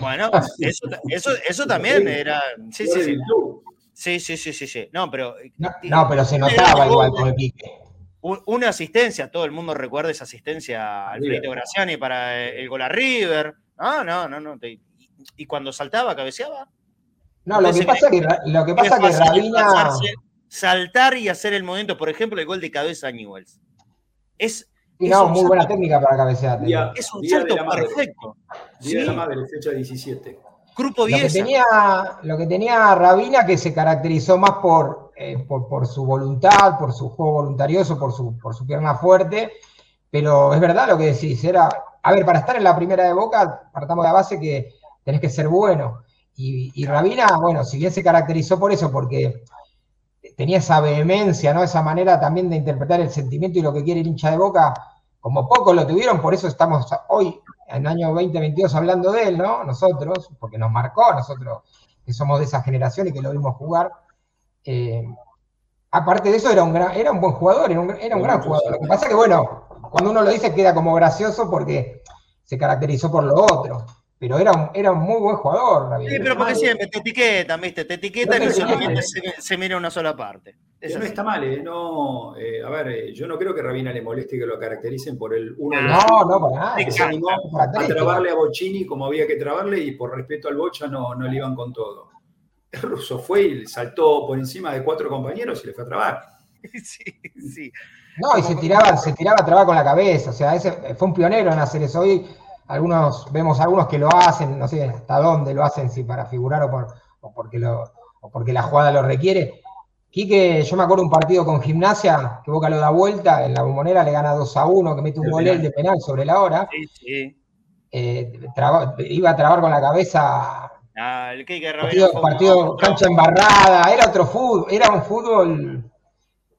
Bueno, eso, eso, eso también era. Sí, sí, sí. Sí, sí, sí, sí, sí. No, pero. No, pero se notaba igual con el pique. Una asistencia, todo el mundo recuerda esa asistencia al Alfredo Graciani para el gol a River. No, no, no, no. Y cuando saltaba, cabeceaba. No, lo que, pasa que, lo que pasa que Rabina. Saltar y hacer el movimiento, por ejemplo, el gol de cabeza a Newells. Es no, muy buena técnica para cabecear. es un salto perfecto. Día de la madre, fecha 17. Grupo 10. Lo que, tenía, lo que tenía Rabina, que se caracterizó más por, eh, por, su voluntad, por su juego voluntarioso, por su, por su pierna fuerte, pero es verdad lo que decís, era, a ver, para estar en la primera de Boca, partamos de la base que tenés que ser bueno. Y, y Rabina, bueno, si bien se caracterizó por eso, porque tenía esa vehemencia, ¿no? Esa manera también de interpretar el sentimiento y lo que quiere el hincha de Boca, como pocos lo tuvieron, por eso estamos hoy, en el año 2022, hablando de él, ¿no? Nosotros, porque nos marcó, nosotros que somos de esa generación y que lo vimos jugar. Eh, aparte de eso, era un, gran, era un buen jugador, era un, era un gran jugador. Lo que pasa es que, bueno, cuando uno lo dice queda como gracioso porque se caracterizó por lo otro pero era un, era un muy buen jugador. Sí, pero porque siempre te etiquetan, ¿viste? Te etiquetan y solamente se, se, mira una sola parte. Eso no está mal, ¿eh? No, eh, a ver, eh, yo no creo que Rabina le moleste que lo caractericen por el uno de los No, no, para nada. se animó a trabarle a Bocini como había que trabarle y por respeto al Bocha no, no le iban con todo. El ruso fue y saltó por encima de cuatro compañeros y le fue a trabar. Sí, sí. No, y se tiraba, se tiraba a trabar con la cabeza. O sea, ese, fue un pionero en hacer eso. Hoy algunos, vemos algunos que lo hacen, no sé hasta dónde lo hacen, si para figurar o, por, porque, lo, porque la jugada lo requiere. Quique, yo me acuerdo un partido con gimnasia, que Boca lo da vuelta, en la bombonera le gana 2 a 1, que mete un gol de penal sobre la hora. Sí, sí. Eh, iba a trabar con la cabeza. Ah, el Quique partido, partido cancha embarrada, era otro fútbol, era un fútbol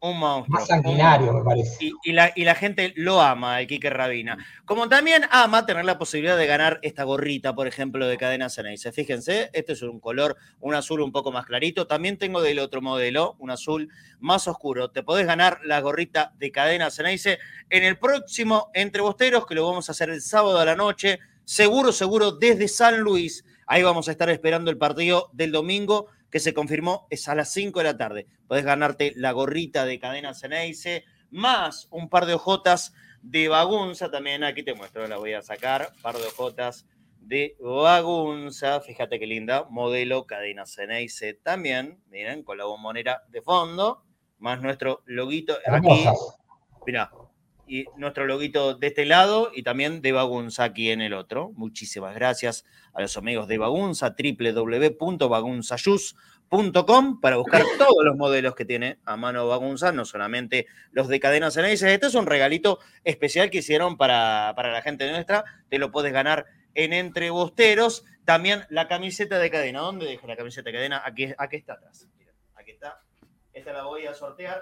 un monstruo. Más sanguinario, me parece. Y, la, gente lo ama, el Quique Rabina. Como también ama tener la posibilidad de ganar esta gorrita, por ejemplo, de cadena Ceneice. Fíjense, este es un color, un azul un poco más clarito. También tengo del otro modelo, un azul más oscuro. Te podés ganar la gorrita de cadena Ceneice en el próximo Entre Bosteros, que lo vamos a hacer el sábado a la noche. Seguro, seguro, desde San Luis. Ahí vamos a estar esperando el partido del domingo que se confirmó es a las 5 de la tarde. Podés ganarte la gorrita de cadena Ceneice, más un par de ojotas de bagunza también. Aquí te muestro, la voy a sacar. Par de ojotas de Bagunza. Fíjate qué linda. Modelo cadena Ceneice también. Miren, con la bombonera de fondo. Más nuestro loguito aquí. Mirá, y nuestro loguito de este lado y también de Bagunza aquí en el otro. Muchísimas gracias a los amigos de Bagunza, www.bagunzayus.com para buscar todos los modelos que tiene a mano Bagunza, no solamente los de cadenas en Este es un regalito especial que hicieron para, para la gente nuestra. Te lo puedes ganar en Entrebosteros. También la camiseta de cadena. ¿Dónde dejo la camiseta de cadena? Aquí, aquí está atrás. aquí está. Esta la voy a sortear.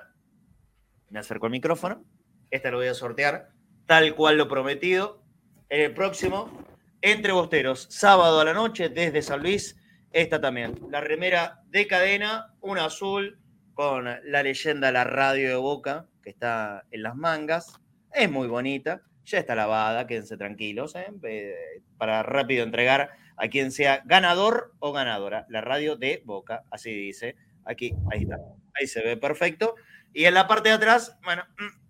Me acerco al micrófono. Esta lo voy a sortear tal cual lo prometido. En el próximo, entre Bosteros, sábado a la noche desde San Luis. Esta también, la remera de cadena, una azul con la leyenda La Radio de Boca, que está en las mangas. Es muy bonita, ya está lavada, quédense tranquilos, ¿eh? para rápido entregar a quien sea ganador o ganadora. La radio de Boca, así dice. Aquí, ahí está. Ahí se ve perfecto. Y en la parte de atrás, bueno, mm,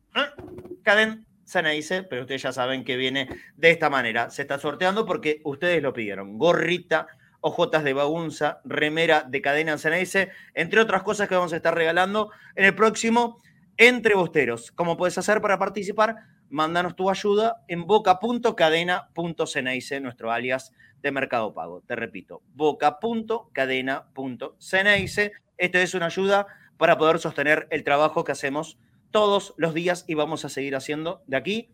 Caden dice, pero ustedes ya saben que viene de esta manera. Se está sorteando porque ustedes lo pidieron. Gorrita, ojotas de bagunza, remera de cadena dice, entre otras cosas que vamos a estar regalando en el próximo Entre Bosteros. ¿Cómo puedes hacer para participar? Mándanos tu ayuda en boca.cadena.ceneice, nuestro alias de Mercado Pago. Te repito, boca.cadena.ceneice. Esto es una ayuda para poder sostener el trabajo que hacemos todos los días y vamos a seguir haciendo de aquí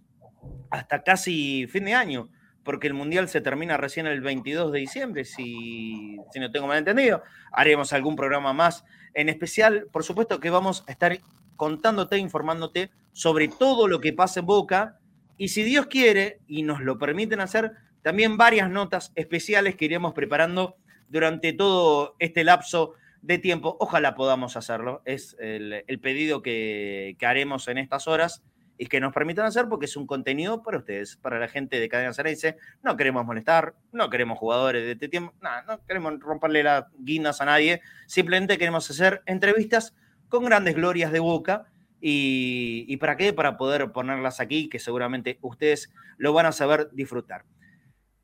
hasta casi fin de año, porque el Mundial se termina recién el 22 de diciembre, si, si no tengo mal entendido. Haremos algún programa más en especial. Por supuesto que vamos a estar contándote, informándote sobre todo lo que pasa en Boca y si Dios quiere y nos lo permiten hacer, también varias notas especiales que iremos preparando durante todo este lapso de tiempo. Ojalá podamos hacerlo. Es el, pedido que, haremos en estas horas y que nos permitan hacer porque es un contenido para ustedes, para la gente de Cadena Cerense. No queremos molestar, no queremos jugadores de este tiempo, no queremos romperle las guindas a nadie. Simplemente queremos hacer entrevistas con grandes glorias de boca. Y, ¿Y para qué? Para poder ponerlas aquí, que seguramente ustedes lo van a saber disfrutar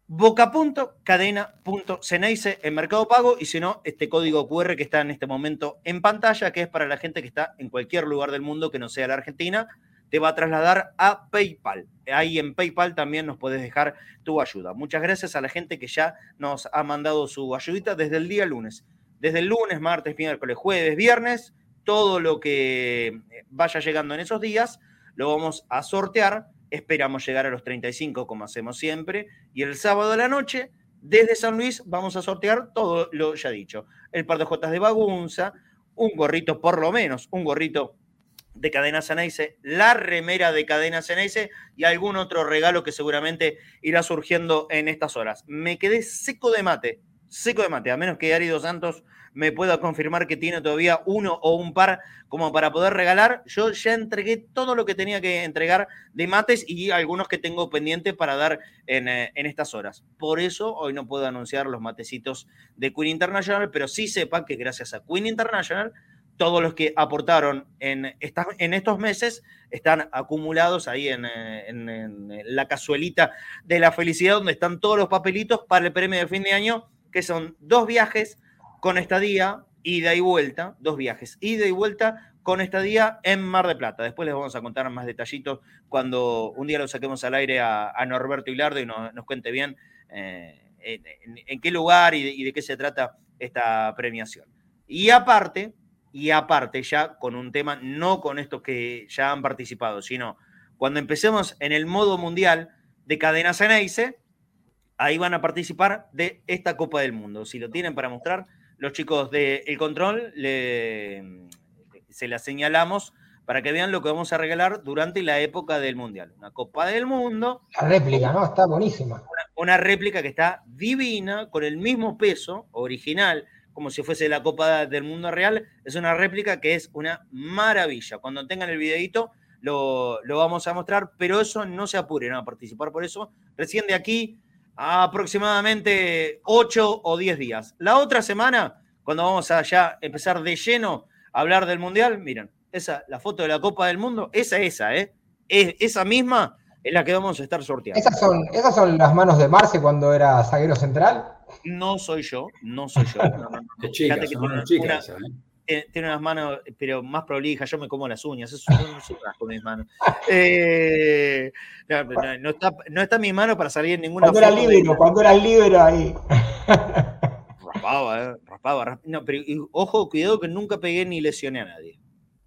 boca.cadena.ceneice en Mercado Pago y si no, este código QR que está en este momento en pantalla, que es para la gente que está en cualquier lugar del mundo que no sea la Argentina, te va a trasladar a PayPal. Ahí en PayPal también nos puedes dejar tu ayuda. Muchas gracias a la gente que ya nos ha mandado su ayudita desde el día lunes. Desde el lunes, martes, miércoles, jueves, viernes, todo lo que vaya llegando en esos días lo vamos a sortear Esperamos llegar a los 35 como hacemos siempre. Y el sábado de la noche, desde San Luis, vamos a sortear todo lo ya dicho. El par de jotas de bagunza, un gorrito por lo menos, un gorrito de Cadena Ceneice, la remera de Cadena Ceneice y algún otro regalo que seguramente irá surgiendo en estas horas. Me quedé seco de mate, seco de mate, a menos que Arido Santos me pueda confirmar que tiene todavía uno o un par como para poder regalar. Yo ya entregué todo lo que tenía que entregar de mates y algunos que tengo pendiente para dar en, eh, estas horas. Por eso hoy no puedo anunciar los matecitos de Queen International, pero sí sepan que gracias a Queen International todos los que aportaron en, en estos meses están acumulados ahí en, eh, en, la cazuelita de la felicidad, donde están todos los papelitos para el premio de fin de año, que son dos viajes con estadía, ida y vuelta, dos viajes, ida y vuelta con estadía en Mar de Plata. Después les vamos a contar más detallitos cuando un día lo saquemos al aire a, Norberto Hilardo y nos, cuente bien eh, en, qué lugar y de, qué se trata esta premiación. Y aparte, y aparte ya con un tema, no con estos que ya han participado, sino cuando empecemos en el modo mundial de Cadena Ceneice, ahí van a participar de esta Copa del Mundo. Si lo tienen para mostrar, los chicos del El Control se la señalamos para que vean lo que vamos a regalar durante la época del Mundial. Una Copa del Mundo. La réplica, ¿no? Está buenísima. Una, réplica que está divina, con el mismo peso original, como si fuese la Copa del Mundo real. Es una réplica que es una maravilla. Cuando tengan el videito lo, lo vamos a mostrar, pero eso no se apuren a participar por eso. Recién de aquí aproximadamente 8 o 10 días. La otra semana, cuando vamos a ya empezar de lleno a hablar del Mundial, miren, esa, la foto de la Copa del Mundo, esa, esa, ¿eh? Es, esa misma es la que vamos a estar sorteando. ¿Esas son, ¿Esas son las manos de Marce cuando era zaguero central? No soy yo, no soy yo. Fíjate que son tiene una- eh, tiene unas manos, pero más prolijas, yo me como las uñas, eso es un super con mis manos. Eh, no, no, no está, no está mi mano para salir en ninguna Cuando era de- libero, cuando era libero ahí. Raspaba, eh, raspaba, raspaba. No, pero y, ojo, cuidado que nunca pegué ni lesioné a nadie.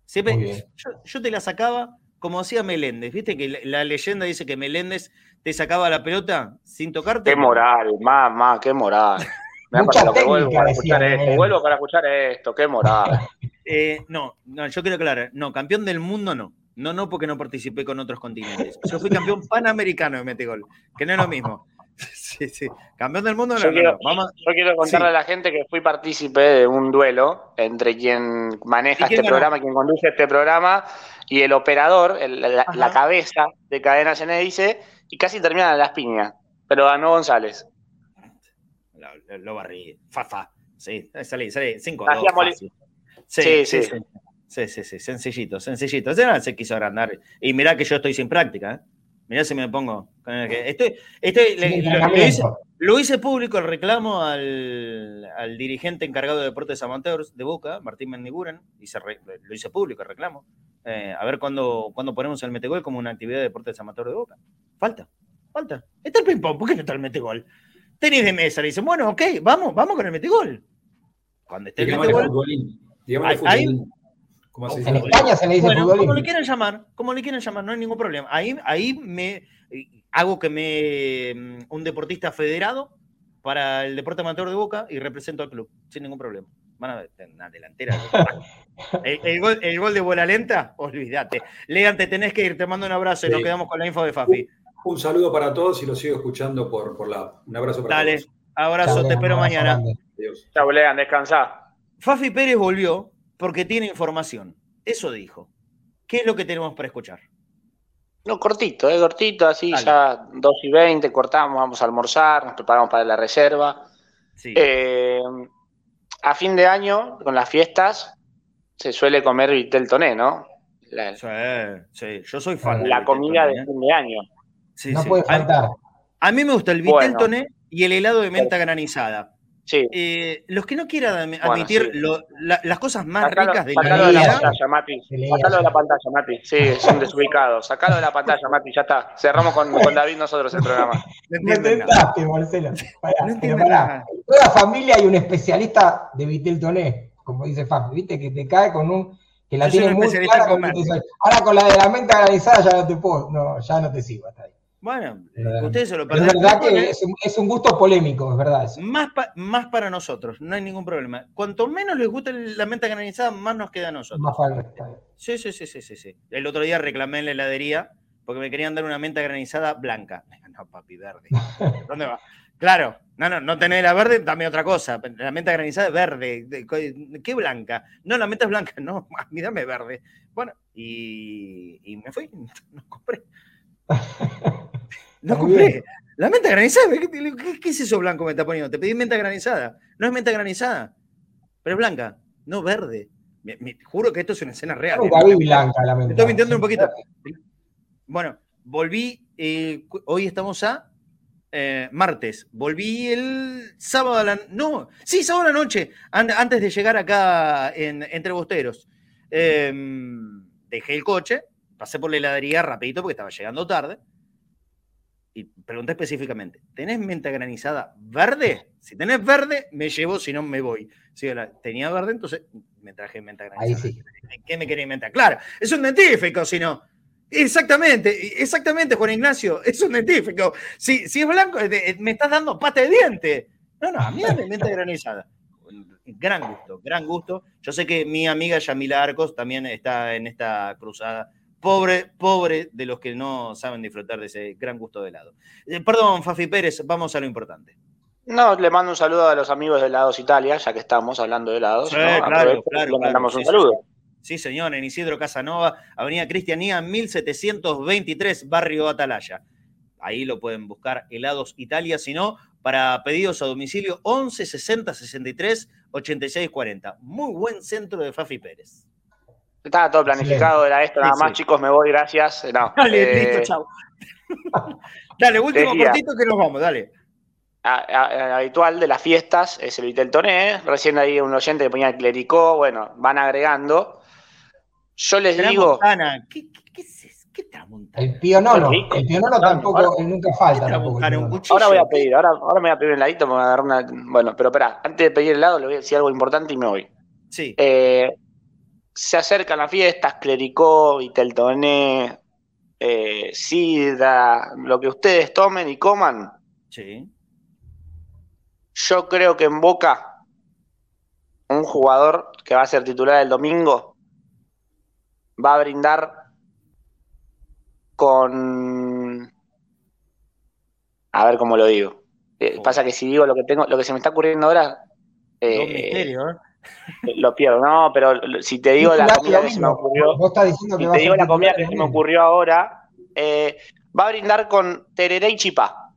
Siempre, yo, yo te la sacaba como hacía Meléndez, viste que la, la leyenda dice que Meléndez te sacaba la pelota sin tocarte. Qué moral, mamá, qué moral. Mucha para lo que vuelvo técnica, para decía escuchar esto. Menéndez. Vuelvo para escuchar esto, qué moral. Eh, no, no, yo quiero aclarar, no, campeón del mundo no. No, no, porque no participé con otros continentes. Yo fui campeón panamericano de metegol, que no es lo mismo. Sí, sí. Campeón del mundo no, Yo no, quiero, no. Vamos, yo quiero contarle Sí. a la gente que fui partícipe de un duelo entre quien maneja ¿Y quién este ganó? programa, quien conduce este programa, y el operador, el- la, cabeza de Cadena dice y casi terminan las piñas. Pero ganó González. Lo, lo- barrí. Fa, fa. Sí, salí, salí. 5 Hacía moli- Sí, Sí, sí, sí. sí. Sí, sí, sí, sencillito, sencillito. Se quiso agrandar. Y mirá que yo estoy sin práctica, ¿eh? Mirá si me pongo. con el que- Estoy, estoy, le- lo, lo hice, entrenamiento. lo hice público el reclamo al, al dirigente encargado de deportes amateurs de Boca, Martín Mendiguren, y se re- lo hice público el reclamo. Eh, a ver cuándo, cuándo ponemos el metegol como una actividad de deportes amateurs de Boca. Falta, falta. Está el ping-pong, ¿por qué no está el metegol? Tenis de mesa, le dicen, bueno, ok, vamos, vamos con el metegol. Cuando esté el Digámosle metegol, futbolín. Digámosle Ahí- ahí- futbolín. ¿Cómo se dice? En España se le dice Bueno, como le quieran llamar, como le quieran llamar, no hay ningún problema. Ahí, ahí me hago que me mm, un deportista federado para el deporte amateur de Boca y represento al club, sin ningún problema. Van a ver, una delantera. El, el gol, el gol de bola lenta, olvídate. Lean, te tenés que ir, te mando un abrazo y nos quedamos con la info de Fafi. Un saludo para todos y lo sigo escuchando por, por la. Un abrazo para Dale, todos. abrazo, Chao, te espero mañana. Adiós. Chau, Lean, descansá. Fafi Pérez volvió porque tiene información. Eso dijo. ¿Qué es lo que tenemos para escuchar? No, cortito, eh, cortito, así Dale. ya 2 y 20, cortamos, vamos a almorzar, nos preparamos para la reserva. Sí. Eh, a fin de año, con las fiestas, se suele comer vitel toné, ¿no? La, Sí, sí, yo soy fan. la comida Toné, de ¿eh? fin de año. Sí, No sí. puede A- faltar. A mí me gusta el Vitel Bueno. Toné y el helado de menta granizada. Sí. Eh, los que no quieran Bueno, admitir sí. lo- la- las cosas más Sacalo, ricas de la sacalo de la pantalla, Mati. Sacalo de la pantalla, Mati. Sí, son desubicados. Sacalo de la pantalla, Mati. Ya está. Cerramos con, con David nosotros el programa. no Me entienden nada. tentaste, Marcelo. Pará, No pero pará. nada. En toda familia hay un especialista de Vitel Toné, como dice Fabi, viste, que te cae con un. que la tiene un muy especialista clara. con. Ahora con la de la menta granizada ya no te puedo. No, ya no te sigo hasta ahí. Bueno, ustedes se lo es verdad que es un, es un gusto polémico, es verdad eso. Más, pa- más para nosotros, no hay ningún problema. Cuanto menos les guste la menta granizada, más nos queda a nosotros. Más falta. Sí, sí, sí, sí, sí, sí. El otro día reclamé en la heladería porque me querían dar una menta granizada blanca. No, papi, verde. ¿Dónde va? Claro, no, no, no tenés la verde, dame otra cosa. La menta granizada es verde. De- ¿Qué blanca? No, la menta es blanca. No, a mí dame verde. Bueno, y, y me fui. No compré. No compré. La menta granizada, ¿qué, qué- qué es eso blanco que me está poniendo? Te pedí menta granizada. No es menta granizada, pero es blanca, no verde. Me- me- juro que esto es una escena real. Nunca ¿eh? vi blanca la menta. Estoy mintiendo un poquito. Bueno, volví, eh, hoy estamos a eh, martes, volví el sábado a la... No, sí, sábado a la noche, an- antes de llegar acá en, entre Bosteros. Eh, dejé el coche, pasé por la heladería rapidito porque estaba llegando tarde. Y pregunté específicamente, ¿tenés menta granizada verde? Si tenés verde, me llevo, si no me voy. Si tenía verde, entonces me traje menta Ahí granizada. sí. ¿Qué me quería inventar? Claro, es un dentífico, si no. Exactamente, exactamente, Juan Ignacio, es un dentífico. Si, si es blanco, me estás dando pata de diente. No, no, a mí dame menta granizada. Gran gusto, gran gusto. Yo sé que mi amiga Yamila Arcos también está en esta cruzada. Pobre, pobre de los que no saben disfrutar de ese gran gusto de helado. Eh, perdón, Fafi Pérez, vamos a lo importante. No, le mando un saludo a los amigos de Helados Italia, ya que estamos hablando de helados. Sí, ¿no? claro, claro, Le mandamos claro, un sí, saludo. Sí, señor, en Isidro Casanova, Avenida Cristianía, 1723, Barrio Atalaya. Ahí lo pueden buscar, Helados Italia, si no, para pedidos a domicilio 11 60 63 86 40. Muy buen centro de Fafi Pérez. Estaba todo planificado, era esto, nada Sí, más, sí. chicos, me voy, gracias. No, Dale, eh, listo, chao. dale, último cortito que nos vamos, dale. habitual de las fiestas es el Vitel Toné. Recién hay un oyente que ponía el clericó. Bueno, van agregando. Yo les digo. ¿Qué, qué, es? ¿Qué tramontana? El pionono. El pionono tampoco, nunca falta. Tampoco, ahora voy a pedir, ahora, ahora me voy a pedir un heladito, me voy a dar una. Bueno, pero espera, antes de pedir el helado, le voy a decir algo importante y me voy. Sí. Eh, se acercan las fiestas, clericó, Viteltoné, eh, Sida, lo que ustedes tomen y coman. Sí. Yo creo que en Boca, un jugador que va a ser titular el domingo va a brindar con. A ver cómo lo digo. Eh, pasa que si digo lo que tengo, lo que se me está ocurriendo ahora. Eh, misterio, ¿eh? Lo pierdo, no, pero si te digo la comida que se me ocurrió. si te digo la comida que se me ocurrió ahora, eh, va a brindar con tereré y chipá.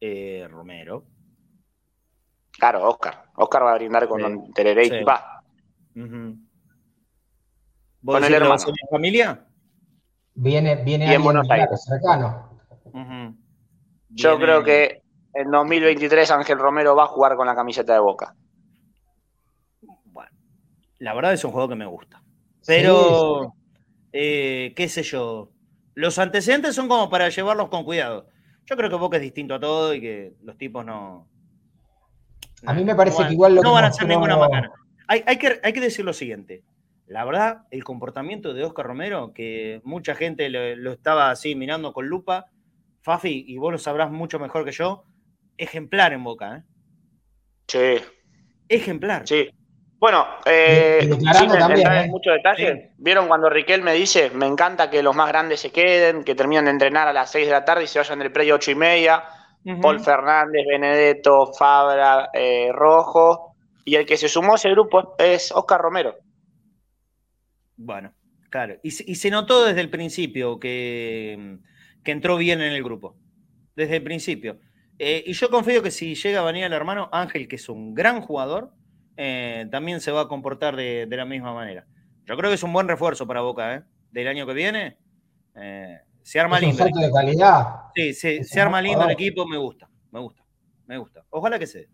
Eh, Romero. Claro, Oscar. Oscar va a brindar con tereré y chipá. con el hermano. familia? Viene, viene en Buenos Aires. cercano. Yo creo que en 2023 Ángel Romero va a jugar con la camiseta de Boca la verdad es un juego que me gusta. Pero, eh, qué sé yo, los antecedentes son como para llevarlos con cuidado. Yo creo que Boca es distinto a todo y que los tipos no... A mí me parece que igual lo No van a hacer ninguna macana. Hay, que, hay que decir lo siguiente. La verdad, el comportamiento de Oscar Romero, que mucha gente lo, lo, estaba así mirando con lupa, Fafi, y vos lo sabrás mucho mejor que yo, ejemplar en Boca, ¿eh? Sí. Ejemplar. Sí. Bueno, eh, sin entrar en ¿eh? mucho detalle, ¿vieron cuando Riquel me dice, me encanta que los más grandes se queden, que terminen de entrenar a las 6 de la tarde y se vayan del predio 8 y media? Paul Fernández, Benedetto, Fabra, eh, Rojo, y el que se sumó a ese grupo es Oscar Romero. Bueno, claro, y, se notó desde el principio que, que, entró bien en el grupo, desde el principio. Eh, y yo confío que si llega a venir el hermano Ángel, que es un gran jugador, eh, también se va a comportar de, la misma manera. Yo creo que es un buen refuerzo para Boca, ¿eh? Del año que viene. Eh, se arma lindo. de calidad. Sí, se arma lindo el equipo, me gusta, me gusta, me gusta. Ojalá que se dé,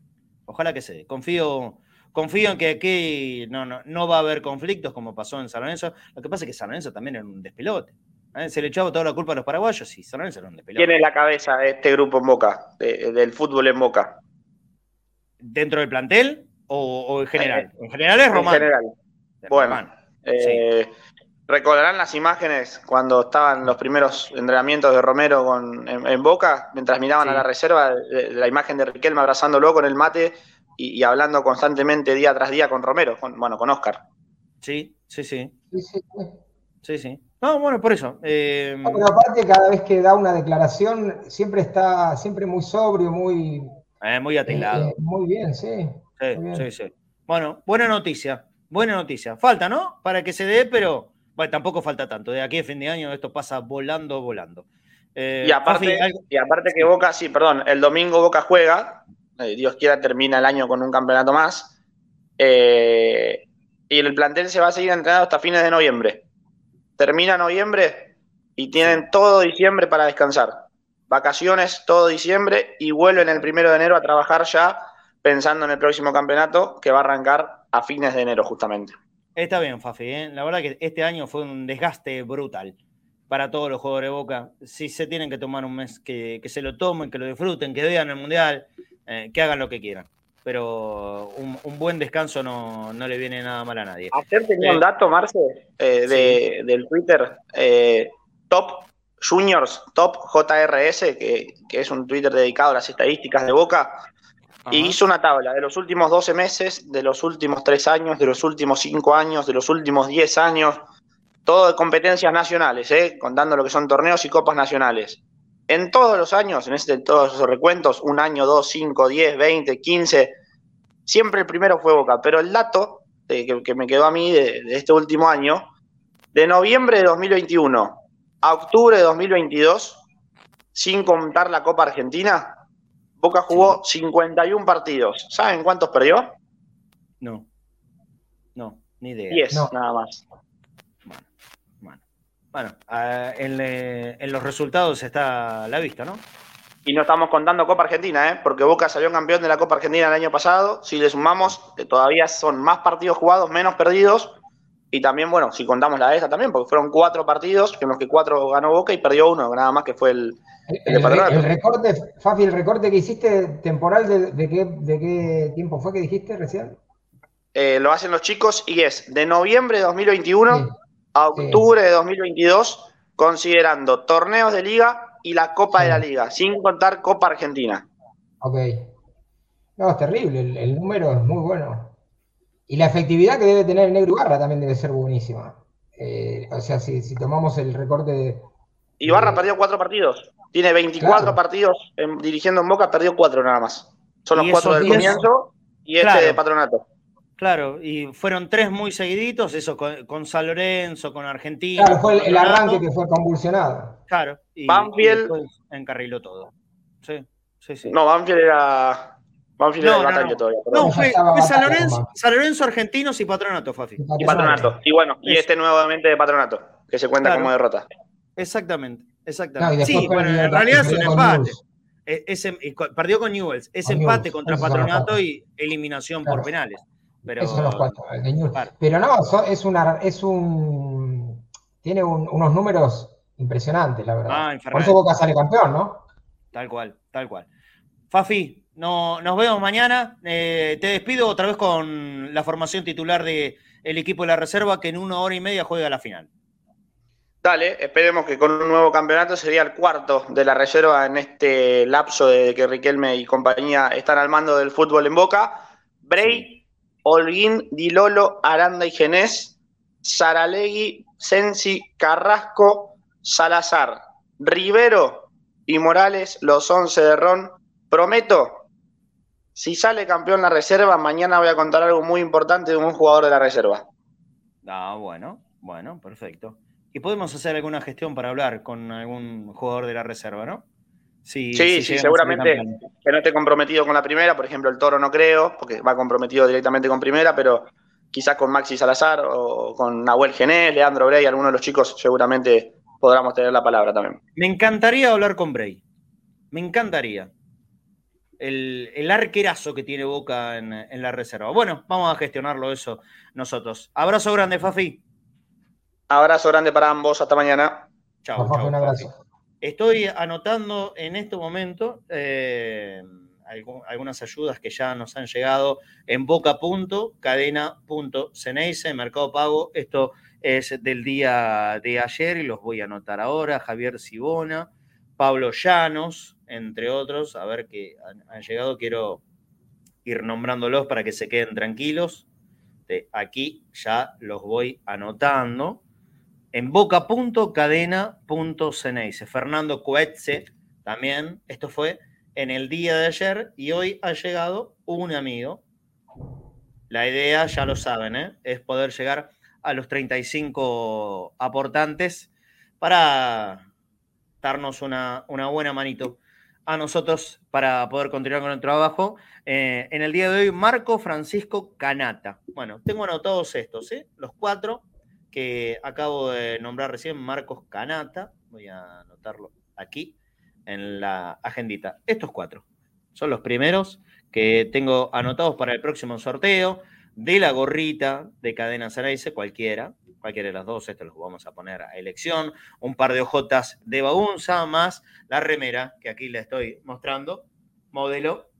ojalá que se dé. Confío, confío en que aquí no, no, no va a haber conflictos como pasó en San Lorenzo. Lo que pasa es que San Lorenzo también era un despelote. Se le echaba toda la culpa a los paraguayos y San Lorenzo era un despelote. ¿Quién es la cabeza de este grupo en Boca, del fútbol en Boca? ¿Dentro del plantel? O, en general? En general es Román. En general. Bueno, eh, recordarán las imágenes cuando estaban los primeros entrenamientos de Romero con, en, Boca, mientras miraban a la reserva, la imagen de Riquelme abrazándolo con el mate y, hablando constantemente día tras día con Romero, bueno, con Oscar. Sí, sí, sí. Sí, sí. No, bueno, por eso. Eh... pero aparte, cada vez que da una declaración, siempre está, siempre muy sobrio, muy. Eh, muy atilado. Eh, muy bien, sí. Sí, sí, Bueno, buena noticia. Buena noticia. Falta, ¿no? Para que se dé, pero bueno, tampoco falta tanto. De aquí a fin de año esto pasa volando, volando. Eh, y, aparte, y aparte que Boca, sí, perdón, el domingo Boca juega, eh, Dios quiera termina el año con un campeonato más, eh, y el plantel se va a seguir entrenando hasta fines de noviembre. Termina noviembre y tienen todo diciembre para descansar. Vacaciones todo diciembre y vuelven el primero de enero a trabajar ya pensando en el próximo campeonato que va a arrancar a fines de enero justamente. Está bien, Fafi. ¿eh? La verdad que este año fue un desgaste brutal para todos los jugadores de Boca. Si se tienen que tomar un mes, que, se lo tomen, que lo disfruten, que vean el Mundial, eh, que hagan lo que quieran. Pero un, buen descanso no, le viene nada mal a nadie. Ayer tenía un eh, dato, Marce, del Twitter Top Juniors, Top JRS, que, que es un Twitter dedicado a las estadísticas de Boca y hizo una tabla de los últimos 12 meses, de los últimos 3 años, de los últimos 5 años, de los últimos 10 años, todo de competencias nacionales, ¿eh? contando lo que son torneos y copas nacionales. En todos los años, en este, todos esos recuentos, un año, dos, cinco, diez, veinte, quince, siempre el primero fue Boca. Pero el dato que, me quedó a mí de, de este último año, de noviembre de 2021 a octubre de 2022, sin contar la Copa Argentina, Boca jugó 51 partidos. ¿Saben cuántos perdió? No. No, ni idea. 10, nada más. Bueno, bueno, en, los resultados está la vista, ¿no? Y no estamos contando Copa Argentina, ¿eh? porque Boca salió campeón de la Copa Argentina el año pasado. Si le sumamos, todavía son más partidos jugados, menos perdidos. Y también, bueno, si contamos la de esta también, porque fueron cuatro partidos, en los que cuatro ganó Boca y perdió uno, nada más que fue el, el, el, recorte, Fafi, el recorte que hiciste temporal, ¿de, qué, de qué tiempo fue que dijiste recién? Eh, lo hacen los chicos y es de noviembre de 2021 a octubre de 2022, considerando torneos de liga y la Copa de la Liga, sin contar Copa Argentina. Ok. No, es terrible, el, número es muy bueno. Y la efectividad que debe tener el Negro Ibarra también debe ser buenísima. Eh, o sea, si, tomamos el recorte de. Ibarra perdió cuatro partidos. Tiene 24 partidos dirigiendo en Boca, perdió cuatro nada más. Son los cuatro del comienzo y este de patronato. Claro, y fueron tres muy seguiditos, eso con, San Lorenzo, con Argentina. Claro, fue el, arranque que fue convulsionado. Claro, y, Banfield. encarriló todo. Sí, sí, sí. No, Banfield era. Banfield no, era no, todavía. No, fue, San, Lorenzo, San, Lorenzo, Argentinos y Patronato, Fafi. Y Patronato. Y bueno, y este nuevamente de Patronato, que se cuenta como derrota. Exactamente, exactamente. sí, bueno, en realidad es un empate. E, perdió con Newells. Es empate contra Patronato y eliminación por penales. Pero, Esos son los cuatro. Pero no, es, una, es un. Tiene unos números impresionantes, la verdad. Ah, Por eso Boca sale campeón, ¿no? Tal cual, tal cual. Fafi, no, nos vemos mañana. Eh, te despido otra vez con la formación titular del el equipo de la reserva que en una hora y media juega la final. Dale, esperemos que con un nuevo campeonato sería el cuarto de la reserva en este lapso de que Riquelme y compañía están al mando del fútbol en Boca. Bray, Holguín, Dilolo, Aranda y Genés, Saralegui, Sensi, Carrasco, Salazar, Rivero y Morales, los 11 de Ron. Prometo, si sale campeón la reserva, mañana voy a contar algo muy importante de un jugador de la reserva. Ah, bueno, bueno, perfecto. Y podemos hacer alguna gestión para hablar con algún jugador de la reserva, ¿no? sí, sí, seguramente que no esté comprometido con la primera, por ejemplo, el Toro no creo, porque va comprometido directamente con primera, pero quizás con Maxi Salazar o con Nahuel Gené, Leandro Bray, alguno de los chicos seguramente podamos tener la palabra también. Me encantaría hablar con Bray, me encantaría. El, arquerazo que tiene Boca en, en, la reserva. Bueno, vamos a gestionarlo eso nosotros. Abrazo grande, Fafi. Abrazo grande para ambos, hasta mañana. Chao. Un abrazo. Estoy anotando en este momento eh, algunas ayudas que ya nos han llegado en boca.cadena.ceneice, Mercado Pago. Esto es del día de ayer y los voy a anotar ahora. Javier Sibona, Pablo Llanos, entre otros. A ver qué han, llegado. Quiero ir nombrándolos para que se queden tranquilos. De aquí ya los voy anotando en boca.cadena.ceneice. Fernando Coetze también, esto fue en el día de ayer y hoy ha llegado un amigo. La idea, ya lo saben, ¿eh? es poder llegar a los 35 aportantes para darnos una, buena manito a nosotros para poder continuar con el trabajo. Eh, en el día de hoy, Marco Francisco Canata. Bueno, tengo anotados estos, ¿eh? los cuatro que acabo de nombrar recién, Marcos Canata, voy a anotarlo aquí en la agendita. Estos cuatro son los primeros que tengo anotados para el próximo sorteo de la gorrita de Cadena Saraice, cualquiera, cualquiera de las dos, estos los vamos a poner a elección, un par de hojotas de baunza, más la remera que aquí le estoy mostrando, modelo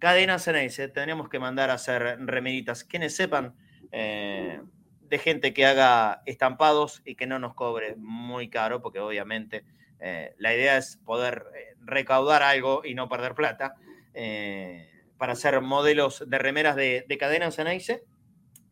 Cadena Saraice, tenemos que mandar a hacer remeritas, quienes sepan eh, de gente que haga estampados y que no nos cobre muy caro, porque obviamente eh, la idea es poder eh, recaudar algo y no perder plata para hacer modelos de remeras de, de cadena Ceneice.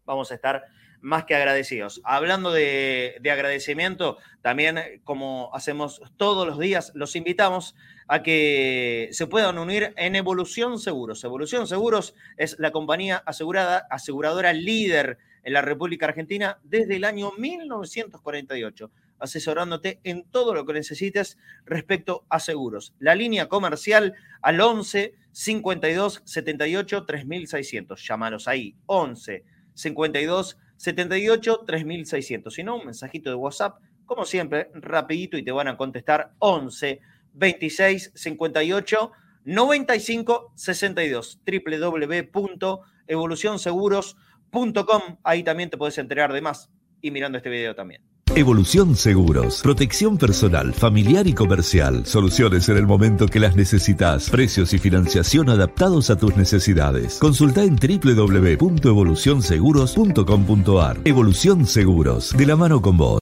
Vamos a estar más que agradecidos. Hablando de, de, agradecimiento, también como hacemos todos los días, los invitamos a que se puedan unir en Evolución Seguros. Evolución Seguros es la compañía asegurada, aseguradora líder en la República Argentina desde el año 1948, asesorándote en todo lo que necesites respecto a seguros. La línea comercial al 11 52 78 3600. Llámalos ahí, 11 52 78 3600. Si no, un mensajito de WhatsApp como siempre, rapidito y te van a contestar 11 26 58 95 62 www.evolucionseguros.com. Ahí también te puedes enterar de más y mirando este video también. Evolución Seguros, protección personal, familiar y comercial, soluciones en el momento que las necesitas, precios y financiación adaptados a tus necesidades. Consulta en www.evolucionseguros.com.ar. Evolución Seguros, de la mano con vos.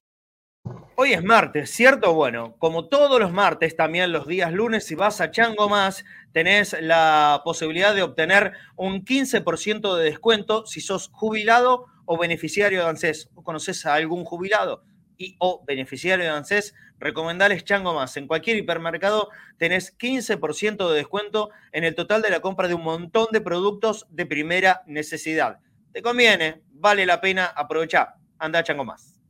Hoy es martes, ¿cierto? Bueno, como todos los martes, también los días lunes, si vas a Chango Más, tenés la posibilidad de obtener un 15% de descuento si sos jubilado o beneficiario de ANSES. ¿O conoces a algún jubilado y o beneficiario de ANSES? Recomendales Chango Más. En cualquier hipermercado tenés 15% de descuento en el total de la compra de un montón de productos de primera necesidad. Te conviene, vale la pena aprovechar. Anda Chango Más.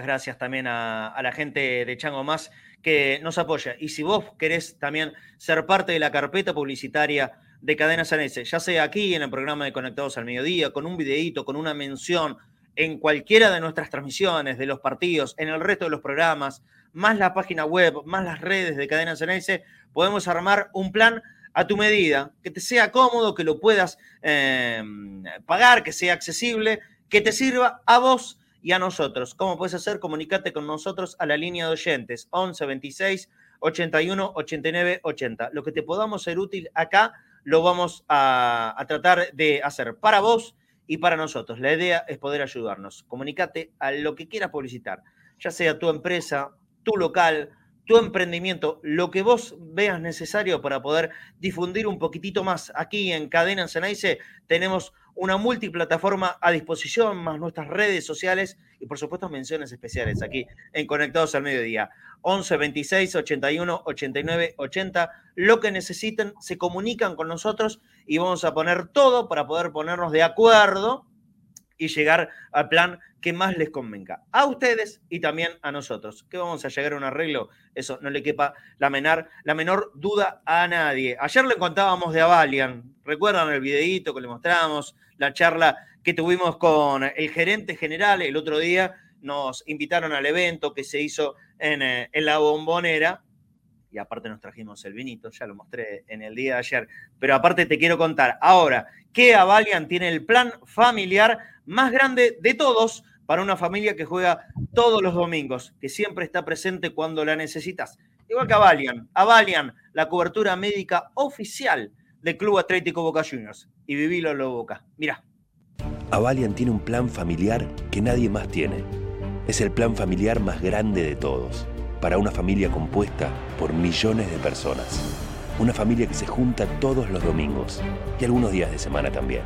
Gracias también a, la gente de Chango Más que nos apoya. Y si vos querés también ser parte de la carpeta publicitaria de Cadena Sanese, ya sea aquí en el programa de Conectados al Mediodía, con un videíto, con una mención, en cualquiera de nuestras transmisiones, de los partidos, en el resto de los programas, más la página web, más las redes de Cadena Sanese, podemos armar un plan a tu medida, que te sea cómodo, que lo puedas eh, pagar, que sea accesible, que te sirva a vos y a nosotros. ¿Cómo puedes hacer? Comunicate con nosotros a la línea de oyentes 11 26 81 89 80. Lo que te podamos ser útil acá lo vamos a, a tratar de hacer para vos y para nosotros. La idea es poder ayudarnos. Comunicate a lo que quieras publicitar, ya sea tu empresa, tu local, tu emprendimiento, lo que vos veas necesario para poder difundir un poquitito más. Aquí en Cadena Cenaice tenemos una multiplataforma a disposición, más nuestras redes sociales y por supuesto menciones especiales aquí en Conectados al Mediodía. 11 26 81 89 80. Lo que necesiten, se comunican con nosotros y vamos a poner todo para poder ponernos de acuerdo y llegar al plan que más les convenga. A ustedes y también a nosotros. Que vamos a llegar a un arreglo, eso no le quepa la menor, la menor duda a nadie. Ayer le contábamos de Avalian. ¿Recuerdan el videíto que le mostramos? La charla que tuvimos con el gerente general el otro día. Nos invitaron al evento que se hizo en, eh, en la bombonera y aparte nos trajimos el vinito, ya lo mostré en el día de ayer. Pero aparte te quiero contar ahora que Avalian tiene el plan familiar más grande de todos para una familia que juega todos los domingos, que siempre está presente cuando la necesitas. Igual que Avalian. Avalian, la cobertura médica oficial del Club Atlético Boca Juniors. Y vivilo lo Boca. Mira. Avalian tiene un plan familiar que nadie más tiene. Es el plan familiar más grande de todos para una familia compuesta por millones de personas. Una familia que se junta todos los domingos y algunos días de semana también.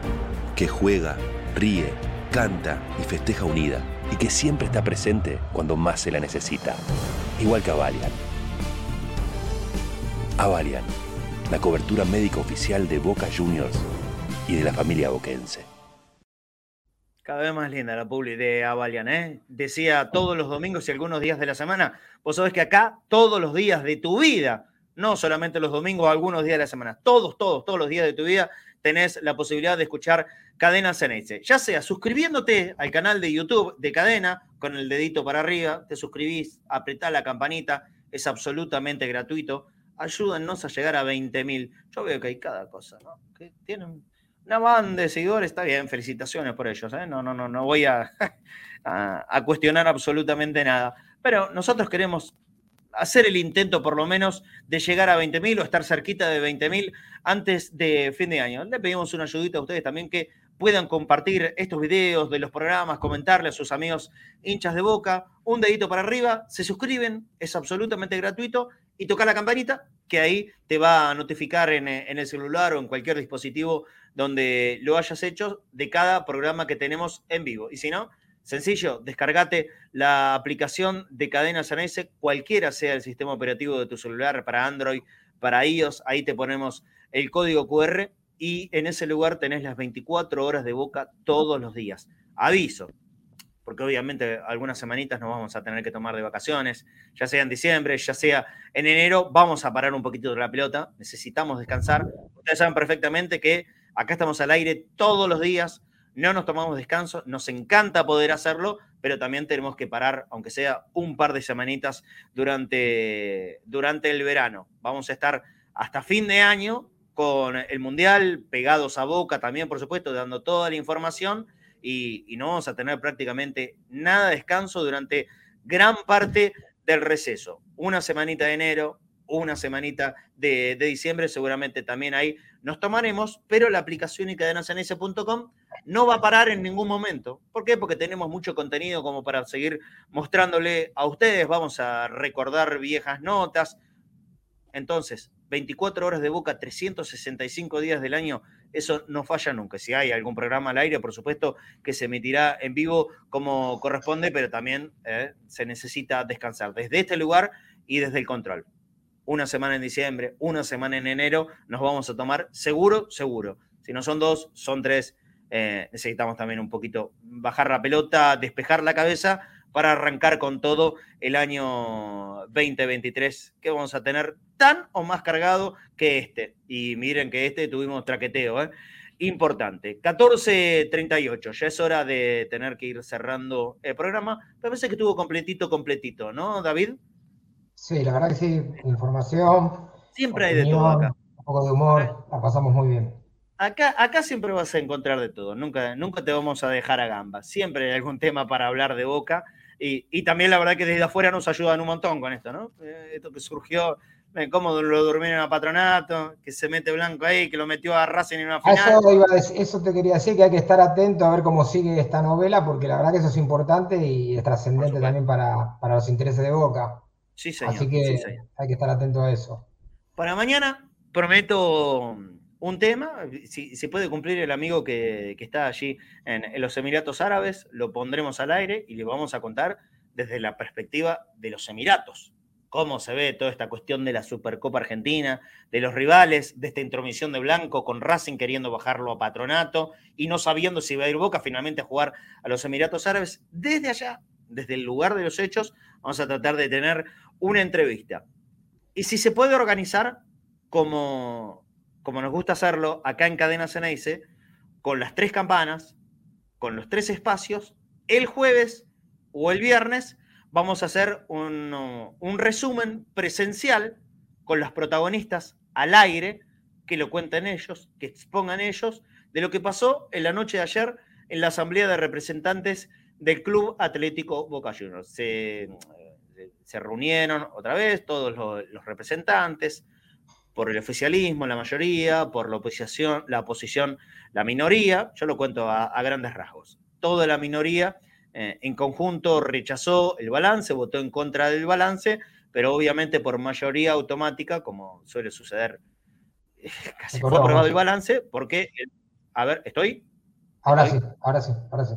Que juega, ríe, canta y festeja unida y que siempre está presente cuando más se la necesita. Igual que Avalian. Avalian, la cobertura médica oficial de Boca Juniors y de la familia boquense. Cada vez más linda la publi de Avalian, ¿eh? Decía todos los domingos y algunos días de la semana. Vos sabés que acá todos los días de tu vida, no solamente los domingos, algunos días de la semana, todos, todos, todos los días de tu vida tenés la posibilidad de escuchar Cadena Ceneice. Ya sea suscribiéndote al canal de YouTube de Cadena, con el dedito para arriba, te suscribís, apretá la campanita, es absolutamente gratuito. Ayúdennos a llegar a 20.000. Yo veo que hay cada cosa, ¿no? Que tienen una banda de seguidores, está bien, felicitaciones por ellos, ¿eh? no, no, no, no voy a, a, cuestionar absolutamente nada, pero nosotros queremos hacer el intento por lo menos de llegar a 20.000 o estar cerquita de 20.000 antes de fin de año. Le pedimos una ayudita a ustedes también que puedan compartir estos videos de los programas, comentarle a sus amigos hinchas de boca, un dedito para arriba, se suscriben, es absolutamente gratuito y toca la campanita que ahí te va a notificar en, en el celular o en cualquier dispositivo donde lo hayas hecho de cada programa que tenemos en vivo. Y si no, sencillo, descargate la aplicación de Cadena Sanese, cualquiera sea el sistema operativo de tu celular, para Android, para iOS, ahí te ponemos el código QR y en ese lugar tenés las 24 horas de boca todos los días. Aviso, porque obviamente algunas semanitas nos vamos a tener que tomar de vacaciones, ya sea en diciembre, ya sea en enero, vamos a parar un poquito de la pelota, necesitamos descansar. Ustedes saben perfectamente que acá estamos al aire todos los días, no nos tomamos descanso, nos encanta poder hacerlo, pero también tenemos que parar, aunque sea un par de semanitas durante, durante el verano. Vamos a estar hasta fin de año con el Mundial, pegados a boca también, por supuesto, dando toda la información y, no vamos a tener prácticamente nada de descanso durante gran parte del receso. Una semanita de enero, una semanita de, diciembre, seguramente también ahí nos tomaremos, pero la aplicación y cadenasenese.com no va a parar en ningún momento. ¿Por qué? Porque tenemos mucho contenido como para seguir mostrándole a ustedes. Vamos a recordar viejas notas. Entonces, 24 horas de boca, 365 días del año, eso no falla nunca. Si hay algún programa al aire, por supuesto que se emitirá en vivo como corresponde, pero también eh, se necesita descansar desde este lugar y desde el control. Una semana en diciembre, una semana en enero, nos vamos a tomar seguro, seguro. Si no son dos, son tres. Eh, necesitamos también un poquito bajar la pelota, despejar la cabeza para arrancar con todo el año 2023 que vamos a tener tan o más cargado que este. Y miren que este tuvimos traqueteo, ¿eh? Importante. 14.38, ya es hora de tener que ir cerrando el programa. Me parece que estuvo completito, completito, ¿no, David? Sí, la verdad que sí, información. Siempre hay de todo acá. Un poco de humor, la pasamos muy bien. Acá, acá siempre vas a encontrar de todo, nunca, nunca te vamos a dejar a gamba. Siempre hay algún tema para hablar de boca y, también la verdad que desde afuera nos ayudan un montón con esto, ¿no? Eh, esto que surgió, cómo lo durmieron a Patronato, que se mete Blanco ahí, que lo metió a Racing en una final. Eso, te quería decir, que hay que estar atento a ver cómo sigue esta novela, porque la verdad que eso es importante y es trascendente también para, los intereses de Boca. Sí, señor. Así que hay que estar atento a eso. Para mañana prometo un tema, si, se puede cumplir el amigo que, está allí en, los Emiratos Árabes, lo pondremos al aire y le vamos a contar desde la perspectiva de los Emiratos, cómo se ve toda esta cuestión de la Supercopa Argentina, de los rivales, de esta intromisión de Blanco con Racing queriendo bajarlo a patronato y no sabiendo si va a ir Boca finalmente a jugar a los Emiratos Árabes. Desde allá, desde el lugar de los hechos, vamos a tratar de tener una entrevista. Y si se puede organizar como como nos gusta hacerlo acá en Cadena Ceneice, con las tres campanas, con los tres espacios, el jueves o el viernes vamos a hacer un, un resumen presencial con los protagonistas al aire, que lo cuenten ellos, que expongan ellos, de lo que pasó en la noche de ayer en la Asamblea de Representantes del Club Atlético Boca Juniors. Se, se reunieron otra vez todos los, los representantes, por el oficialismo, la mayoría, por la oposición, la oposición, la minoría, yo lo cuento a, grandes rasgos. Toda la minoría eh, en conjunto rechazó el balance, votó en contra del balance, pero obviamente por mayoría automática, como suele suceder, casi fue aprobado el balance, porque, a ver, ¿estoy? Ahora sí, ahora sí, ahora sí.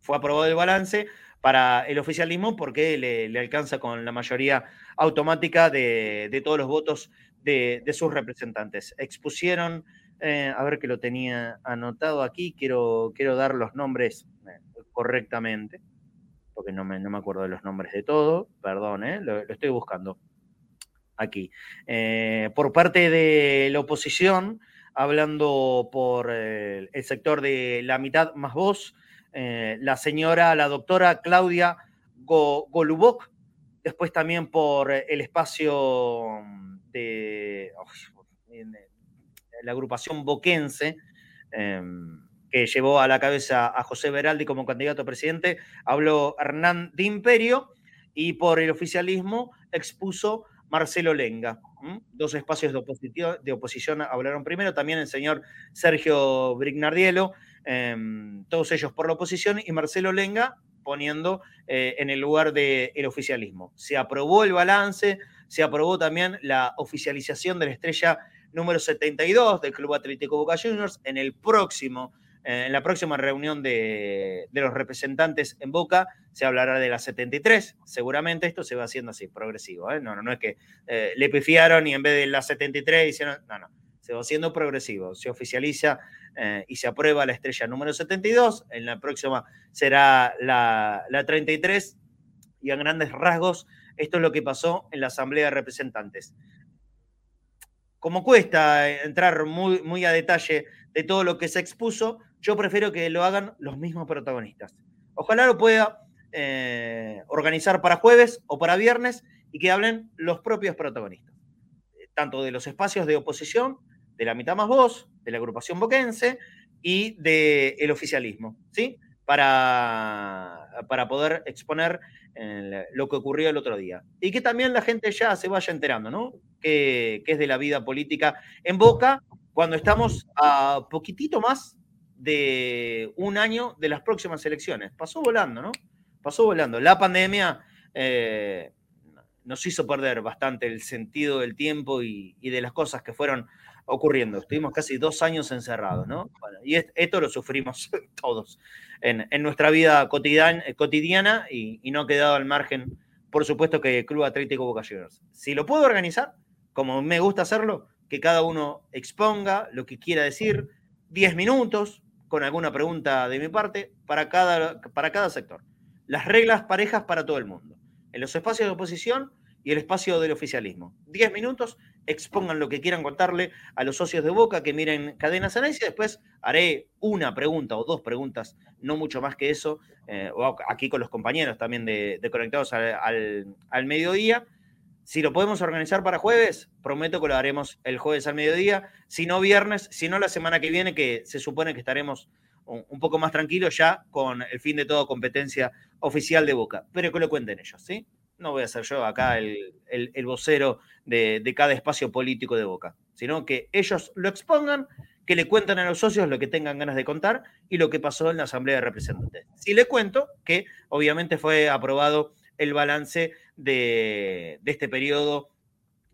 Fue aprobado el balance para el oficialismo porque le, alcanza con la mayoría automática de, de todos los votos de, sus representantes. Expusieron, eh, a ver que lo tenía anotado aquí, quiero, quiero dar los nombres eh, correctamente, porque no me, no me, acuerdo de los nombres de todo, perdón, eh, lo, estoy buscando aquí. por parte de la oposición, hablando por el, sector de la mitad más voz, la señora, la doctora Claudia Golubok, después también por el espacio de la agrupación boquense, em, que llevó a la cabeza a José Beraldi como candidato a presidente, habló Hernán de Imperio y por el oficialismo expuso Marcelo Lenga. Dos espacios de, de, oposición hablaron primero, también el señor Sergio Brignardielo, todos ellos por la oposición, y Marcelo Lenga poniendo eh, en el lugar del oficialismo. Se aprobó el balance, se aprobó también la oficialización de la estrella número 72 del Club Atlético Boca Juniors en el próximo eh, en la próxima reunión de, los representantes en Boca se hablará de la 73. Seguramente esto se va haciendo así, progresivo. ¿eh? No, no, no es que le pifiaron y en vez de la 73 hicieron. No, no. Se va haciendo progresivo. Se oficializa eh, y se aprueba la estrella número 72. En la próxima será la, la 33. Y a grandes rasgos, esto es lo que pasó en la Asamblea de Representantes. Como cuesta entrar muy, muy a detalle de todo lo que se expuso, yo prefiero que lo hagan los mismos protagonistas. Ojalá lo pueda eh, organizar para jueves o para viernes y que hablen los propios protagonistas, tanto de los espacios de oposición, de la mitad más voz, de la agrupación boquense y del oficialismo, ¿sí? Para, para poder exponer eh, lo que ocurrió el otro día. Y que también la gente ya se vaya enterando, ¿no? Que, que es de la vida política en Boca cuando estamos a poquitito más de un año de las próximas elecciones. Pasó volando, ¿no? Pasó volando. La pandemia eh, nos hizo perder bastante el sentido del tiempo y, de las cosas que fueron ocurriendo. Estuvimos casi dos años encerrados, ¿no? y esto lo sufrimos todos en, nuestra vida cotidiana, cotidiana y, no ha quedado al margen, por supuesto, que el Club Atlético Boca Juniors. Si lo puedo organizar, como me gusta hacerlo, que cada uno exponga lo que quiera decir, 10 minutos, con alguna pregunta de mi parte, para cada, para cada sector. Las reglas parejas para todo el mundo. En los espacios de oposición y el espacio del oficialismo. 10 minutos, expongan lo que quieran contarle a los socios de Boca que miren Cadenas Análisis. Después haré una pregunta o dos preguntas, no mucho más que eso, eh, aquí con los compañeros también de, Conectados al, al mediodía si lo podemos organizar para jueves, prometo que lo haremos el jueves al mediodía. Si no viernes, si no la semana que viene, que se supone que estaremos un poco más tranquilos ya con el fin de toda competencia oficial de Boca. Pero que lo cuenten ellos, ¿sí? No voy a ser yo acá el, vocero de, de, cada espacio político de Boca, sino que ellos lo expongan, que le cuenten a los socios lo que tengan ganas de contar y lo que pasó en la Asamblea de Representantes. Si le cuento que obviamente fue aprobado el balance de, este periodo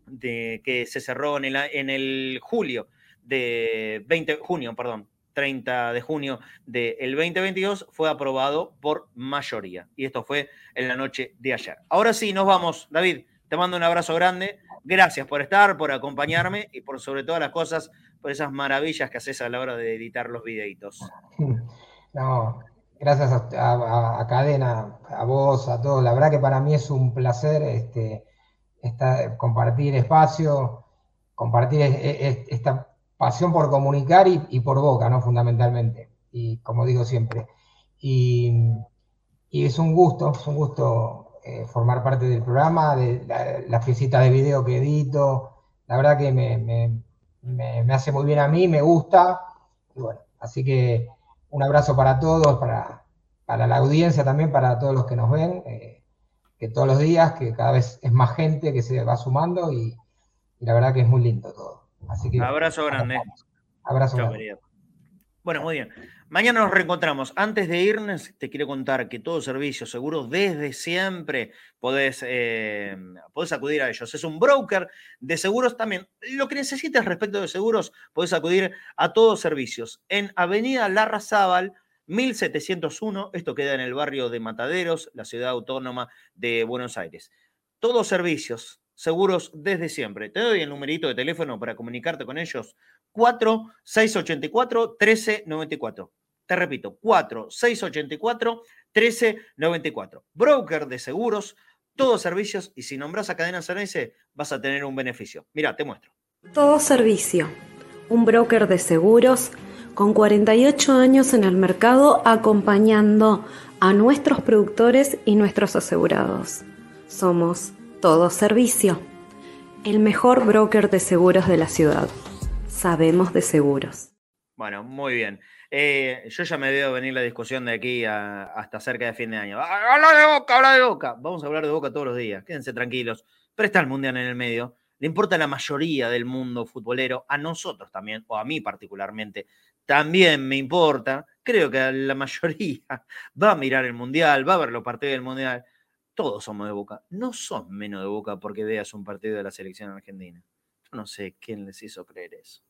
de, que se cerró en el, en el julio de 20, junio, perdón, 30 de junio del 2022 fue aprobado por mayoría. Y esto fue en la noche de ayer. Ahora sí, nos vamos. David, te mando un abrazo grande. Gracias por estar, por acompañarme y por sobre todas las cosas, por esas maravillas que haces a la hora de editar los videitos. No, gracias a, Cadena, a vos, a todos. La verdad que para mí es un placer este, compartir espacio, compartir esta pasión por comunicar y, por boca, ¿no? Fundamentalmente. Y como digo siempre. Y, es un gusto, es un gusto eh, formar parte del programa, de la, visita de video que edito. La verdad que me, me hace muy bien a mí, me gusta. Y bueno, así que un abrazo para todos, para, la audiencia también, para todos los que nos ven, eh, que todos los días, que cada vez es más gente que se va sumando y, la verdad que es muy lindo todo. Así que, abrazo grande. Abrazo grande. Bueno, muy bien. Mañana nos reencontramos. Antes de irnos, te quiero contar que todo servicio seguro desde siempre podés, eh, podés, acudir a ellos. Es un broker de seguros también. Lo que necesites respecto de seguros, podés acudir a todos servicios. En Avenida Larrazábal, 1701, esto queda en el barrio de Mataderos, la ciudad autónoma de Buenos Aires. Todos servicios, seguros desde siempre. Te doy el numerito de teléfono para comunicarte con ellos. 4 684 1394. Te repito, 4 684 1394. Broker de seguros, todos servicios y si nombras a Cadena Ceneice vas a tener un beneficio. Mira, te muestro. Todo servicio. Un broker de seguros con 48 años en el mercado acompañando a nuestros productores y nuestros asegurados. Somos todo servicio. El mejor broker de seguros de la ciudad. Sabemos de seguros. Bueno, muy bien. Eh, yo ya me veo venir la discusión de aquí hasta cerca de fin de año. Habla de boca, habla de boca. Vamos a hablar de boca todos los días. Quédense tranquilos. Pero está el mundial en el medio. Le importa a la mayoría del mundo futbolero, a nosotros también, o a mí particularmente. También me importa. Creo que la mayoría va a mirar el mundial, va a ver los partidos del mundial todos somos de Boca. No son menos de Boca porque veas un partido de la selección argentina. Yo no sé quién les hizo creer eso.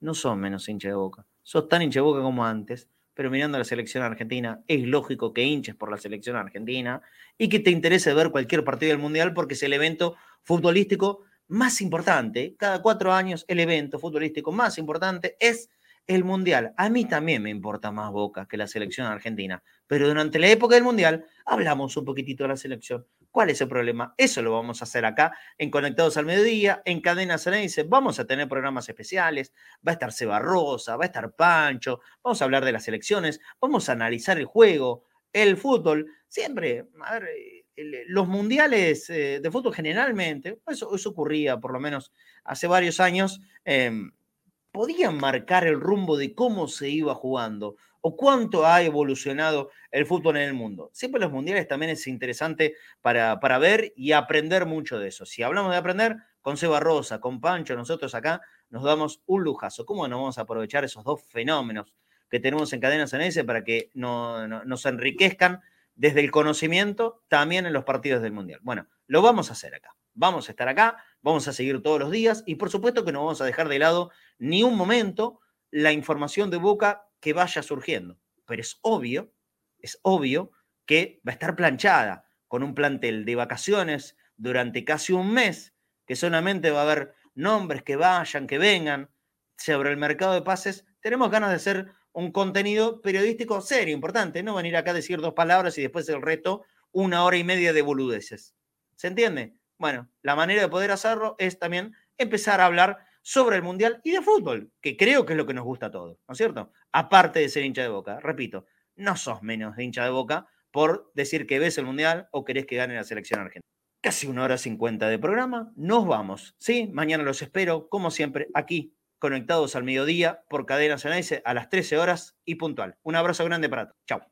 No son menos hincha de Boca. Sos tan hincha de Boca como antes, pero mirando a la selección argentina, es lógico que hinches por la selección argentina y que te interese ver cualquier partido del Mundial porque es el evento futbolístico más importante, cada cuatro años, el evento futbolístico más importante es el Mundial. A mí también me importa más Boca que la selección argentina, pero durante la época del Mundial hablamos un poquitito de la selección. ¿Cuál es el problema? Eso lo vamos a hacer acá en Conectados al Mediodía, en Cadena Ceneice. Vamos a tener programas especiales. Va a estar Seba Rosa, va a estar Pancho. Vamos a hablar de las elecciones. Vamos a analizar el juego, el fútbol. Siempre, a ver, los mundiales eh, de fútbol generalmente, eso, eso, ocurría por lo menos hace varios años, em, podían marcar el rumbo de cómo se iba jugando o cuánto ha evolucionado el fútbol en el mundo. Siempre los mundiales también es interesante para, para ver y aprender mucho de eso. Si hablamos de aprender, con Seba Rosa, con Pancho, nosotros acá nos damos un lujazo. ¿Cómo no vamos a aprovechar esos dos fenómenos que tenemos en Cadenas ese para que no, nos enriquezcan desde el conocimiento también en los partidos del Mundial? Bueno, lo vamos a hacer acá. Vamos a estar acá, vamos a seguir todos los días y por supuesto que no vamos a dejar de lado ni un momento la información de Boca que vaya surgiendo. Pero es obvio, es obvio que va a estar planchada con un plantel de vacaciones durante casi un mes, que solamente va a haber nombres que vayan, que vengan sobre el mercado de pases. Tenemos ganas de hacer un contenido periodístico serio, importante, no venir acá a decir dos palabras y después el resto una hora y media de boludeces. ¿Se entiende? Bueno, la manera de poder hacerlo es también empezar a hablar sobre el Mundial y de fútbol, que creo que es lo que nos gusta a todos, ¿no es cierto? Aparte de ser hincha de boca, repito, no sos menos de hincha de boca por decir que ves el Mundial o querés que gane la selección argentina. Casi una hora cincuenta de programa, nos vamos, ¿sí? Mañana los espero, como siempre, aquí, conectados al mediodía por Cadena Ceneice a las 13 horas y puntual. Un abrazo grande para todos. Chao.